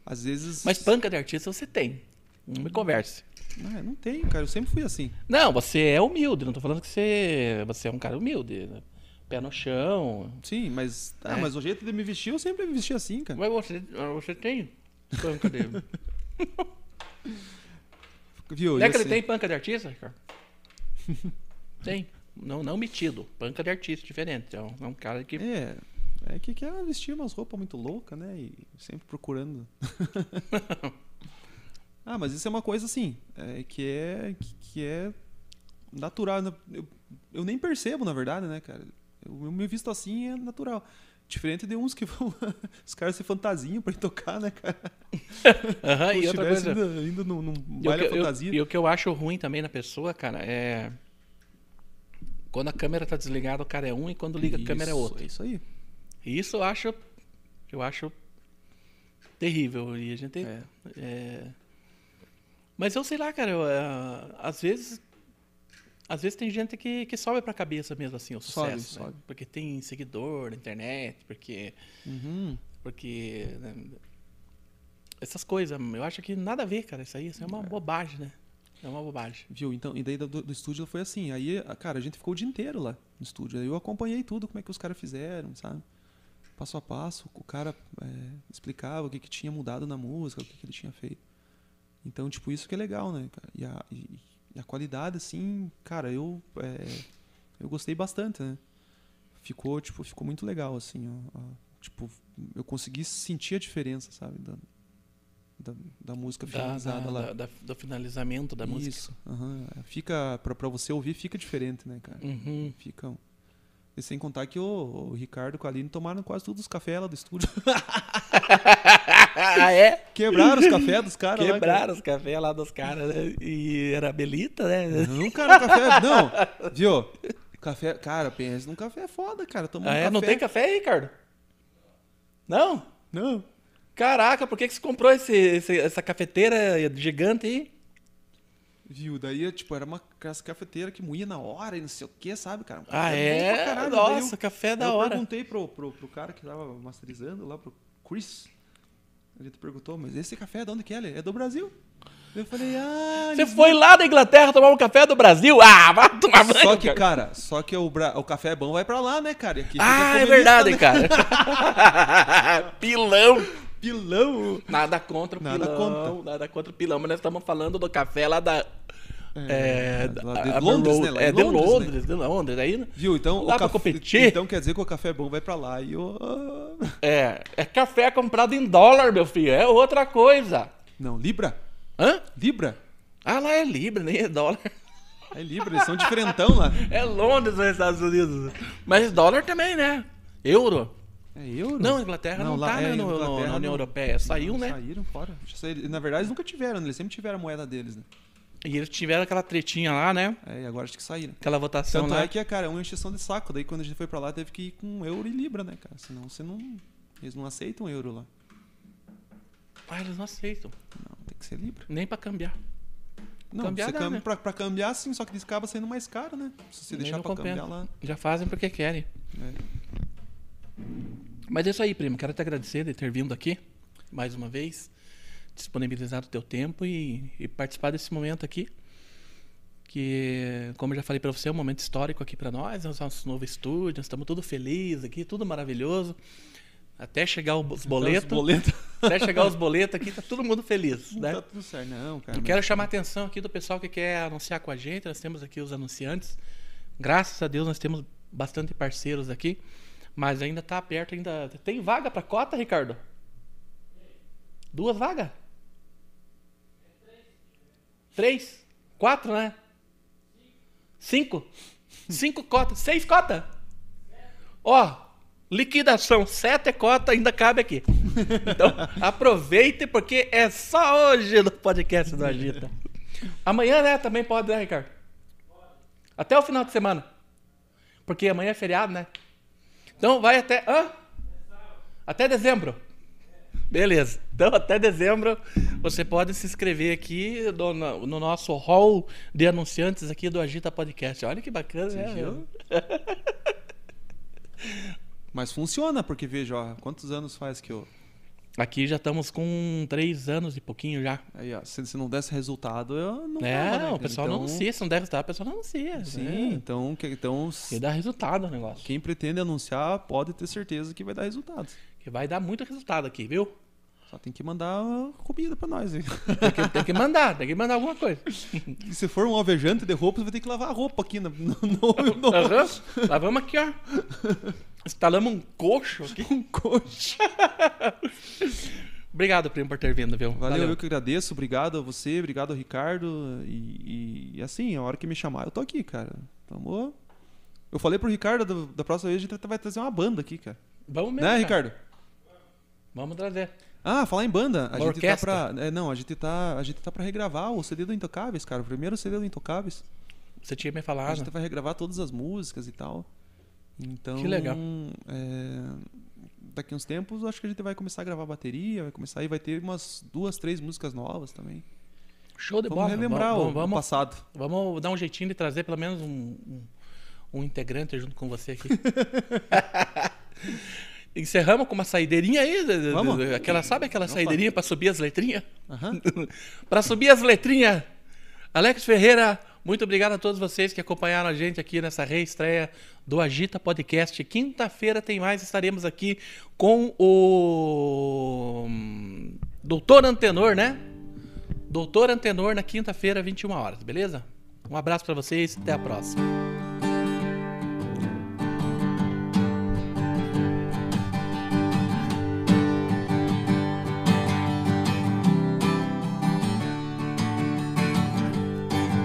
C: às vezes.
A: Mas panca de artista você tem. Não me converse.
C: Não, não tem, cara. Eu sempre fui assim.
A: Não, você é humilde. Não tô falando que você, você é um cara humilde. né? Pé no chão.
C: Sim, mas. Ah,
A: É.
C: mas o jeito de me vestir, eu sempre me vesti assim, cara.
A: Mas você, você tem panca de... <laughs>
C: Viu?
A: Não é que ele
C: assim-
A: tem panca de artista, Ricardo? <laughs> tem. Não, não metido. Panca de artista, diferente. É um, é um cara que...
C: É. É que quer vestir umas roupas muito loucas, né? E sempre procurando. <laughs> ah, mas isso é uma coisa assim, é, que é que, é natural. Eu, eu nem percebo, na verdade, né, cara? Eu, eu me visto assim é natural. Diferente de uns que vão. <laughs> Os caras se fantasiam pra ir tocar, né, cara?
A: Aham,
C: Como
A: e outra coisa...
C: indo, indo num, num
A: o,
C: baile
A: que,
C: à fantasia.
A: eu- e o que eu acho ruim também na pessoa, cara, é... Quando a câmera tá desligada, o cara é um, e quando liga a câmera é
C: Isso,
A: outro.
C: É isso aí.
A: E isso eu acho... Eu acho terrível. E a gente...
C: É.
A: é, Mas eu sei lá, cara, eu, é, às vezes... Às vezes tem gente que, que sobe pra cabeça mesmo, assim, o
C: Sobe,
A: sucesso. né?
C: sobe.
A: Porque tem seguidor na internet, porque...
C: Uhum.
A: Porque... né, essas coisas, eu acho que nada a ver, cara. Isso aí isso é uma bobagem, né? É uma bobagem.
C: Viu? Então, e daí do, do estúdio foi assim. Aí, cara, a gente ficou o dia inteiro lá no estúdio. Aí eu acompanhei tudo, como é que os caras fizeram, sabe? Passo a passo, o cara é, explicava o que, que tinha mudado na música, o que, que ele tinha feito. Então, tipo, isso que é legal, né? E a, e a qualidade, assim, cara, eu, é, eu gostei bastante, né? Ficou, tipo, ficou muito legal, assim, ó, ó. tipo, eu consegui sentir a diferença, sabe? Da, da, da música
A: Da,
C: finalizada
A: da,
C: lá.
A: da- do finalizamento da música.
C: Isso. aham. Fica pra, pra você ouvir fica diferente, né, cara?
A: Uhum.
C: Fica. E sem contar que o, o Ricardo com a Aline tomaram quase todos os cafés lá do estúdio. <laughs>
A: ah, é?
C: Quebraram os cafés dos caras lá.
A: Quebraram os cafés lá dos caras, né? E era Belita, né?
C: Não, cara, café. Não, viu? Café, cara, pensa num café foda, cara. Tomando
A: Ah, é?
C: café.
A: Não tem café aí, Ricardo? Não?
C: Não.
A: Caraca, por que, que você comprou esse, esse- essa cafeteira gigante aí?
C: Viu? Daí, tipo, era uma cafeteira que moía na hora e não sei o que, sabe, cara? Um
A: Ah, é?
C: caralho.
A: Nossa,
C: eu-
A: café da
C: eu
A: hora.
C: perguntei pro, pro, pro cara que tava masterizando lá, pro Chris. Gente perguntou, mas esse café de onde que é? Ele é do Brasil. Eu falei, ah...
A: Você foi lá da Inglaterra tomar um café do Brasil? Ah, vai tomar banho,
C: Só que,
A: cara.
C: só que o, bra- o café bom vai pra lá, né, cara?
A: Ah, é verdade,
C: né?
A: cara. <laughs> pilão.
C: Pilão.
A: Nada contra o
C: Nada
A: pilão.
C: contra.
A: Nada contra o pilão, mas nós estamos falando do café lá da. É,
C: de
A: Abbey
C: Londres,
A: Road.
C: né?
A: É de
C: Londres, né?
A: Londres, de Londres. Aí,
C: Viu? Então,
A: Lá
C: o café,
A: competir.
C: então quer dizer que o café bom vai pra lá e o...
A: é, é café comprado em dólar, meu filho. É outra coisa.
C: Não, Libra?
A: Hã?
C: Libra?
A: Ah, lá é Libra, nem é dólar.
C: É Libra, eles são diferentão lá. <laughs>
A: É Londres nos Estados Unidos. Mas dólar também, né? Euro.
C: É euro?
A: Não, Inglaterra não,
C: lá-
A: tá
C: é,
A: né, no, na União
C: não-
A: Europeia. Saiu,
C: não,
A: né?
C: Saíram fora. Na verdade, eles nunca tiveram, né? Eles sempre tiveram a moeda deles, né?
A: E eles tiveram aquela tretinha lá, né?
C: É, e agora acho que saíram.
A: Aquela votação
C: Tanto
A: lá.
C: é que, cara, é uma encheção de saco. Daí quando a gente foi pra lá, teve que ir com euro e libra, né, cara? Senão você não... Eles não aceitam euro lá.
A: Ah, eles não aceitam.
C: Não, tem que ser libra.
A: Nem pra cambiar.
C: Não,
A: Cambiar
C: você
A: dá,
C: cam...
A: né?
C: pra, pra cambiar sim, só que eles acaba saindo mais caro, né? Se você
A: Nem
C: deixar pra
A: compensa.
C: cambiar lá.
A: Já fazem porque querem.
C: É.
A: Mas é isso aí, primo. Quero te agradecer de ter vindo aqui mais uma vez, disponibilizado o teu tempo e, e participar desse momento aqui. Que, como eu já falei pra você, é um momento histórico aqui pra nós. É o nosso novo estúdio, nós estamos tudo felizes aqui, tudo maravilhoso. Até chegar os boletos.
C: Os boletos. <laughs>
A: Até chegar os boletos aqui, tá todo mundo feliz, né?
C: Tá tudo certo. Não, cara.
A: Eu quero chamar a atenção aqui do pessoal que quer anunciar com a gente. Nós temos aqui os anunciantes. Graças a Deus nós temos bastante parceiros aqui, mas ainda está aberto ainda. Tem vaga para cota, Ricardo? Duas vagas? Três? Quatro, né? Cinco? Cinco cotas? Seis cotas? Ó, liquidação, sete cotas ainda cabe aqui. Então, <laughs> aproveite porque é só hoje no podcast do Agita. Amanhã, né? Também pode, né, Ricardo? Até o final de semana. Porque amanhã é feriado, né? Então vai até. Hã? Até dezembro. Beleza. Então, até dezembro, você pode se inscrever aqui no, no- no nosso hall de anunciantes aqui do Agita Podcast. Olha que bacana, né?
C: viu? <laughs> Mas funciona, porque veja, ó, quantos anos faz que eu.
A: Aqui já estamos com três anos e pouquinho já.
C: Aí, ó, se, se não desse resultado, eu não
A: É,
C: tava, né,
A: o pessoal não
C: Então,
A: anuncia. Se não der resultado, o pessoal não anuncia.
C: Sim,
A: né?
C: então, que, então
A: E dá resultado o negócio.
C: quem pretende anunciar pode ter certeza que vai dar resultados.
A: Que vai dar muito resultado aqui, viu?
C: Só tem que mandar comida pra nós. hein? <laughs>
A: Tem que, tem que mandar, tem que mandar alguma coisa.
C: E se for um alvejante de roupas, vai ter que lavar a roupa aqui no, no, no, no
A: Aham. Lá vamos aqui, ó. Instalamos um coxo aqui.
C: um coxa.
A: Obrigado, primo, por ter vindo, viu?
C: Valeu, eu que agradeço. Obrigado a você, obrigado ao Ricardo. E, e, assim, a hora que me chamar, eu tô aqui, cara. Tamo... Eu falei pro Ricardo, da, da próxima vez a gente vai trazer uma banda aqui, cara.
A: Vamos mesmo.
C: né,
A: cara.
C: Ricardo?
A: Vamos trazer.
C: Ah, falar em banda, a
A: Uma
C: gente
A: orquestra?
C: tá pra. é, não, a gente tá. A gente tá pra regravar o CD do Intocáveis, cara. O primeiro CD do Intocáveis.
A: Você tinha me
C: A
A: falado.
C: gente vai regravar todas as músicas e tal. Então.
A: Que legal.
C: é, daqui uns tempos, acho que a gente vai começar a gravar bateria, vai começar e vai ter umas duas, três músicas novas também.
A: Show de
C: Vamos
A: bola.
C: relembrar
A: vamos,
C: o, o passado.
A: vamos dar um jeitinho de trazer pelo menos um, um, um integrante junto com você aqui. <laughs> <laughs> Encerramos com uma saideirinha aí.
C: Vamos.
A: Aquela, sabe aquela saideirinha pra subir as letrinhas?
C: Aham. <laughs>
A: Para subir as letrinhas. Alex Ferreira, muito obrigado a todos vocês que acompanharam a gente aqui nessa reestreia do Agita Podcast. Quinta-feira tem mais, estaremos aqui com o hum, Doutor Antenor, né? Doutor Antenor na quinta-feira, 21 horas, beleza? Um abraço para vocês, até a próxima.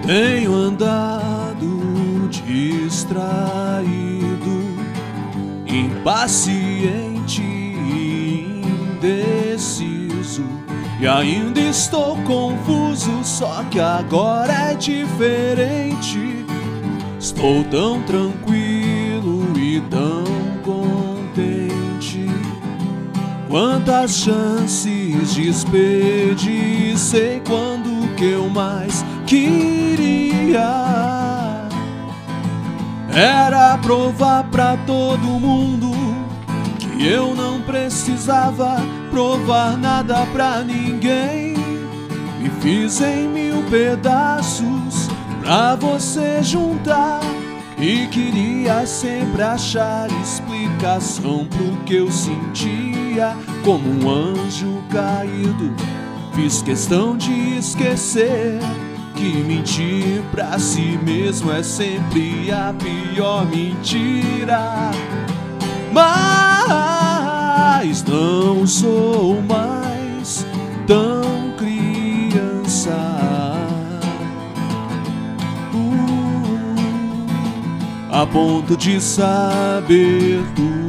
C: Tenho andado distraído
B: paciente e indeciso. E ainda estou confuso, só que agora é diferente. Estou tão tranquilo e tão contente. Quantas chances desperdicei quando que eu mais queria era provar pra todo mundo que eu não precisava provar nada pra ninguém. Me fiz em mil pedaços pra você juntar. E queria sempre achar explicação pro que eu sentia como um anjo caído. Fiz questão de esquecer que mentir pra si mesmo é sempre a pior mentira. Mas não sou mais tão criança. Uh, a ponto de saber tudo.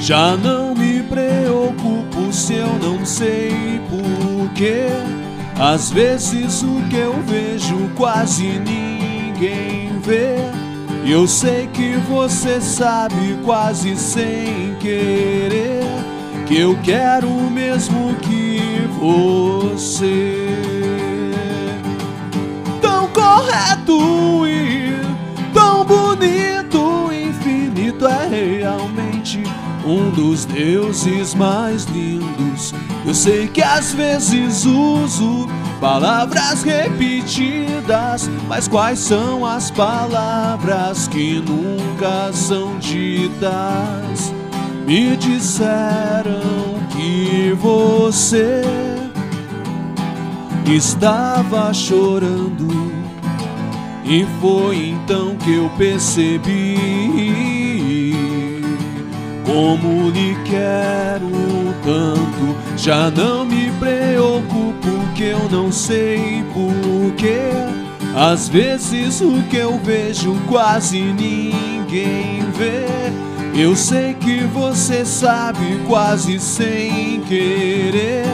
B: Já não me preocupo se eu não sei porquê. Às vezes o que eu vejo quase ninguém vê. E eu sei que você sabe quase sem querer que eu quero o mesmo que você. Tão correto e tão bonito, infinito é realmente um dos deuses mais lindos. Eu sei que às vezes uso palavras repetidas, mas quais são as palavras que nunca são ditas? Me disseram que você estava chorando. E foi então que eu percebi como lhe quero tanto. Já não me preocupo que eu não sei porquê. Às vezes o que eu vejo quase ninguém vê. Eu sei que você sabe quase sem querer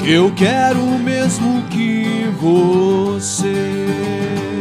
B: que eu quero mesmo que você.